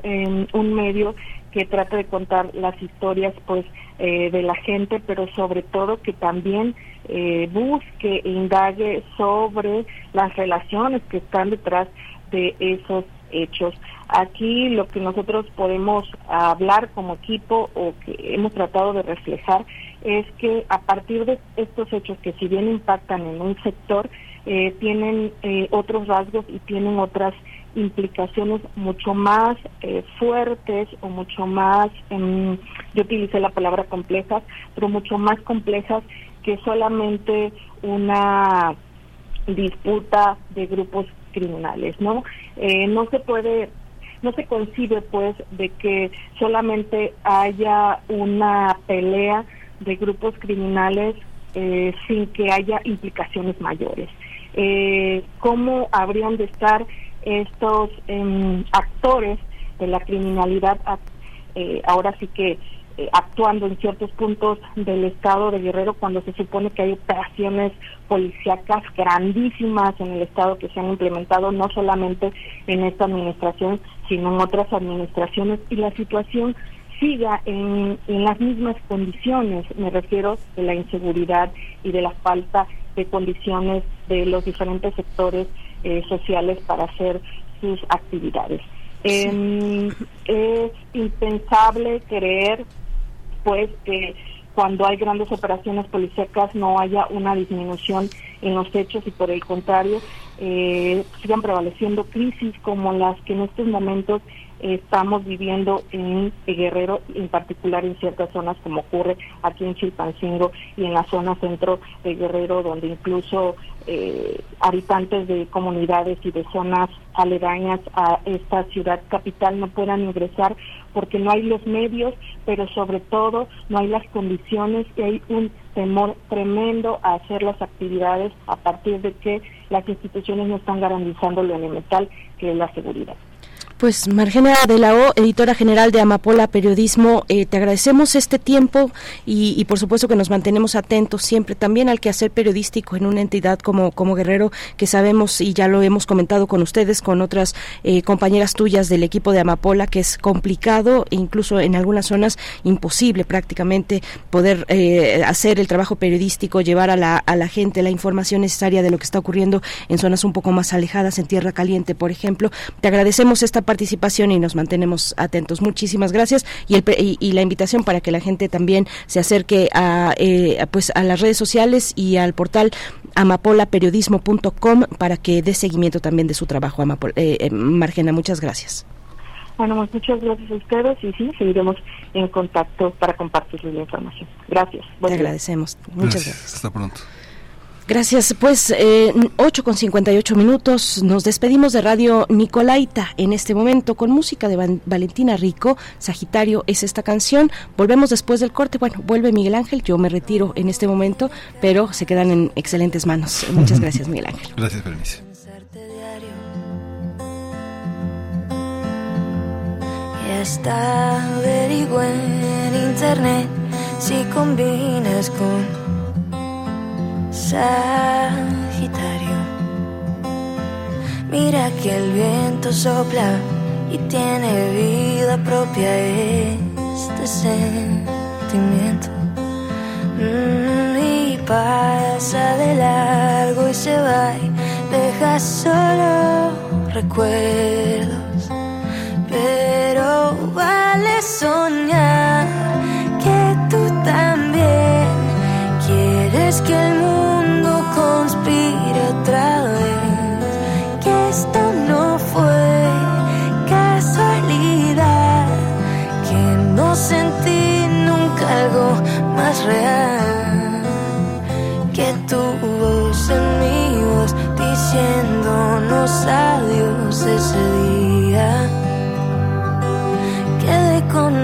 un medio que trata de contar las historias pues eh, de la gente, pero sobre todo que también eh, busque e indague sobre las relaciones que están detrás de esos hechos. Aquí lo que nosotros podemos hablar como equipo o que hemos tratado de reflejar es que a partir de estos hechos que si bien impactan en un sector, eh, tienen eh, otros rasgos y tienen otras implicaciones mucho más eh, fuertes o mucho más, em, yo utilicé la palabra complejas, pero mucho más complejas que solamente una disputa de grupos criminales, ¿no? no se puede no se concibe pues de que solamente haya una pelea de grupos criminales eh, sin que haya implicaciones mayores. Eh, ¿Cómo habrían de estar estos em, actores de la criminalidad eh, ahora sí que eh, actuando en ciertos puntos del estado de Guerrero cuando se supone que hay operaciones policíacas grandísimas en el estado que se han implementado no solamente en esta administración sino en otras administraciones y la situación siga en, las mismas condiciones, me refiero de la inseguridad y de la falta de condiciones de los diferentes sectores eh, sociales para hacer sus actividades. Em, es impensable creer pues que cuando hay grandes operaciones policíacas no haya una disminución en los hechos y por el contrario eh, sigan prevaleciendo crisis como las que en estos momentos estamos viviendo en Guerrero, en particular en ciertas zonas como ocurre aquí en Chilpancingo y en la zona centro de Guerrero, donde incluso eh, habitantes de comunidades y de zonas aledañas a esta ciudad capital no puedan ingresar porque no hay los medios, pero sobre todo no hay las condiciones y hay un temor tremendo a hacer las actividades a partir de que las instituciones no están garantizando lo elemental que es la seguridad. Pues Margena de la O, editora general de Amapola Periodismo, eh, te agradecemos este tiempo y, por supuesto que nos mantenemos atentos siempre también al quehacer periodístico en una entidad como, como Guerrero, que sabemos y ya lo hemos comentado con ustedes, con otras eh, compañeras tuyas del equipo de Amapola, que es complicado e incluso en algunas zonas imposible prácticamente poder eh, hacer el trabajo periodístico, llevar a la, a la gente la información necesaria de lo que está ocurriendo en zonas un poco más alejadas, en Tierra Caliente, por ejemplo. Te agradecemos esta participación y nos mantenemos atentos. Muchísimas gracias y, y, la invitación para que la gente también se acerque a, eh, pues a las redes sociales y al portal amapolaperiodismo.com para que dé seguimiento también de su trabajo. Eh, eh, Margena, muchas gracias. Bueno, pues muchas gracias a ustedes y sí, seguiremos en contacto para compartir la información. Gracias. Te agradecemos. Muchas gracias. Hasta pronto. Gracias. Pues eh, 8 con 58 minutos. Nos despedimos de Radio Nicolaita en este momento con música de Valentina Rico. Sagitario es esta canción. Volvemos después del corte. Bueno, vuelve Miguel Ángel. Yo me retiro en este momento, pero se quedan en excelentes manos. Muchas gracias, Miguel Ángel. Gracias, Berenice. está en internet si combinas con Sagitario. Mira que el viento sopla y tiene vida propia este sentimiento. Mm, y pasa de largo y se va y deja solo recuerdos. Pero vale son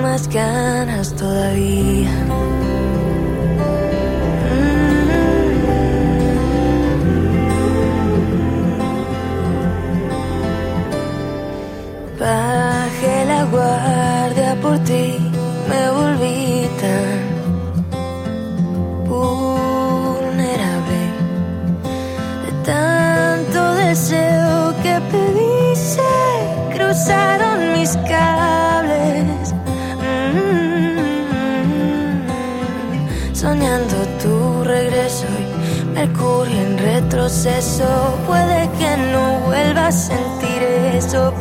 más ganas todavía. retroceso. Puede que no vuelva a sentir eso,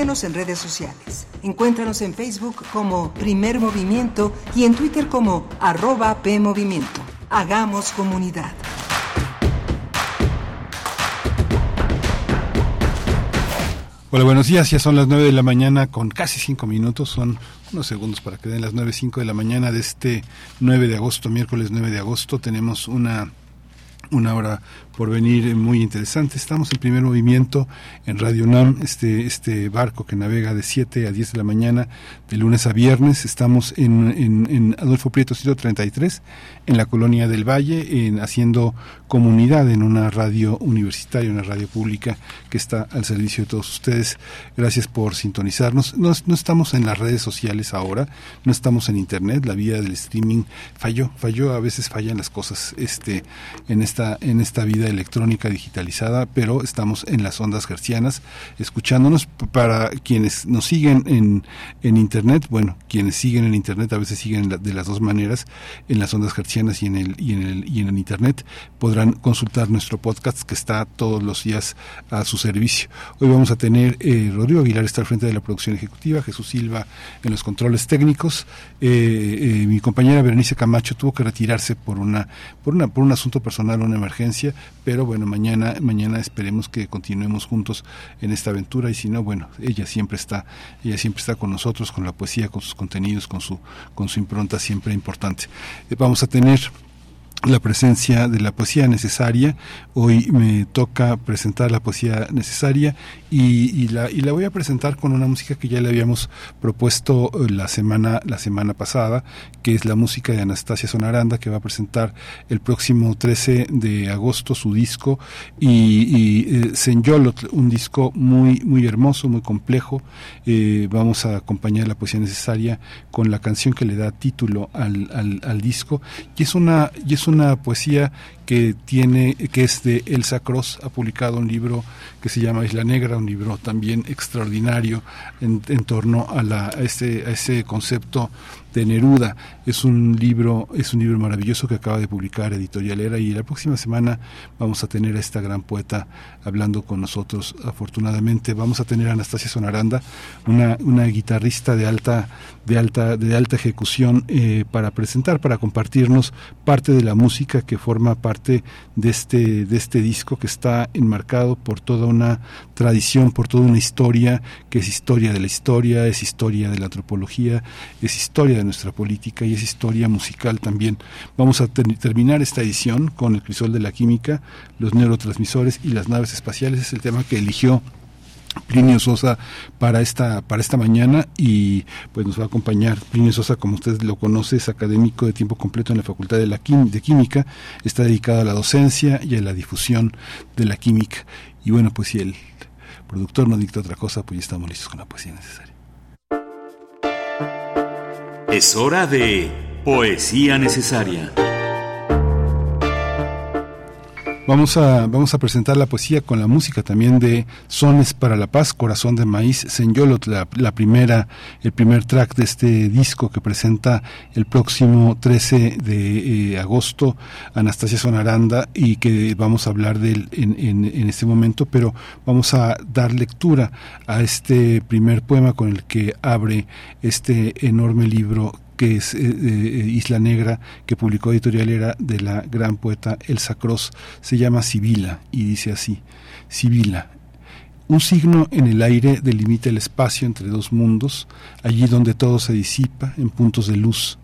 Síguenos en redes sociales. Encuéntranos en Facebook como Primer Movimiento y en Twitter como arroba PMovimiento. Hagamos comunidad. Hola, buenos días. Ya son las 9 de la mañana con casi 5 minutos. Son unos segundos para que den las 9, 5 de la mañana de este 9 de agosto, miércoles 9 de agosto. Tenemos una, una hora por venir muy interesante. Estamos en primer movimiento en Radio UNAM, este, este barco que navega de 7 a 10 de la mañana, de lunes a viernes. Estamos en, en, en Adolfo Prieto 133, en la colonia del Valle, en, haciendo comunidad en una radio universitaria, una radio pública que está al servicio de todos ustedes. Gracias por sintonizarnos. No, no estamos en las redes sociales ahora, no estamos en internet, la vía del streaming falló, falló, a veces fallan las cosas este, en, esta, en esta vida electrónica digitalizada, pero estamos en las ondas gercianas escuchándonos. Para quienes nos siguen en, en Internet, bueno, quienes siguen en Internet a veces siguen de las dos maneras, en las ondas gercianas y en el, y en el, y en el Internet, podrán consultar nuestro podcast que está todos los días a su servicio. Hoy vamos a tener eh, Rodrigo Aguilar está al frente de la producción ejecutiva, Jesús Silva en los controles técnicos, eh, eh, mi compañera Berenice Camacho tuvo que retirarse por una, por una, por un asunto personal, una emergencia, pero bueno, mañana, mañana esperemos que continuemos juntos en esta aventura y si no, bueno, ella siempre está, ella siempre está con nosotros, con la poesía, con sus contenidos, con su, con su impronta siempre importante. Eh, vamos a tener la presencia de la poesía necesaria. Hoy me toca presentar la poesía necesaria y, la, y la voy a presentar con una música que ya le habíamos propuesto eh, la semana, la semana pasada, que es la música de Anastasia Sonaranda, que va a presentar el próximo 13 de agosto su disco y, y eh, Senyolot, un disco muy, muy hermoso, muy complejo. Eh, vamos a acompañar la poesía necesaria con la canción que le da título al, al, al disco y es una, y es una poesía que tiene que es de Elsa Cross ha publicado un libro que se llama Isla Negra un libro también extraordinario en, torno a, la, a, ese, a ese concepto de Neruda. Es un libro es un libro maravilloso que acaba de publicar Editorial Era y la próxima semana vamos a tener a esta gran poeta hablando con nosotros afortunadamente. Vamos a tener a Anastasia Sonaranda una, una guitarrista de alta de alta de alta ejecución eh, para presentar para compartirnos parte de la música que forma parte de este de este disco que está enmarcado por toda una tradición por toda una historia que es historia de la historia es historia de la antropología es historia de nuestra política y es historia musical también. Vamos a ter terminar esta edición con el crisol de la química, los neurotransmisores y las naves espaciales. Es el tema que eligió Plinio Sosa para esta para esta mañana y pues nos va a acompañar Plinio Sosa como usted lo conoce es académico de tiempo completo en la Facultad de la de Química. Está dedicado a la docencia y a la difusión de la química. Y bueno pues si el productor no dicta otra cosa pues ya estamos listos con la poesía necesaria. Es hora de Poesía Necesaria. Vamos a, vamos a presentar la poesía con la música también de Sones para la Paz, Corazón de Maíz, Senyolot, la, la primera, el primer track de este disco que presenta el próximo 13 de eh, agosto Anastasia Sonaranda y que vamos a hablar de él en, en, en este momento, pero vamos a dar lectura a este primer poema con el que abre este enorme libro que es eh, eh, Isla Negra, que publicó Editorial Era de la gran poeta Elsa Cross, se llama Sibila y dice así, Sibila, un signo en el aire delimita el espacio entre dos mundos, allí donde todo se disipa en puntos de luz,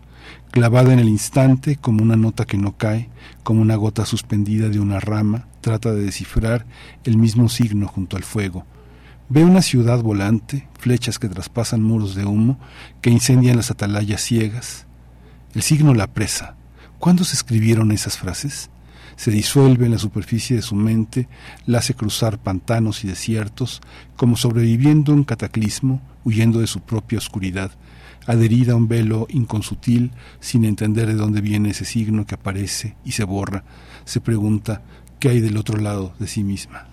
clavada en el instante como una nota que no cae, como una gota suspendida de una rama, trata de descifrar el mismo signo junto al fuego, Ve una ciudad volante, flechas que traspasan muros de humo, que incendian las atalayas ciegas. El signo la presa. ¿Cuándo se escribieron esas frases? Se disuelve en la superficie de su mente, la hace cruzar pantanos y desiertos, como sobreviviendo un cataclismo, huyendo de su propia oscuridad, adherida a un velo inconsutil, sin entender de dónde viene ese signo que aparece y se borra, se pregunta qué hay del otro lado de sí misma.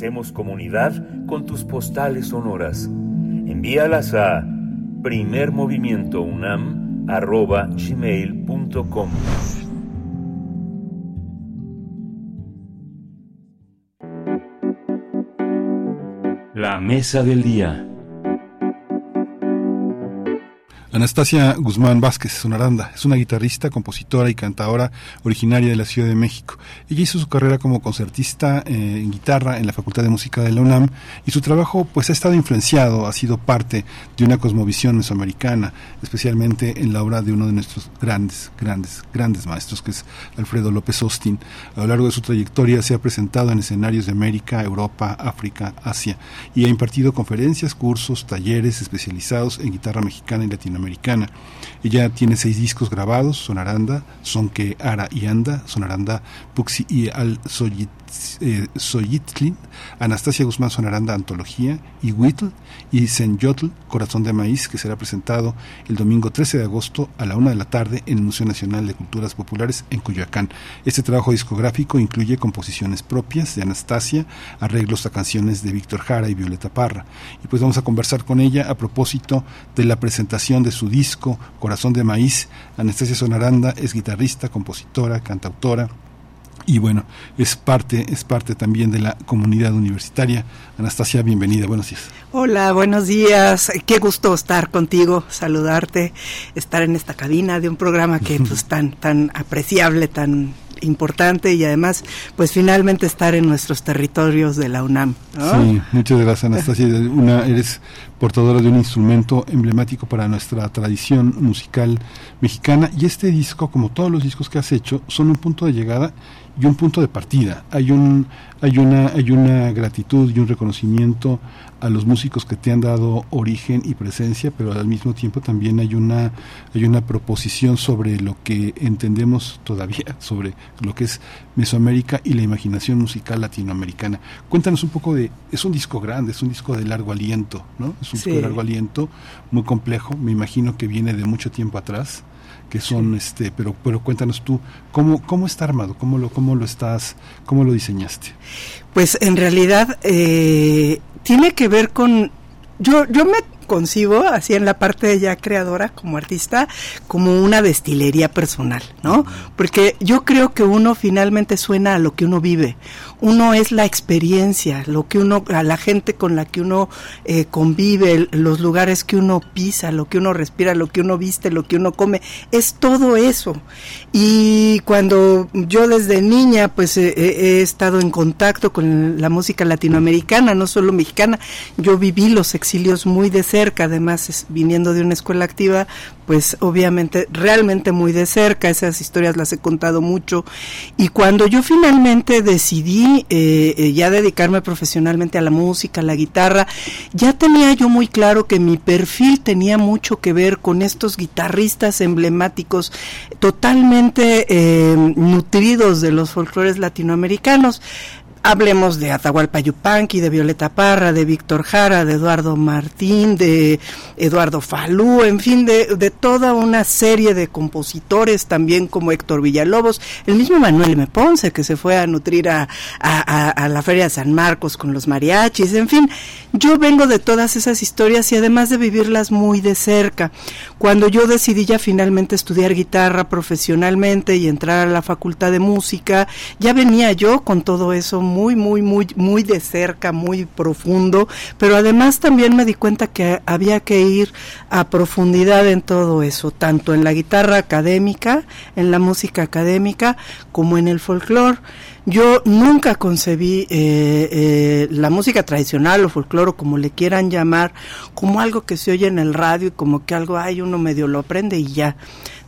Hacemos comunidad con tus postales sonoras. Envíalas a primermovimientounam.gmail.com La mesa del día. Anastasia Guzmán Vázquez Sonaranda es una guitarrista, compositora y cantadora originaria de la Ciudad de México. Ella hizo su carrera como concertista eh, en guitarra en la Facultad de Música de la UNAM y su trabajo pues ha estado influenciado, ha sido parte de una cosmovisión mesoamericana, especialmente en la obra de uno de nuestros grandes, grandes, grandes maestros que es Alfredo López Austin. A lo largo de su trayectoria se ha presentado en escenarios de América, Europa, África, Asia y ha impartido conferencias, cursos, talleres especializados en guitarra mexicana y latinoamericana. Ella tiene seis discos grabados, Sonaranda, Sonke Ara y Anda, Sonaranda Puxi y Al eh, Soyitlin, Anastasia Guzmán Sonaranda Antología y Whittle y Senyotl Corazón de Maíz, que será presentado el domingo 13 de agosto a la una de la tarde en el Museo Nacional de Culturas Populares en Cuyoacán. Este trabajo discográfico incluye composiciones propias de Anastasia, arreglos a canciones de Víctor Jara y Violeta Parra. Y pues vamos a conversar con ella a propósito de la presentación de su disco Corazón de Maíz. Anastasia Sonaranda es guitarrista, compositora, cantautora y bueno, es parte, es parte también de la comunidad universitaria. Anastasia, bienvenida, buenos días. Hola, buenos días. Qué gusto estar contigo, saludarte, estar en esta cabina de un programa que pues tan tan apreciable, tan importante y además pues finalmente estar en nuestros territorios de la UNAM. Sí, muchas gracias Anastasia. Una, eres portadora de un instrumento emblemático para nuestra tradición musical mexicana y este disco, como todos los discos que has hecho, son un punto de llegada y un punto de partida. Hay un hay una hay una gratitud y un reconocimiento a los músicos que te han dado origen y presencia, pero al mismo tiempo también hay una hay una proposición sobre lo que entendemos todavía sobre lo que es Mesoamérica y la imaginación musical latinoamericana. Cuéntanos un poco de es un disco grande, es un disco de largo aliento, ¿no? Es un disco de largo aliento, muy complejo, me imagino que viene de mucho tiempo atrás que son este pero pero cuéntanos tú cómo cómo está armado cómo lo cómo lo estás cómo lo diseñaste pues en realidad eh, tiene que ver con yo yo me concibo así en la parte ya creadora como artista como una destilería personal, ¿no? Porque yo creo que uno finalmente suena a lo que uno vive. Uno es la experiencia, lo que uno, a la gente con la que uno eh, convive, los lugares que uno pisa, lo que uno respira, lo que uno viste, lo que uno come, es todo eso. Y cuando yo desde niña pues eh, he estado en contacto con la música latinoamericana, no solo mexicana, yo viví los exilios muy de cerca además viniendo de una escuela activa, pues obviamente realmente muy de cerca, esas historias las he contado mucho. Y cuando yo finalmente decidí eh, eh, ya dedicarme profesionalmente a la música, a la guitarra, ya tenía yo muy claro que mi perfil tenía mucho que ver con estos guitarristas emblemáticos totalmente eh, nutridos de los folclores latinoamericanos. Hablemos de Atahualpa Yupanqui, de Violeta Parra, de Víctor Jara, de Eduardo Martín, de Eduardo Falú, en fin, de, de, toda una serie de compositores también como Héctor Villalobos, el mismo Manuel M. Ponce que se fue a nutrir a, a, a, la Feria de San Marcos con los mariachis, en fin, yo vengo de todas esas historias y además de vivirlas muy de cerca. Cuando yo decidí ya finalmente estudiar guitarra profesionalmente y entrar a la Facultad de Música, ya venía yo con todo eso muy, muy, muy, muy de cerca, muy profundo, pero además también me di cuenta que había que ir a profundidad en todo eso, tanto en la guitarra académica, en la música académica, como en el folclore. Yo nunca concebí eh, eh, la música tradicional o folclore, como le quieran llamar, como algo que se oye en el radio y como que algo hay, uno medio lo aprende y ya.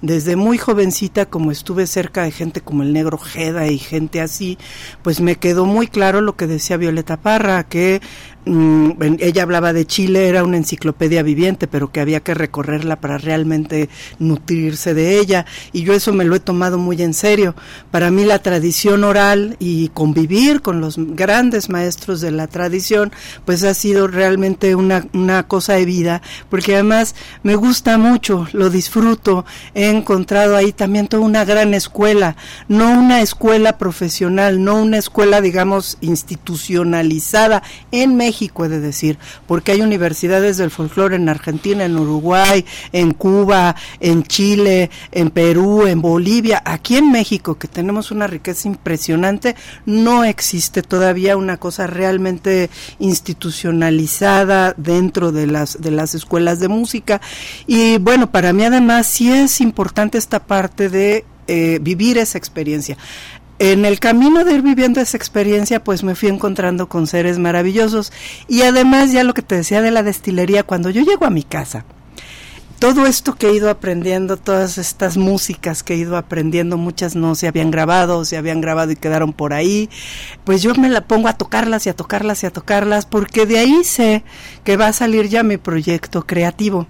Desde muy jovencita, como estuve cerca de gente como el negro Jeda y gente así, pues me quedó muy claro lo que decía Violeta Parra, que mm, ella hablaba de Chile, era una enciclopedia viviente, pero que había que recorrerla para realmente nutrirse de ella. Y yo eso me lo he tomado muy en serio. Para mí la tradición oral y convivir con los grandes maestros de la tradición, pues ha sido realmente una, una cosa de vida, porque además me gusta mucho, lo disfruto. He encontrado ahí también toda una gran escuela, no una escuela profesional, no una escuela, digamos, institucionalizada en México, he de decir, porque hay universidades del folclore en Argentina, en Uruguay, en Cuba, en Chile, en Perú, en Bolivia, aquí en México, que tenemos una riqueza impresionante, no existe todavía una cosa realmente institucionalizada dentro de las de las escuelas de música y bueno, para mí además sí es importante esta parte de eh, vivir esa experiencia. En el camino de ir viviendo esa experiencia, pues me fui encontrando con seres maravillosos. Y además, ya lo que te decía de la destilería, cuando yo llego a mi casa, todo esto que he ido aprendiendo, todas estas músicas que he ido aprendiendo, muchas no se habían grabado, se habían grabado y quedaron por ahí, pues yo me la pongo a tocarlas y a tocarlas y a tocarlas, porque de ahí sé que va a salir ya mi proyecto creativo.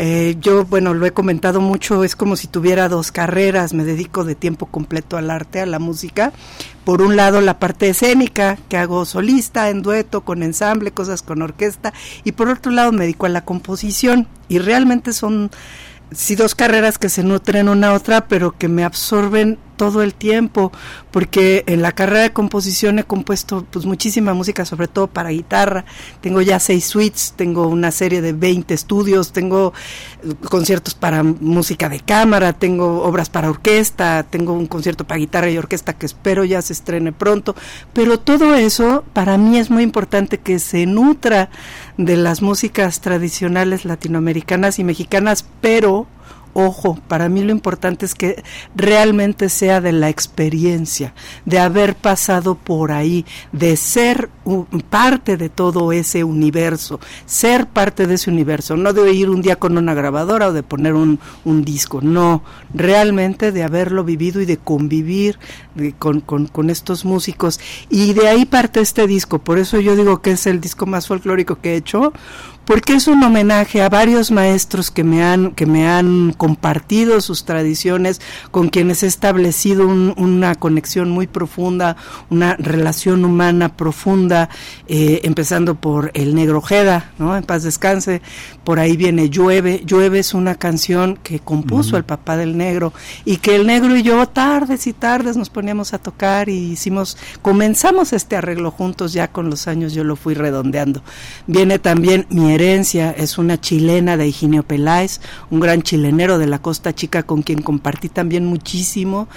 Eh, yo, bueno, lo he comentado mucho, es como si tuviera dos carreras, me dedico de tiempo completo al arte, a la música. Por un lado la parte escénica, que hago solista, en dueto, con ensamble, cosas con orquesta, y por otro lado me dedico a la composición. Y realmente son, sí, dos carreras que se nutren una a otra, pero que me absorben todo el tiempo, porque en la carrera de composición he compuesto pues muchísima música, sobre todo para guitarra. Tengo ya seis suites, tengo una serie de 20 estudios, tengo eh, conciertos para música de cámara, tengo obras para orquesta, tengo un concierto para guitarra y orquesta que espero ya se estrene pronto, pero todo eso para mí es muy importante que se nutra de las músicas tradicionales latinoamericanas y mexicanas, pero ojo, para mí lo importante es que realmente sea de la experiencia, de haber pasado por ahí, de ser parte de todo ese universo, ser parte de ese universo, no de ir un día con una grabadora o de poner un, disco, no, realmente de haberlo vivido y de convivir con, con, con estos músicos. Y de ahí parte este disco, por eso yo digo que es el disco más folclórico que he hecho, porque es un homenaje a varios maestros que me han que me han compartido sus tradiciones, con quienes he establecido una conexión muy profunda, una relación humana profunda, eh, empezando por el Negro Jeda, ¿no? En paz descanse. Por ahí viene Llueve. Llueve es una canción que compuso el papá del Negro y que el Negro y yo tardes y tardes nos poníamos a tocar y hicimos, comenzamos este arreglo juntos ya con los años yo lo fui redondeando. Viene también mi herencia, es una chilena de Higinio Peláez, un gran chilenero de la Costa Chica con quien compartí también muchísimo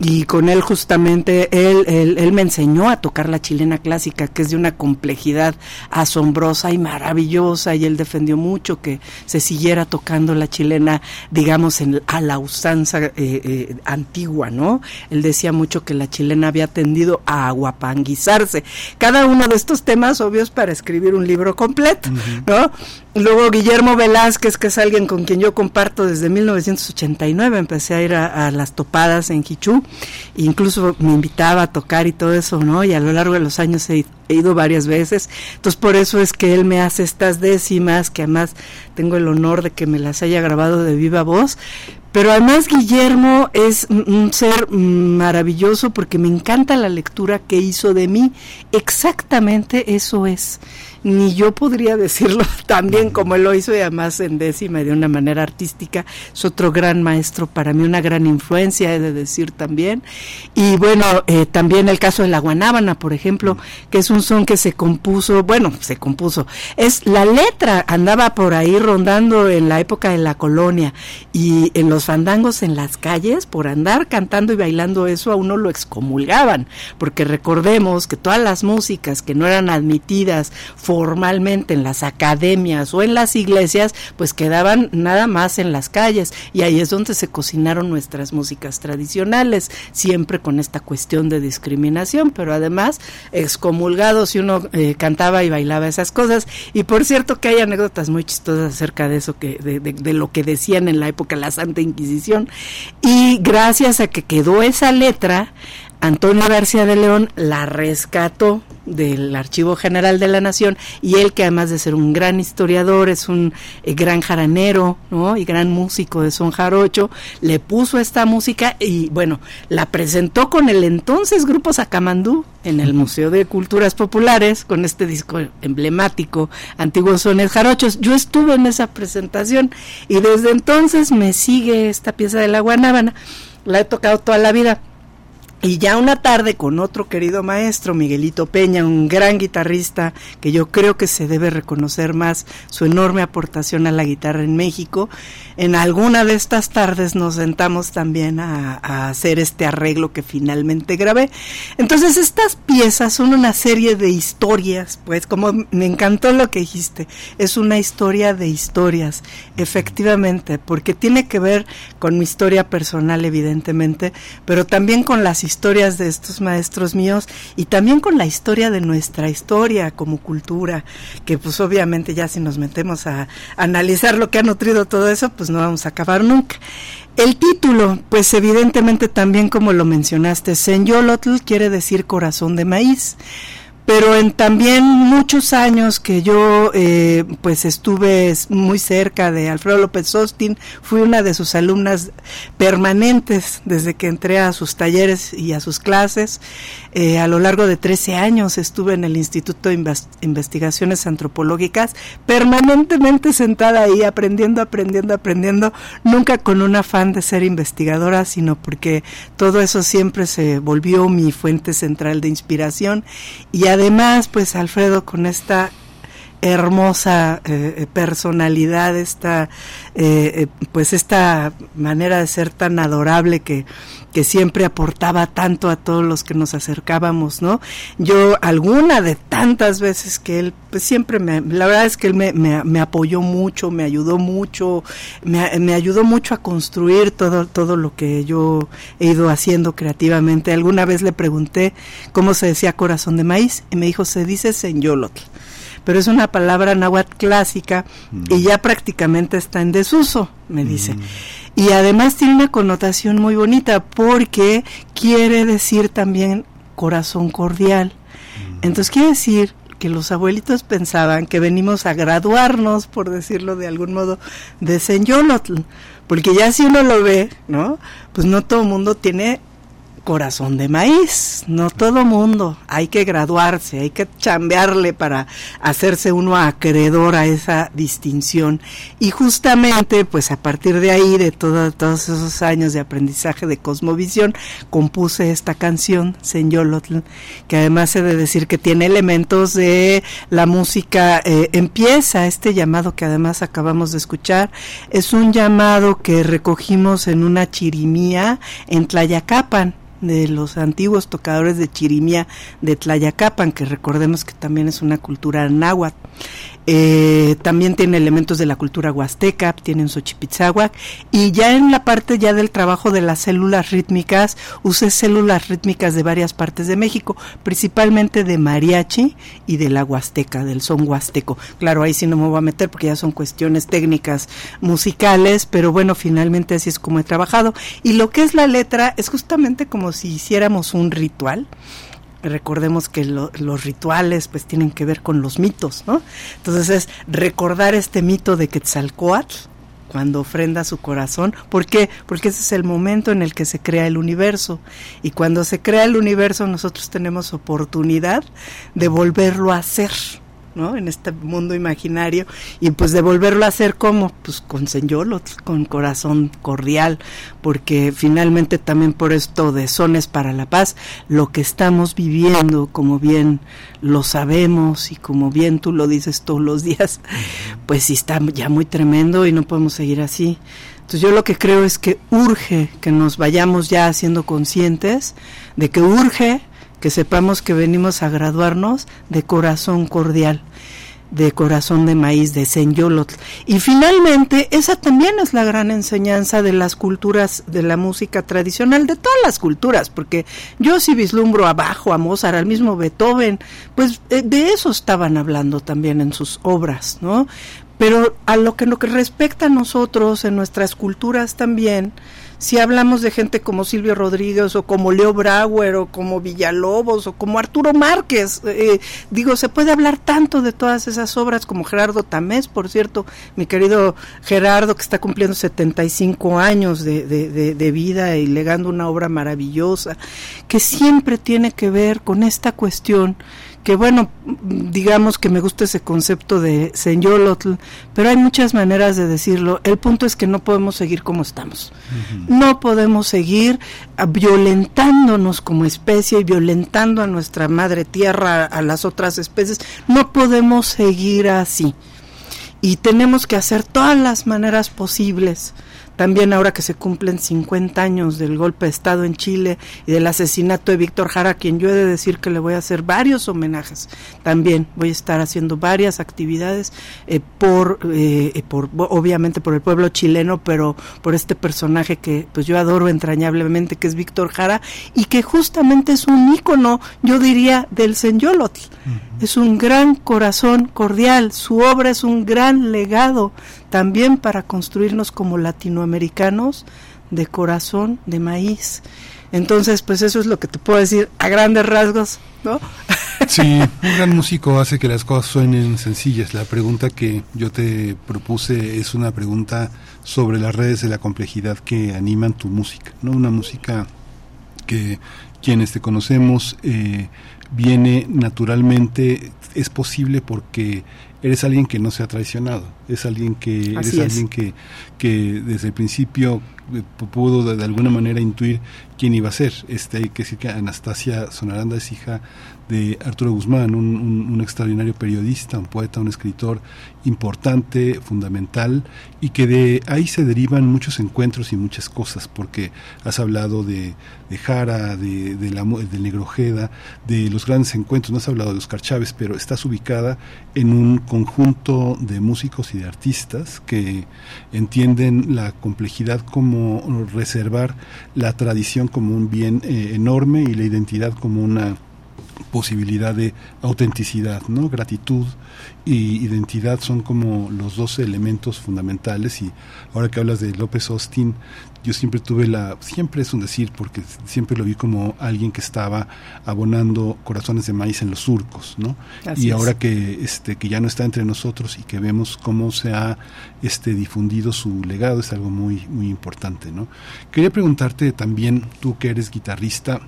y con él justamente él, él, me enseñó a tocar la chilena clásica que es de una complejidad asombrosa y maravillosa y él defendió mucho que se siguiera tocando la chilena digamos en, a la usanza eh, eh, antigua no él decía mucho que la chilena había tendido a aguapanguizarse. Cada uno de estos temas obvios para escribir un libro completo no Luego Guillermo Velázquez, que es alguien con quien yo comparto desde 1989, empecé a ir a, las topadas en Quichú, incluso me invitaba a tocar y todo eso, ¿no? Y a lo largo de los años he, he ido varias veces, entonces por eso es que él me hace estas décimas, que además tengo el honor de que me las haya grabado de viva voz, pero además Guillermo es un ser maravilloso porque me encanta la lectura que hizo de mí. Exactamente eso es ni yo podría decirlo tan bien como él lo hizo y además en décima y de una manera artística. Es otro gran maestro para mí, una gran influencia, he de decir también. Y bueno, eh, también el caso de la guanábana, por ejemplo, que es un son que se compuso, bueno, se compuso, es la letra andaba por ahí rondando en la época de la colonia y en los fandangos en las calles, por andar cantando y bailando eso a uno lo excomulgaban, porque recordemos que todas las músicas que no eran admitidas formalmente en las academias o en las iglesias, pues quedaban nada más en las calles y ahí es donde se cocinaron nuestras músicas tradicionales, siempre con esta cuestión de discriminación, pero además excomulgados si uno eh, cantaba y bailaba esas cosas. Y por cierto que hay anécdotas muy chistosas acerca de eso, que de, de lo que decían en la época la Santa Inquisición. Y gracias a que quedó esa letra, Antonio García de León la rescató del Archivo General de la Nación y él que además de ser un gran historiador es un eh, gran jaranero ¿no? y gran músico de son jarocho le puso esta música y bueno la presentó con el entonces grupo Sacamandú en el Museo de Culturas Populares con este disco emblemático Antiguos Sones Jarochos. Yo estuve en esa presentación y desde entonces me sigue esta pieza de la Guanábana. La he tocado toda la vida y ya una tarde con otro querido maestro, Miguelito Peña, un gran guitarrista que yo creo que se debe reconocer más su enorme aportación a la guitarra en México, en alguna de estas tardes nos sentamos también a, hacer este arreglo que finalmente grabé. Entonces estas piezas son una serie de historias, pues como me encantó lo que dijiste, es una historia de historias, efectivamente, porque tiene que ver con mi historia personal evidentemente, pero también con las historias de estos maestros míos y también con la historia de nuestra historia como cultura, que pues obviamente ya si nos metemos a, analizar lo que ha nutrido todo eso, pues no vamos a acabar nunca. El título, pues evidentemente también como lo mencionaste, Senyolotl quiere decir corazón de maíz pero en también muchos años que yo eh, pues estuve muy cerca de Alfredo López Austin, fui una de sus alumnas permanentes desde que entré a sus talleres y a sus clases. Eh, a lo largo de 13 años estuve en el Instituto de Investigaciones Antropológicas, permanentemente sentada ahí, aprendiendo, aprendiendo, aprendiendo, nunca con un afán de ser investigadora, sino porque todo eso siempre se volvió mi fuente central de inspiración. Y además, pues Alfredo, con esta hermosa eh, personalidad, esta, eh, pues esta manera de ser tan adorable que, que siempre aportaba tanto a todos los que nos acercábamos, ¿no? Yo, alguna de tantas veces que él, pues siempre me, la verdad es que él me, me, apoyó mucho, me ayudó mucho, me, me, ayudó mucho a construir todo, todo lo que yo he ido haciendo creativamente. Alguna vez le pregunté cómo se decía corazón de maíz y me dijo, se dice senyolotl pero es una palabra náhuatl clásica y mm. ya prácticamente está en desuso, me dice. Mm. Y además tiene una connotación muy bonita porque quiere decir también corazón cordial. Mm. Entonces quiere decir que los abuelitos pensaban que venimos a graduarnos, por decirlo de algún modo, de Senyolotl, porque ya si uno lo ve, ¿no? Pues no todo el mundo tiene corazón de maíz. No todo mundo. Hay que graduarse, hay que chambearle para hacerse uno acreedor a esa distinción. Y justamente, pues a partir de ahí, de todos esos años de aprendizaje de cosmovisión, compuse esta canción, Senyolotl, que además he de decir que tiene elementos de la música. Eh, empieza este llamado que además acabamos de escuchar. Es un llamado que recogimos en una chirimía en Tlayacapan de los antiguos tocadores de chirimía de Tlayacapan, que recordemos que también es una cultura náhuatl. Eh, también tiene elementos de la cultura huasteca, tienen Xochipitzahuac, y ya en la parte ya del trabajo de las células rítmicas, usé células rítmicas de varias partes de México, principalmente de mariachi y de la huasteca, del son huasteco. Claro, ahí sí no me voy a meter porque ya son cuestiones técnicas musicales, pero bueno, finalmente así es como he trabajado. Y lo que es la letra es justamente como si hiciéramos un ritual recordemos que los rituales pues tienen que ver con los mitos, ¿no? Entonces es recordar este mito de Quetzalcoatl cuando ofrenda su corazón, ¿por qué? Porque ese es el momento en el que se crea el universo y cuando se crea el universo nosotros tenemos oportunidad de volverlo a hacer. En este mundo imaginario. Y pues devolverlo a hacer como pues con señolot, con corazón cordial, porque finalmente también por esto de Sones para la Paz, lo que estamos viviendo, como bien lo sabemos y como bien tú lo dices todos los días, pues sí está ya muy tremendo y no podemos seguir así. Entonces yo lo que creo es que urge que nos vayamos ya haciendo conscientes de que urge que sepamos que venimos a graduarnos de corazón cordial, de corazón de maíz, de senyolotl. Y finalmente, esa también es la gran enseñanza de las culturas de la música tradicional, de todas las culturas, porque yo si vislumbro abajo a Mozart, al mismo Beethoven, pues eh, de eso estaban hablando también en sus obras, ¿no? Pero a lo que, lo que respecta a nosotros, en nuestras culturas también, si hablamos de gente como Silvio Rodríguez o como Leo Brauer o como Villalobos o como Arturo Márquez, eh, digo, se puede hablar tanto de todas esas obras como Gerardo Tamés, por cierto, mi querido Gerardo que está cumpliendo 75 años de, de, de vida y legando una obra maravillosa, que siempre tiene que ver con esta cuestión que bueno, digamos que me gusta ese concepto de señolotl, pero hay muchas maneras de decirlo. El punto es que no podemos seguir como estamos. No podemos seguir violentándonos como especie y violentando a nuestra madre tierra, a las otras especies. No podemos seguir así. Y tenemos que hacer todas las maneras posibles también ahora que se cumplen 50 años del golpe de Estado en Chile y del asesinato de Víctor Jara, a quien yo he de decir que le voy a hacer varios homenajes. También voy a estar haciendo varias actividades eh, por, eh, por, obviamente por el pueblo chileno, pero por este personaje que pues yo adoro entrañablemente, que es Víctor Jara, y que justamente es un ícono, yo diría, del Senyolotl. Es un gran corazón cordial, su obra es un gran legado también para construirnos como latinoamericanos de corazón de maíz. Entonces, pues eso es lo que te puedo decir a grandes rasgos, ¿no? Sí, un gran músico hace que las cosas suenen sencillas. La pregunta que yo te propuse es una pregunta sobre las redes de la complejidad que animan tu música, ¿no? Una música que quienes te conocemos eh, viene naturalmente, es posible porque eres alguien que no se ha traicionado, es alguien que Así eres es. alguien que, que desde el principio eh, pu- pudo de, de alguna manera intuir quién iba a ser. Este, hay que decir que Anastasia Sonaranda es hija de Arturo Guzmán, un, extraordinario periodista, un poeta, un escritor importante, fundamental, y que de ahí se derivan muchos encuentros y muchas cosas, porque has hablado de, de Jara, de, la, del Negrojeda, de los grandes encuentros, no has hablado de Oscar Chávez, pero estás ubicada en un conjunto de músicos y de artistas que entienden la complejidad como reservar la tradición como un bien eh, enorme y la identidad como una posibilidad de autenticidad, ¿no? Gratitud y identidad son como los dos elementos fundamentales y ahora que hablas de López Austin, yo siempre tuve la, siempre es un decir porque siempre lo vi como alguien que estaba abonando corazones de maíz en los surcos, ¿no? Así y es. ahora que este que ya no está entre nosotros y que vemos cómo se ha este difundido su legado es algo muy muy importante, ¿no? Quería preguntarte también tú que eres guitarrista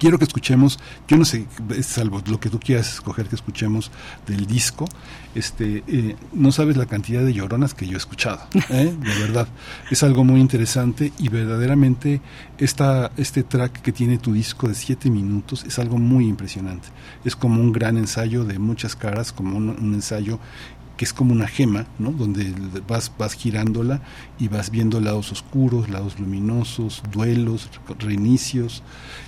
quiero que escuchemos, yo no sé, salvo lo que tú quieras escoger que escuchemos del disco, este, eh, no sabes la cantidad de lloronas que yo he escuchado, ¿eh? de verdad. Es algo muy interesante y verdaderamente esta, este track que tiene tu disco de siete minutos es algo muy impresionante. Es como un gran ensayo de muchas caras, como un, un ensayo que es como una gema, ¿no? Donde vas, vas girándola y vas viendo lados oscuros, lados luminosos, duelos, reinicios.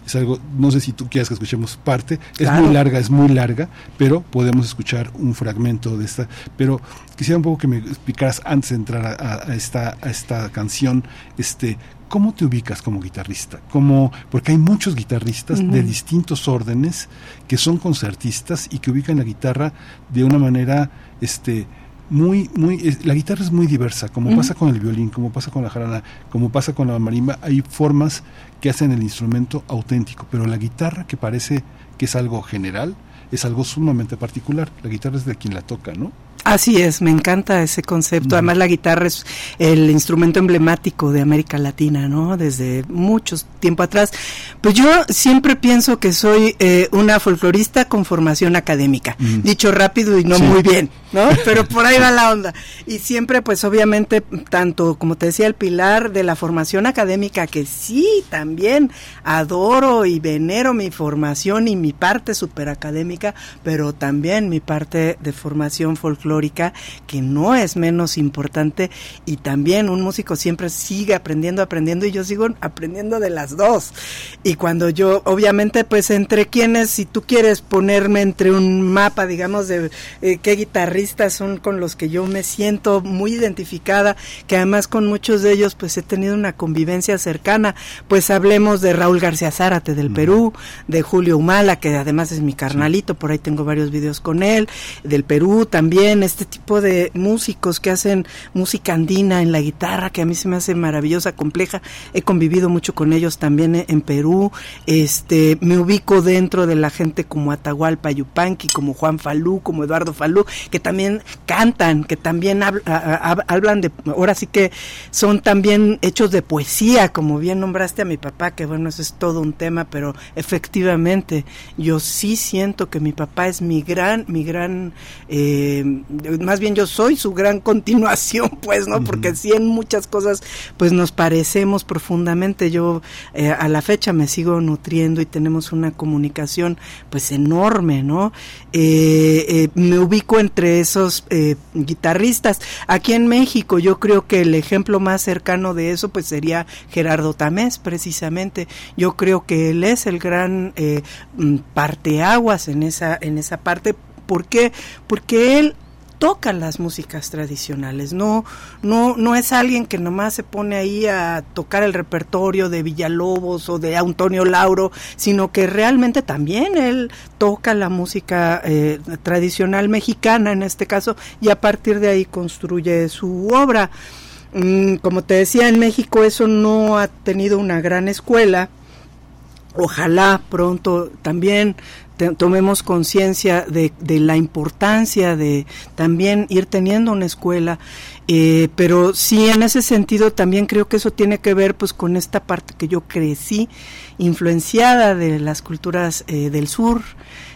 Es algo, no sé si tú quieras que escuchemos parte, es muy larga, es muy larga, pero podemos escuchar un fragmento de esta. Pero quisiera un poco que me explicaras antes de entrar a esta, a esta canción, este, ¿Cómo te ubicas como guitarrista? ¿Cómo, porque hay muchos guitarristas de distintos órdenes que son concertistas y que ubican la guitarra de una manera este muy muy la guitarra es muy diversa como pasa con el violín como pasa con la jarana como pasa con la marimba hay formas que hacen el instrumento auténtico pero la guitarra que parece que es algo general es algo sumamente particular. La guitarra es de quien la toca no Así es, me encanta ese concepto. Además, la guitarra es el instrumento emblemático de América Latina, ¿no? Desde mucho tiempo atrás. Pues yo siempre pienso que soy eh, una folclorista con formación académica. Mm. Dicho rápido y no Sí. muy bien, ¿no? Pero por ahí va la onda. Y siempre, pues obviamente, tanto como te decía, el pilar de la formación académica, que sí, también adoro y venero mi formación y mi parte superacadémica, pero también mi parte de formación folclórica, que no es menos importante. Y también un músico siempre sigue aprendiendo, aprendiendo, y yo sigo aprendiendo de las dos. Y cuando yo, obviamente, pues entre quienes, si tú quieres ponerme entre un mapa, digamos, de eh, qué guitarristas son con los que yo me siento muy identificada, que además con muchos de ellos pues he tenido una convivencia cercana, pues hablemos de Raúl García Zárate del Perú, de Julio Humala, que además es mi carnalito, por ahí tengo varios videos con él, del Perú también, este tipo de músicos que hacen música andina en la guitarra, que a mí se me hace maravillosa, compleja, he convivido mucho con ellos también en- en Perú, este, me ubico dentro de la gente como Atahualpa Yupanqui, como Juan Falú, como Eduardo Falú, que también cantan, que también a- hablan de, ahora sí que son también hechos de poesía, como bien nombraste a mi papá, que bueno, eso es todo un tema, pero efectivamente yo sí siento que mi papá es mi gran, mi gran, eh, más bien yo soy su gran continuación, pues, ¿no? Porque sí en muchas cosas, pues nos parecemos profundamente. Yo eh, a la fecha me sigo nutriendo y tenemos una comunicación, pues, enorme, ¿no? Eh, eh, me ubico entre esos guitarristas. Aquí en México yo creo que el ejemplo más cercano de eso, pues, sería Gerardo Tamés, precisamente. Yo creo que él es el gran mm, parteaguas en esa, en esa parte. ¿Por qué? Porque él toca las músicas tradicionales, no, no, no es alguien que nomás se pone ahí a tocar el repertorio de Villalobos o de Antonio Lauro, sino que realmente también él toca la música eh, tradicional mexicana en este caso y a partir de ahí construye su obra. Mm, como te decía, en México eso no ha tenido una gran escuela ojalá pronto también tomemos conciencia de, de la importancia de también ir teniendo una escuela eh, pero sí en ese sentido también creo que eso tiene que ver pues con esta parte que yo crecí influenciada de las culturas eh, del sur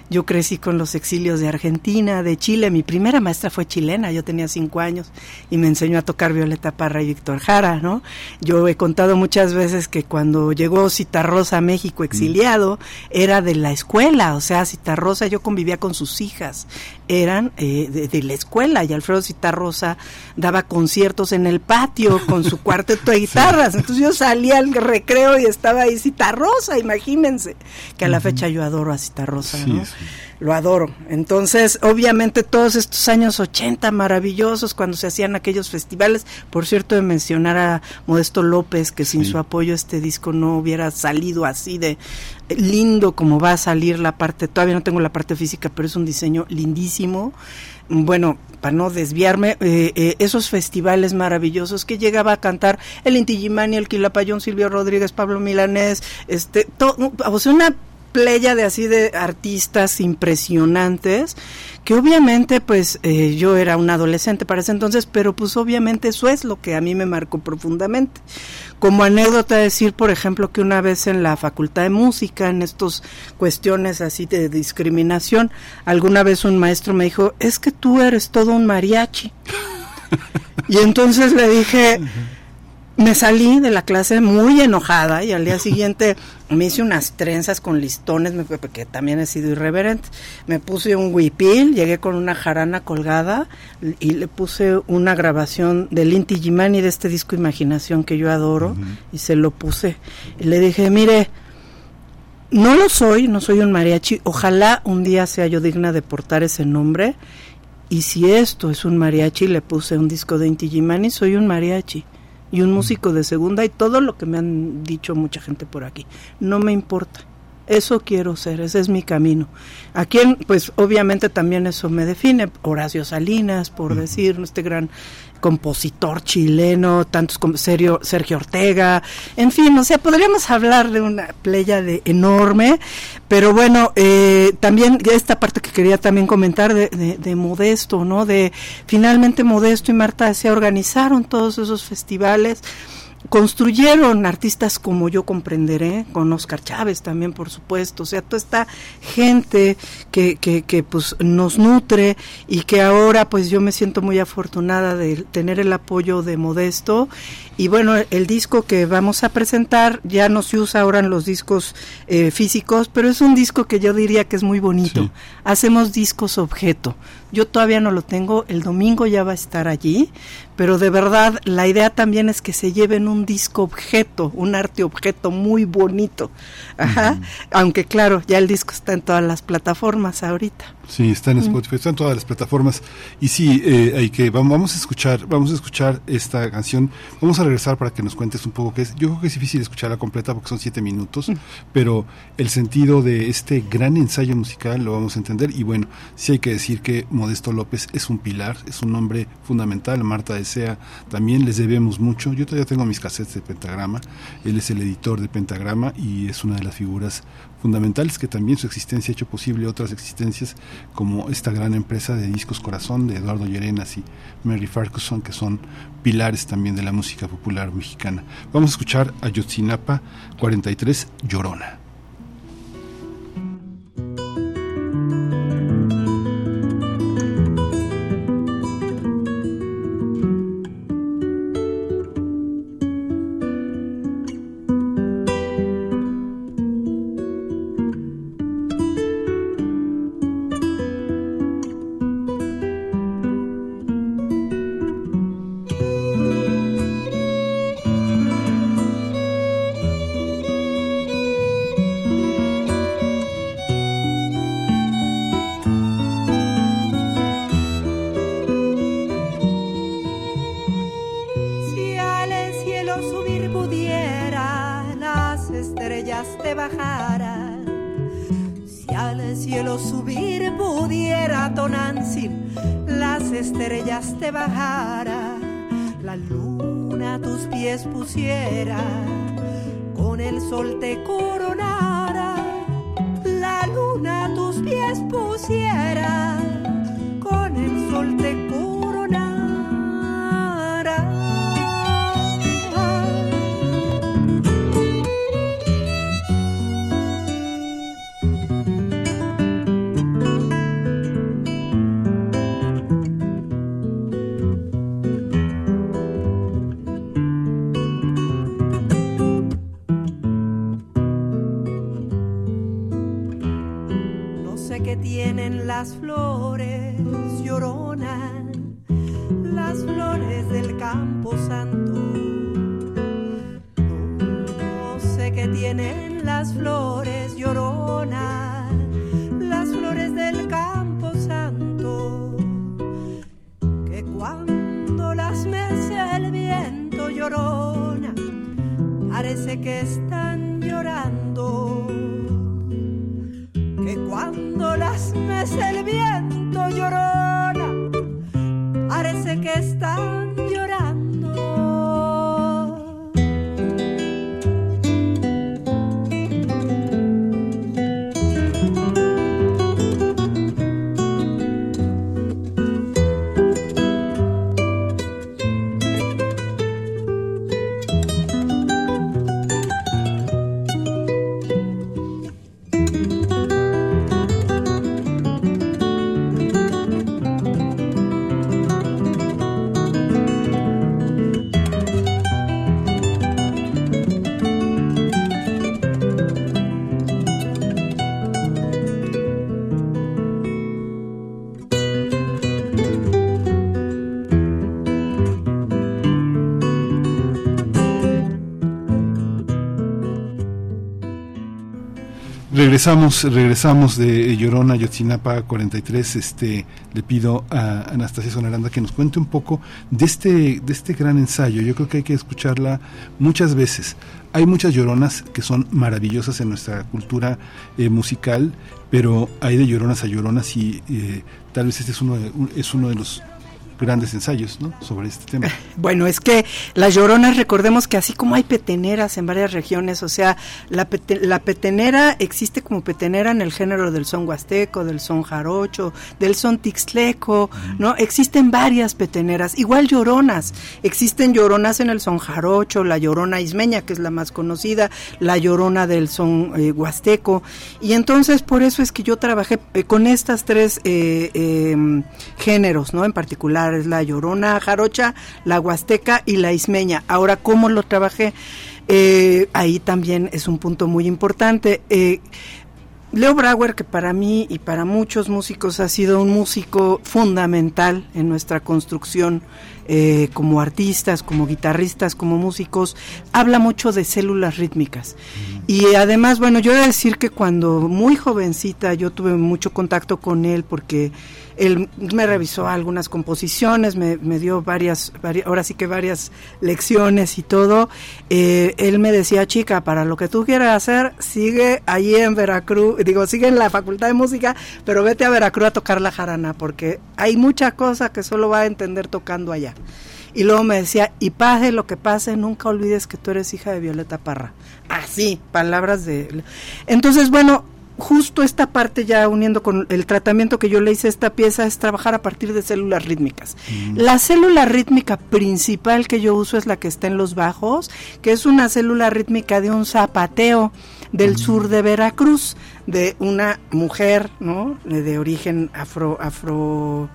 yo crecí con los exilios de Argentina, de Chile. Mi primera maestra fue chilena, yo tenía cinco años y me enseñó a tocar Violeta Parra y Víctor Jara, ¿no? Yo he contado muchas veces que cuando llegó Citarrosa a México exiliado, era de la escuela, o sea, Citarrosa, yo convivía con sus hijas, eran eh, de, de la escuela y Alfredo Citarrosa daba conciertos en el patio con su cuarteto de guitarras. Entonces yo salía al recreo y estaba ahí Citarrosa, imagínense, que a la fecha yo adoro a Citarrosa, ¿no? sí. Lo adoro. Entonces, obviamente todos estos años 80 maravillosos cuando se hacían aquellos festivales, por cierto de mencionar a Modesto López que sin su apoyo este disco no hubiera salido así de lindo como va a salir la parte, todavía no tengo la parte física, pero es un diseño lindísimo. Bueno, para no desviarme, eh, eh, esos festivales maravillosos que llegaba a cantar el Inti Illimani, el Quilapayón, Silvio Rodríguez, Pablo Milanés, este, to- o sea, una playa de así de artistas impresionantes que obviamente pues eh, yo era un adolescente para ese entonces pero pues obviamente eso es lo que a mí me marcó profundamente. Como anécdota decir por ejemplo que una vez en la facultad de música en estos cuestiones así de discriminación alguna vez un maestro me dijo es que tú eres todo un mariachi y entonces le dije me salí de la clase muy enojada y al día siguiente me hice unas trenzas con listones, porque también he sido irreverente. Me puse un huipil, llegué con una jarana colgada y le puse una grabación del Inti Gimani de este disco Imaginación que yo adoro y se lo puse. Y le dije, mire, no lo soy, no soy un mariachi, ojalá un día sea yo digna de portar ese nombre. Y si esto es un mariachi, le puse un disco de Inti Gimani, soy un mariachi y un músico de segunda y todo lo que me han dicho mucha gente por aquí. No me importa. Eso quiero ser, ese es mi camino. A quien, pues obviamente también eso me define, Horacio Salinas, por decir, este gran compositor chileno, tantos como Sergio, Sergio Ortega, en fin, o sea, podríamos hablar de una playa de enorme, pero bueno, eh, también esta parte que quería también comentar de, de- de Modesto, ¿no? De finalmente Modesto y Marta se organizaron todos esos festivales construyeron artistas como yo comprenderé, con Oscar Chávez también, por supuesto, o sea, toda esta gente que, que, que pues nos nutre y que ahora pues yo me siento muy afortunada de tener el apoyo de Modesto y bueno, el disco que vamos a presentar ya no se usa ahora en los discos eh, físicos, pero es un disco que yo diría que es muy bonito. Hacemos discos objeto. Yo todavía no lo tengo, el domingo ya va a estar allí, pero de verdad la idea también es que se lleven un disco objeto, un arte objeto muy bonito. Ajá. Aunque claro, ya el disco está en todas las plataformas ahorita. Sí, está en. Spotify, está en todas las plataformas. Y sí, eh, hay que vamos, vamos a escuchar, vamos a escuchar esta canción. Vamos a regresar para que nos cuentes un poco qué es. Yo creo que es difícil escucharla completa porque son siete minutos, pero el sentido de este gran ensayo musical lo vamos a entender. Y bueno, sí hay que decir que Modesto López es un pilar, es un hombre fundamental. Marta Desea también les debemos mucho. Yo todavía tengo mis cassettes de Pentagrama. Él es el editor de Pentagrama y es una de las figuras fundamentales que también su existencia ha hecho posible otras existencias como esta gran empresa de discos Corazón de Eduardo Llerenas y Mary Farquharson que son pilares también de la música popular mexicana. Vamos a escuchar a Yotzinapa 43 Llorona. Regresamos, regresamos de Llorona, Yotzinapa 43. Este, le pido a Anastasia Sonaranda que nos cuente un poco de este, de este gran ensayo. Yo creo que hay que escucharla muchas veces. Hay muchas lloronas que son maravillosas en nuestra cultura eh, musical, pero hay de lloronas a lloronas y eh, tal vez este es uno de, es uno de los grandes ensayos ¿no? sobre este tema. Bueno, es que las lloronas, recordemos que así como hay peteneras en varias regiones, o sea, la, pete- la petenera existe como petenera en el género del son huasteco, del son jarocho, del son tixleco, ¿no? Existen varias peteneras, igual lloronas, existen lloronas en el son jarocho, la llorona ismeña, que es la más conocida, la llorona del son eh, huasteco, y entonces por eso es que yo trabajé eh, con estas tres eh, eh, géneros, ¿no? En particular es la llorona jarocha, la huasteca y la ismeña. Ahora, ¿cómo lo trabajé? Eh, ahí también es un punto muy importante. Eh, Leo Brauer, que para mí y para muchos músicos ha sido un músico fundamental en nuestra construcción eh, como artistas, como guitarristas, como músicos, habla mucho de células rítmicas. Y además, bueno, yo he de decir que cuando muy jovencita yo tuve mucho contacto con él porque él me revisó algunas composiciones, me, me dio varias, vari- ahora sí que varias lecciones y todo. Eh, él me decía, chica, para lo que tú quieras hacer, sigue allí en Veracruz, digo, sigue en la Facultad de Música, pero vete a Veracruz a tocar la jarana, porque hay mucha cosa que solo va a entender tocando allá. Y luego me decía, y pase lo que pase, nunca olvides que tú eres hija de Violeta Parra. Así, palabras de... Entonces, bueno, justo esta parte ya uniendo con el tratamiento que yo le hice a esta pieza es trabajar a partir de células rítmicas. La célula rítmica principal que yo uso es la que está en los bajos, que es una célula rítmica de un zapateo del sur de Veracruz, de una mujer, ¿no? De, de origen afro afro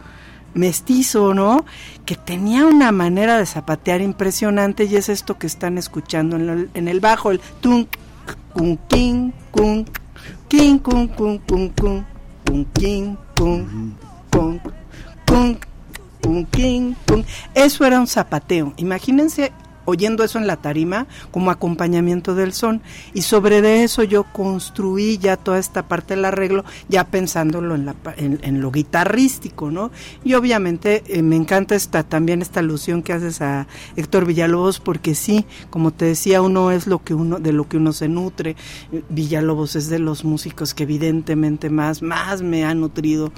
mestizo, ¿no? Que tenía una manera de zapatear impresionante y es esto que están escuchando en, el- en el bajo, el tunk, kun, king, kun, king, kun, kun, kun, kun, kun, king, kun, kun, kun, kun, king, kun. Eso era un zapateo. Imagínense oyendo eso en la tarima como acompañamiento del son. Y sobre de eso yo construí ya toda esta parte del arreglo ya pensándolo en, la, en lo guitarrístico no y obviamente eh, me encanta esta también esta alusión que haces a Héctor Villalobos porque sí como te decía uno es lo que uno de lo que uno se nutre. Villalobos es de los músicos que evidentemente más más me ha nutrido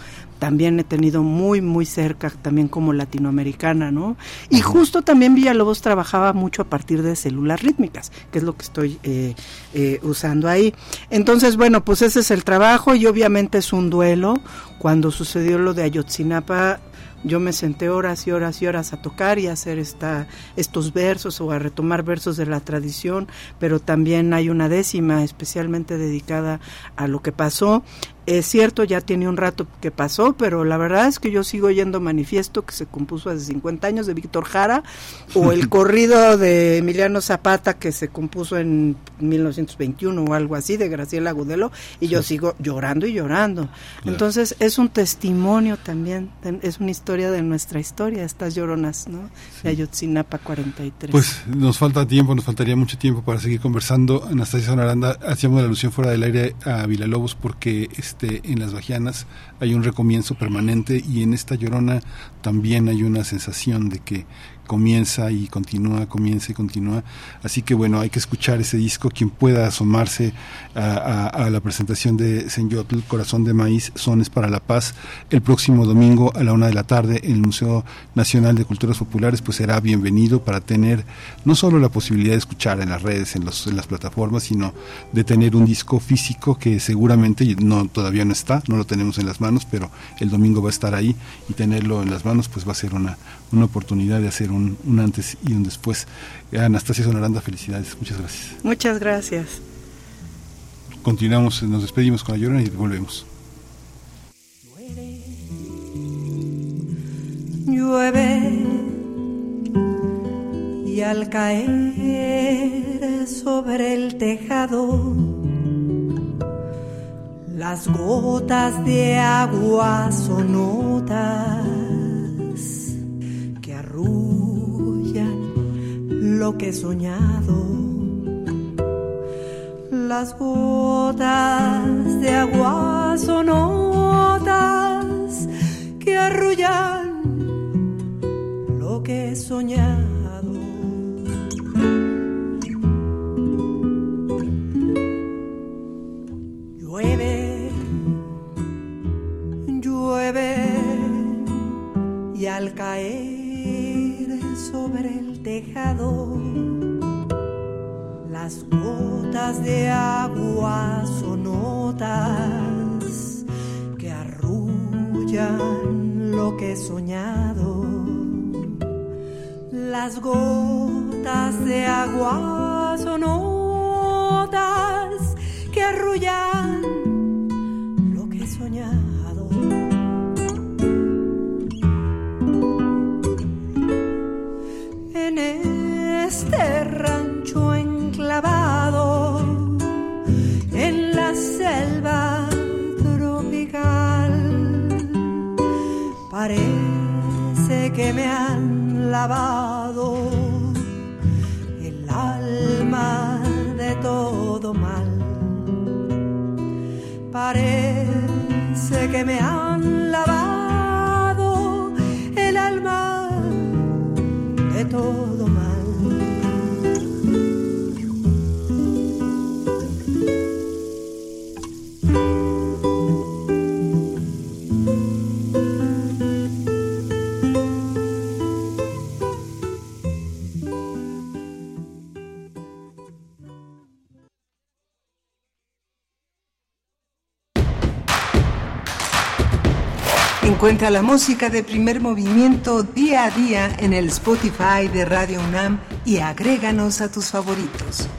también he tenido muy, muy cerca, también como latinoamericana, ¿no? Y justo también Villalobos trabajaba mucho a partir de células rítmicas, que es lo que estoy eh, eh, usando ahí. Entonces, bueno, pues ese es el trabajo y obviamente es un duelo. Cuando sucedió lo de Ayotzinapa, yo me senté horas y horas y horas a tocar y a hacer esta, estos versos o a retomar versos de la tradición, pero también hay una décima especialmente dedicada a lo que pasó es cierto, ya tiene un rato que pasó, pero la verdad es que yo sigo oyendo manifiesto que se compuso hace 50 años de Víctor Jara o el corrido de Emiliano Zapata que se compuso en 1921 o algo así de Graciela Agudelo y yo sigo llorando y llorando. Entonces es un testimonio también, es una historia de nuestra historia, estas lloronas, ¿no? De Ayotzinapa 43. Pues nos falta tiempo, nos faltaría mucho tiempo para seguir conversando. Anastasia Sonaranda, hacíamos la alusión fuera del aire a Villalobos porque este, en las Bajianas hay un recomienzo permanente y en esta llorona también hay una sensación de que comienza y continúa, comienza y continúa. Así que bueno, hay que escuchar ese disco. Quien pueda asomarse a, la presentación de Senyotl, Corazón de Maíz, Sones para la Paz, el próximo domingo a la una de la tarde en el Museo Nacional de Culturas Populares, pues será bienvenido para tener no solo la posibilidad de escuchar en las redes, en, los, en las plataformas, sino de tener un disco físico que seguramente no todavía no está, no lo tenemos en las manos, pero el domingo va a estar ahí y tenerlo en las manos pues va a ser una, una oportunidad de hacer un, un antes y un después. Anastasia Sonaranda, felicidades, muchas gracias. Muchas gracias. Continuamos, nos despedimos con la llorona y volvemos. Llueve y al caer sobre el tejado las gotas de agua son notas arrullan lo que he soñado. Las gotas de agua son notas que arrullan lo que he soñado. Llueve, llueve y al caer sobre el tejado las gotas de agua son notas que arrullan lo que he soñado. Las gotas de agua son notas que arrullan lo que he soñado. Este rancho enclavado en la selva tropical parece que me han lavado el alma de todo mal. Parece que me han lavado el alma de todo Encuentra la música de primer movimiento día a día en el Spotify de Radio UNAM y agréganos a tus favoritos.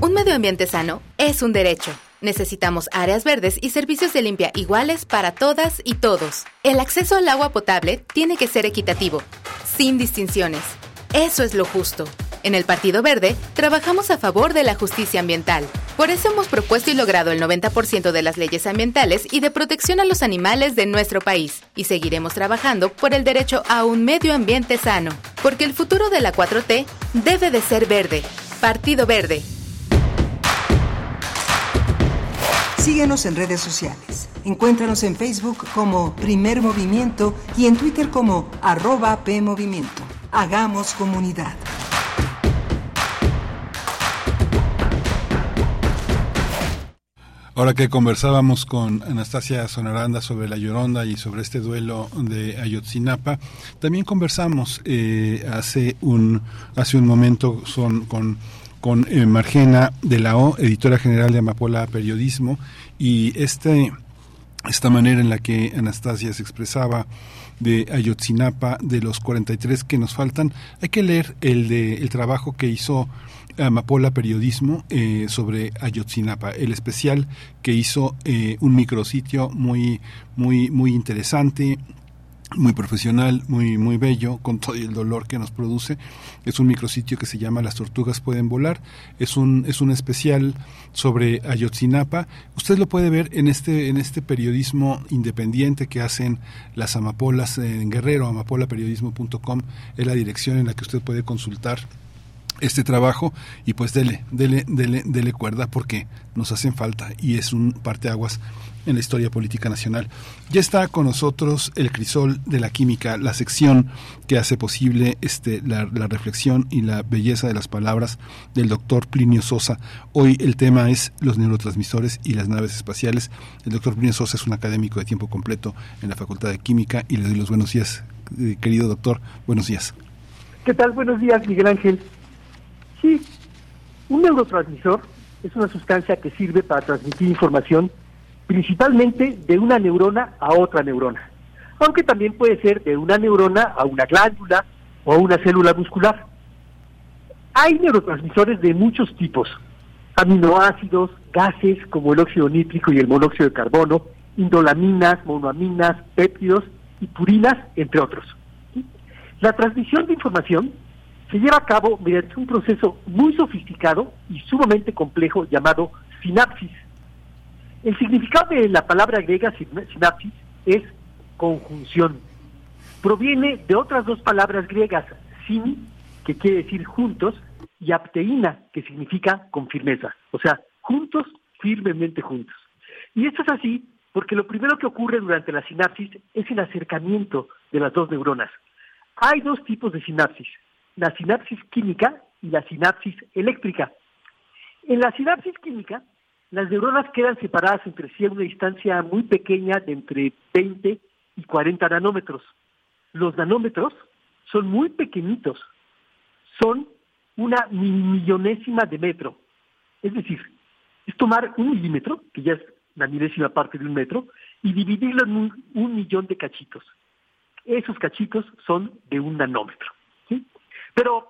Un medio ambiente sano es un derecho. Necesitamos áreas verdes y servicios de limpia iguales para todas y todos. El acceso al agua potable tiene que ser equitativo, sin distinciones. Eso es lo justo. En el Partido Verde trabajamos a favor de la justicia ambiental. Por eso hemos propuesto y logrado el 90% de las leyes ambientales y de protección a los animales de nuestro país. Y seguiremos trabajando por el derecho a un medio ambiente sano. Porque el futuro de la 4T debe de ser verde. Partido Verde. Síguenos en redes sociales. Encuéntranos en Facebook como Primer Movimiento y en Twitter como arroba PMovimiento. Hagamos comunidad. Ahora que conversábamos con Anastasia Sonaranda sobre la Lloronda y sobre este duelo de Ayotzinapa, también conversamos eh, hace un hace un momento son con eh, Margena de la O, editora general de Amapola Periodismo, y este esta manera en la que Anastasia se expresaba de Ayotzinapa, de los 43 que nos faltan, hay que leer el de el trabajo que hizo Amapola Periodismo eh, sobre Ayotzinapa, el especial que hizo eh, un micrositio muy, muy, muy interesante, muy profesional, muy, muy bello, con todo el dolor que nos produce. Es un micrositio que se llama Las tortugas pueden volar. Es un, es un especial sobre Ayotzinapa. Usted lo puede ver en este, en este periodismo independiente que hacen las amapolas en Guerrero, amapolaperiodismo.com es la dirección en la que usted puede consultar este trabajo y pues dele, dele, dele, dele cuerda porque nos hacen falta y es un parteaguas en la historia política nacional. Ya está con nosotros el crisol de la química, la sección que hace posible este, la, reflexión y la belleza de las palabras del doctor Plinio Sosa. Hoy el tema es los neurotransmisores y las naves espaciales. El doctor Plinio Sosa es un académico de tiempo completo en la Facultad de Química y le doy los buenos días, eh, querido doctor. Buenos días. ¿Qué tal? Buenos días, Miguel Ángel. Sí, un neurotransmisor es una sustancia que sirve para transmitir información principalmente de una neurona a otra neurona, aunque también puede ser de una neurona a una glándula o a una célula muscular. Hay neurotransmisores de muchos tipos, aminoácidos, gases como el óxido nítrico y el monóxido de carbono, indolaminas, monoaminas, péptidos y purinas, entre otros. La transmisión de información se lleva a cabo mediante un proceso muy sofisticado y sumamente complejo llamado sinapsis. El significado de la palabra griega sinapsis es conjunción. Proviene de otras dos palabras griegas, sin, que quiere decir juntos, y apteína, que significa con firmeza. O sea, juntos, firmemente juntos. Y esto es así porque lo primero que ocurre durante la sinapsis es el acercamiento de las dos neuronas. Hay dos tipos de sinapsis, la sinapsis química y la sinapsis eléctrica. En la sinapsis química, las neuronas quedan separadas entre sí a una distancia muy pequeña de entre 20 y 40 nanómetros. Los nanómetros son muy pequeñitos, son una millonésima de metro. Es decir, es tomar un milímetro, que ya es la milésima parte de un metro, y dividirlo en un, un millón de cachitos. Esos cachitos son de un nanómetro. Pero,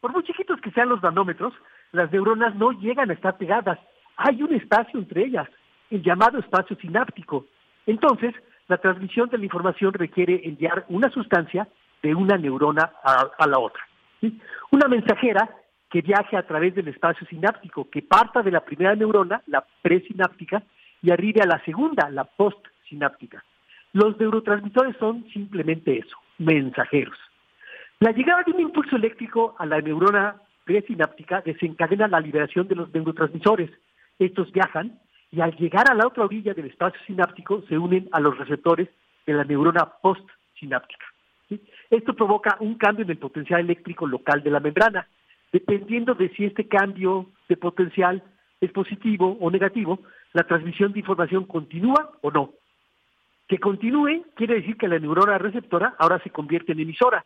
por muy chiquitos que sean los nanómetros, las neuronas no llegan a estar pegadas. Hay un espacio entre ellas, el llamado espacio sináptico. Entonces, la transmisión de la información requiere enviar una sustancia de una neurona a, la otra. Una mensajera que viaje a través del espacio sináptico, que parta de la primera neurona, la presináptica, y arribe a la segunda, la postsináptica. Los neurotransmisores son simplemente eso, mensajeros. La llegada de un impulso eléctrico a la neurona presináptica desencadena la liberación de los neurotransmisores. Estos viajan y al llegar a la otra orilla del espacio sináptico se unen a los receptores de la neurona postsináptica. ¿sí? Esto provoca un cambio en el potencial eléctrico local de la membrana. Dependiendo de si este cambio de potencial es positivo o negativo, la transmisión de información continúa o no. Que continúe quiere decir que la neurona receptora ahora se convierte en emisora.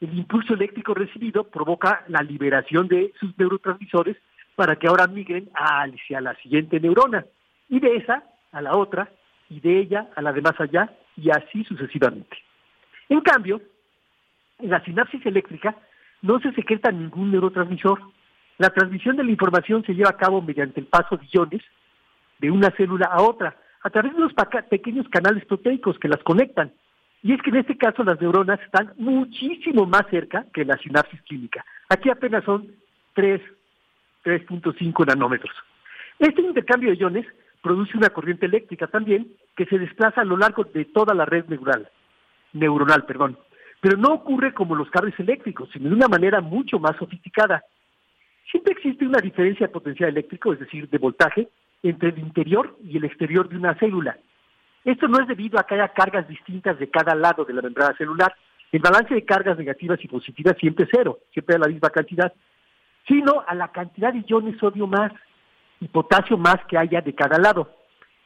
El impulso eléctrico recibido provoca la liberación de sus neurotransmisores para que ahora migren hacia la siguiente neurona y de esa a la otra y de ella a la de más allá y así sucesivamente. En cambio, en la sinapsis eléctrica no se secreta ningún neurotransmisor. La transmisión de la información se lleva a cabo mediante el paso de iones de una célula a otra, a través de unos pequeños canales proteicos que las conectan. Y es que en este caso las neuronas están muchísimo más cerca que la sinapsis química. Aquí apenas son 3, 3.5 nanómetros. Este intercambio de iones produce una corriente eléctrica también que se desplaza a lo largo de toda la red neuronal, neuronal, perdón. Pero no ocurre como los cables eléctricos, sino de una manera mucho más sofisticada. Siempre existe una diferencia de potencial eléctrico, es decir, de voltaje, entre el interior y el exterior de una célula. Esto no es debido a que haya cargas distintas de cada lado de la membrana celular. El balance de cargas negativas y positivas siempre es cero, siempre es la misma cantidad, sino a la cantidad de iones sodio más. y potasio más que haya de cada lado.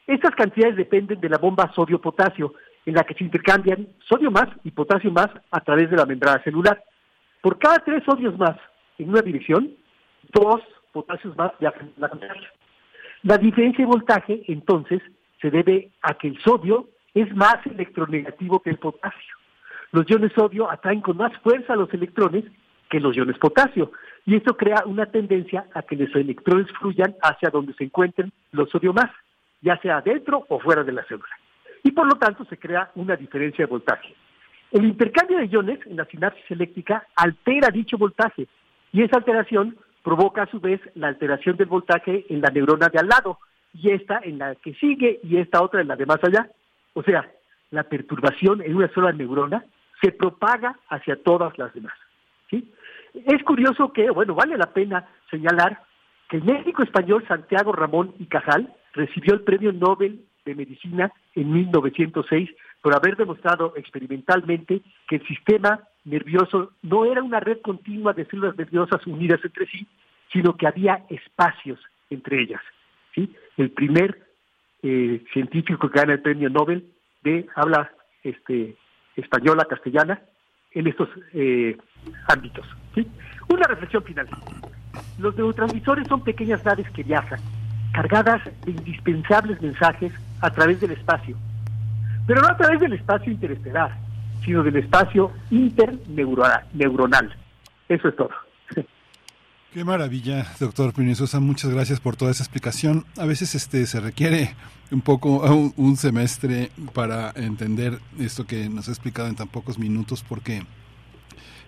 Estas cantidades dependen de la bomba sodio-potasio, en la que se intercambian sodio más y potasio más a través de la membrana celular. Por cada tres sodios más en una dirección, dos potasios más viajan en la contraria. La diferencia de voltaje, entonces, se debe a que el sodio es más electronegativo que el potasio. Los iones sodio atraen con más fuerza a los electrones que los iones potasio, y esto crea una tendencia a que los electrones fluyan hacia donde se encuentren los sodio más, ya sea dentro o fuera de la célula. Y por lo tanto se crea una diferencia de voltaje. El intercambio de iones en la sinapsis eléctrica altera dicho voltaje, y esa alteración provoca a su vez la alteración del voltaje en la neurona de al lado, y esta en la que sigue, y esta otra en la de más allá. O sea, la perturbación en una sola neurona se propaga hacia todas las demás. ¿sí? Es curioso que, bueno, vale la pena señalar que el médico español Santiago Ramón y Cajal recibió el Premio Nobel de Medicina en 1906 por haber demostrado experimentalmente que el sistema nervioso no era una red continua de células nerviosas unidas entre sí, sino que había espacios entre ellas. ¿Sí? El primer eh, científico que gana el premio Nobel de habla este, española, castellana, en estos eh, ámbitos. ¿sí? Una reflexión final. Los neurotransmisores son pequeñas naves que viajan, cargadas de indispensables mensajes a través del espacio, pero no a través del espacio interestelar, sino del espacio interneuronal. Eso es todo. Qué maravilla, doctor Sosa. Muchas gracias por toda esa explicación. A veces este se requiere un poco un, un semestre para entender esto que nos ha explicado en tan pocos minutos, porque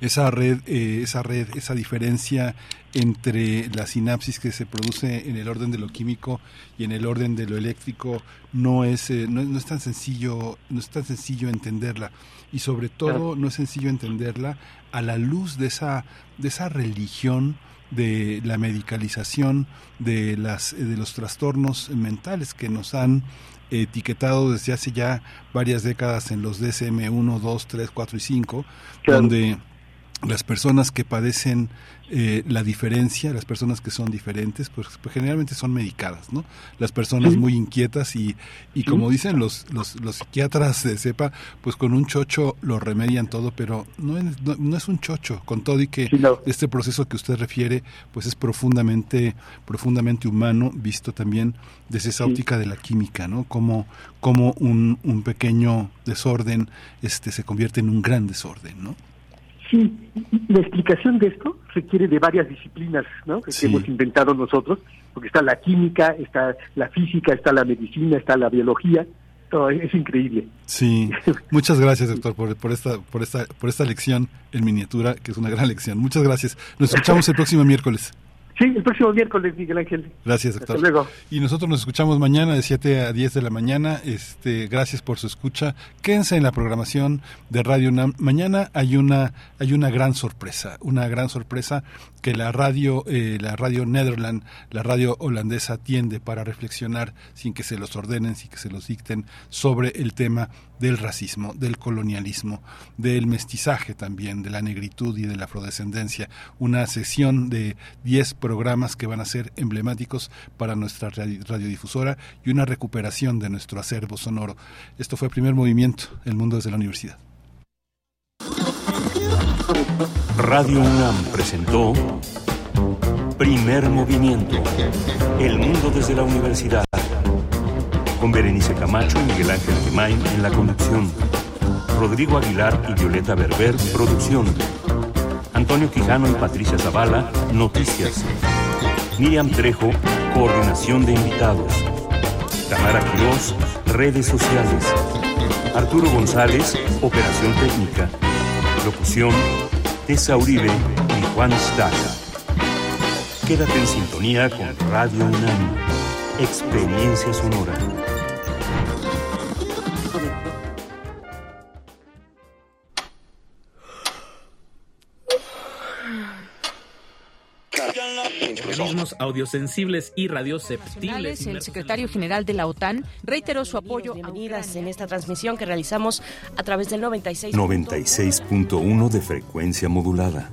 esa red, eh, esa red, esa diferencia entre la sinapsis que se produce en el orden de lo químico y en el orden de lo eléctrico no es, eh, no, no, es tan sencillo, no es tan sencillo entenderla y sobre todo no es sencillo entenderla a la luz de esa, de esa religión de la medicalización de las de los trastornos mentales que nos han etiquetado desde hace ya varias décadas en los DSM 1, 2, 3, 4 y 5, claro. donde las personas que padecen eh, la diferencia, las personas que son diferentes, pues, pues generalmente son medicadas, ¿no? Las personas sí. muy inquietas y, y sí. como dicen los, los, los, psiquiatras de cepa, pues con un chocho lo remedian todo, pero no es, no, no es un chocho, con todo y que sí, no. este proceso que usted refiere, pues es profundamente, profundamente humano, visto también desde esa óptica de la química, ¿no? Como, como un, un pequeño desorden este, se convierte en un gran desorden, ¿no? Sí, la explicación de esto requiere de varias disciplinas ¿no? que sí. hemos inventado nosotros, porque está la química, está la física, está la medicina, está la biología, todo es increíble. Sí, muchas gracias doctor por, por, esta, por, esta, por esta lección en miniatura, que es una gran lección. Muchas gracias. Nos escuchamos el próximo miércoles. Sí, el próximo miércoles, Miguel Ángel. Gracias, doctor. Hasta luego. Y nosotros nos escuchamos mañana de 7 a 10 de la mañana. Este, gracias por su escucha. Quédense en la programación de Radio UNAM. Mañana hay una, hay una gran sorpresa, una gran sorpresa que la radio, eh, la radio Netherland, la radio holandesa tiende para reflexionar sin que se los ordenen, sin que se los dicten sobre el tema del racismo, del colonialismo, del mestizaje también, de la negritud y de la afrodescendencia. Una sesión de 10 programas que van a ser emblemáticos para nuestra radiodifusora y una recuperación de nuestro acervo sonoro. Esto fue primer movimiento, El Mundo desde la Universidad. Radio UNAM presentó Primer Movimiento, El Mundo desde la Universidad con Berenice Camacho y Miguel Ángel Gemain en la conducción. Rodrigo Aguilar y Violeta Berber, producción. Antonio Quijano y Patricia Zavala, noticias. Miriam Trejo, coordinación de invitados. Tamara Quirós, redes sociales. Arturo González, operación técnica. Locución, Tessa Uribe y Juan Staca. Quédate en sintonía con Radio UNAM. Experiencia sonora. Organismos audiosensibles y radioceptibles. El secretario general de la OTAN reiteró su apoyo Bienvenidas en esta transmisión que realizamos a través del 96.1 96 de frecuencia modulada.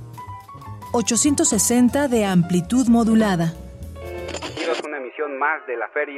860 de amplitud modulada. una emisión más de la Feria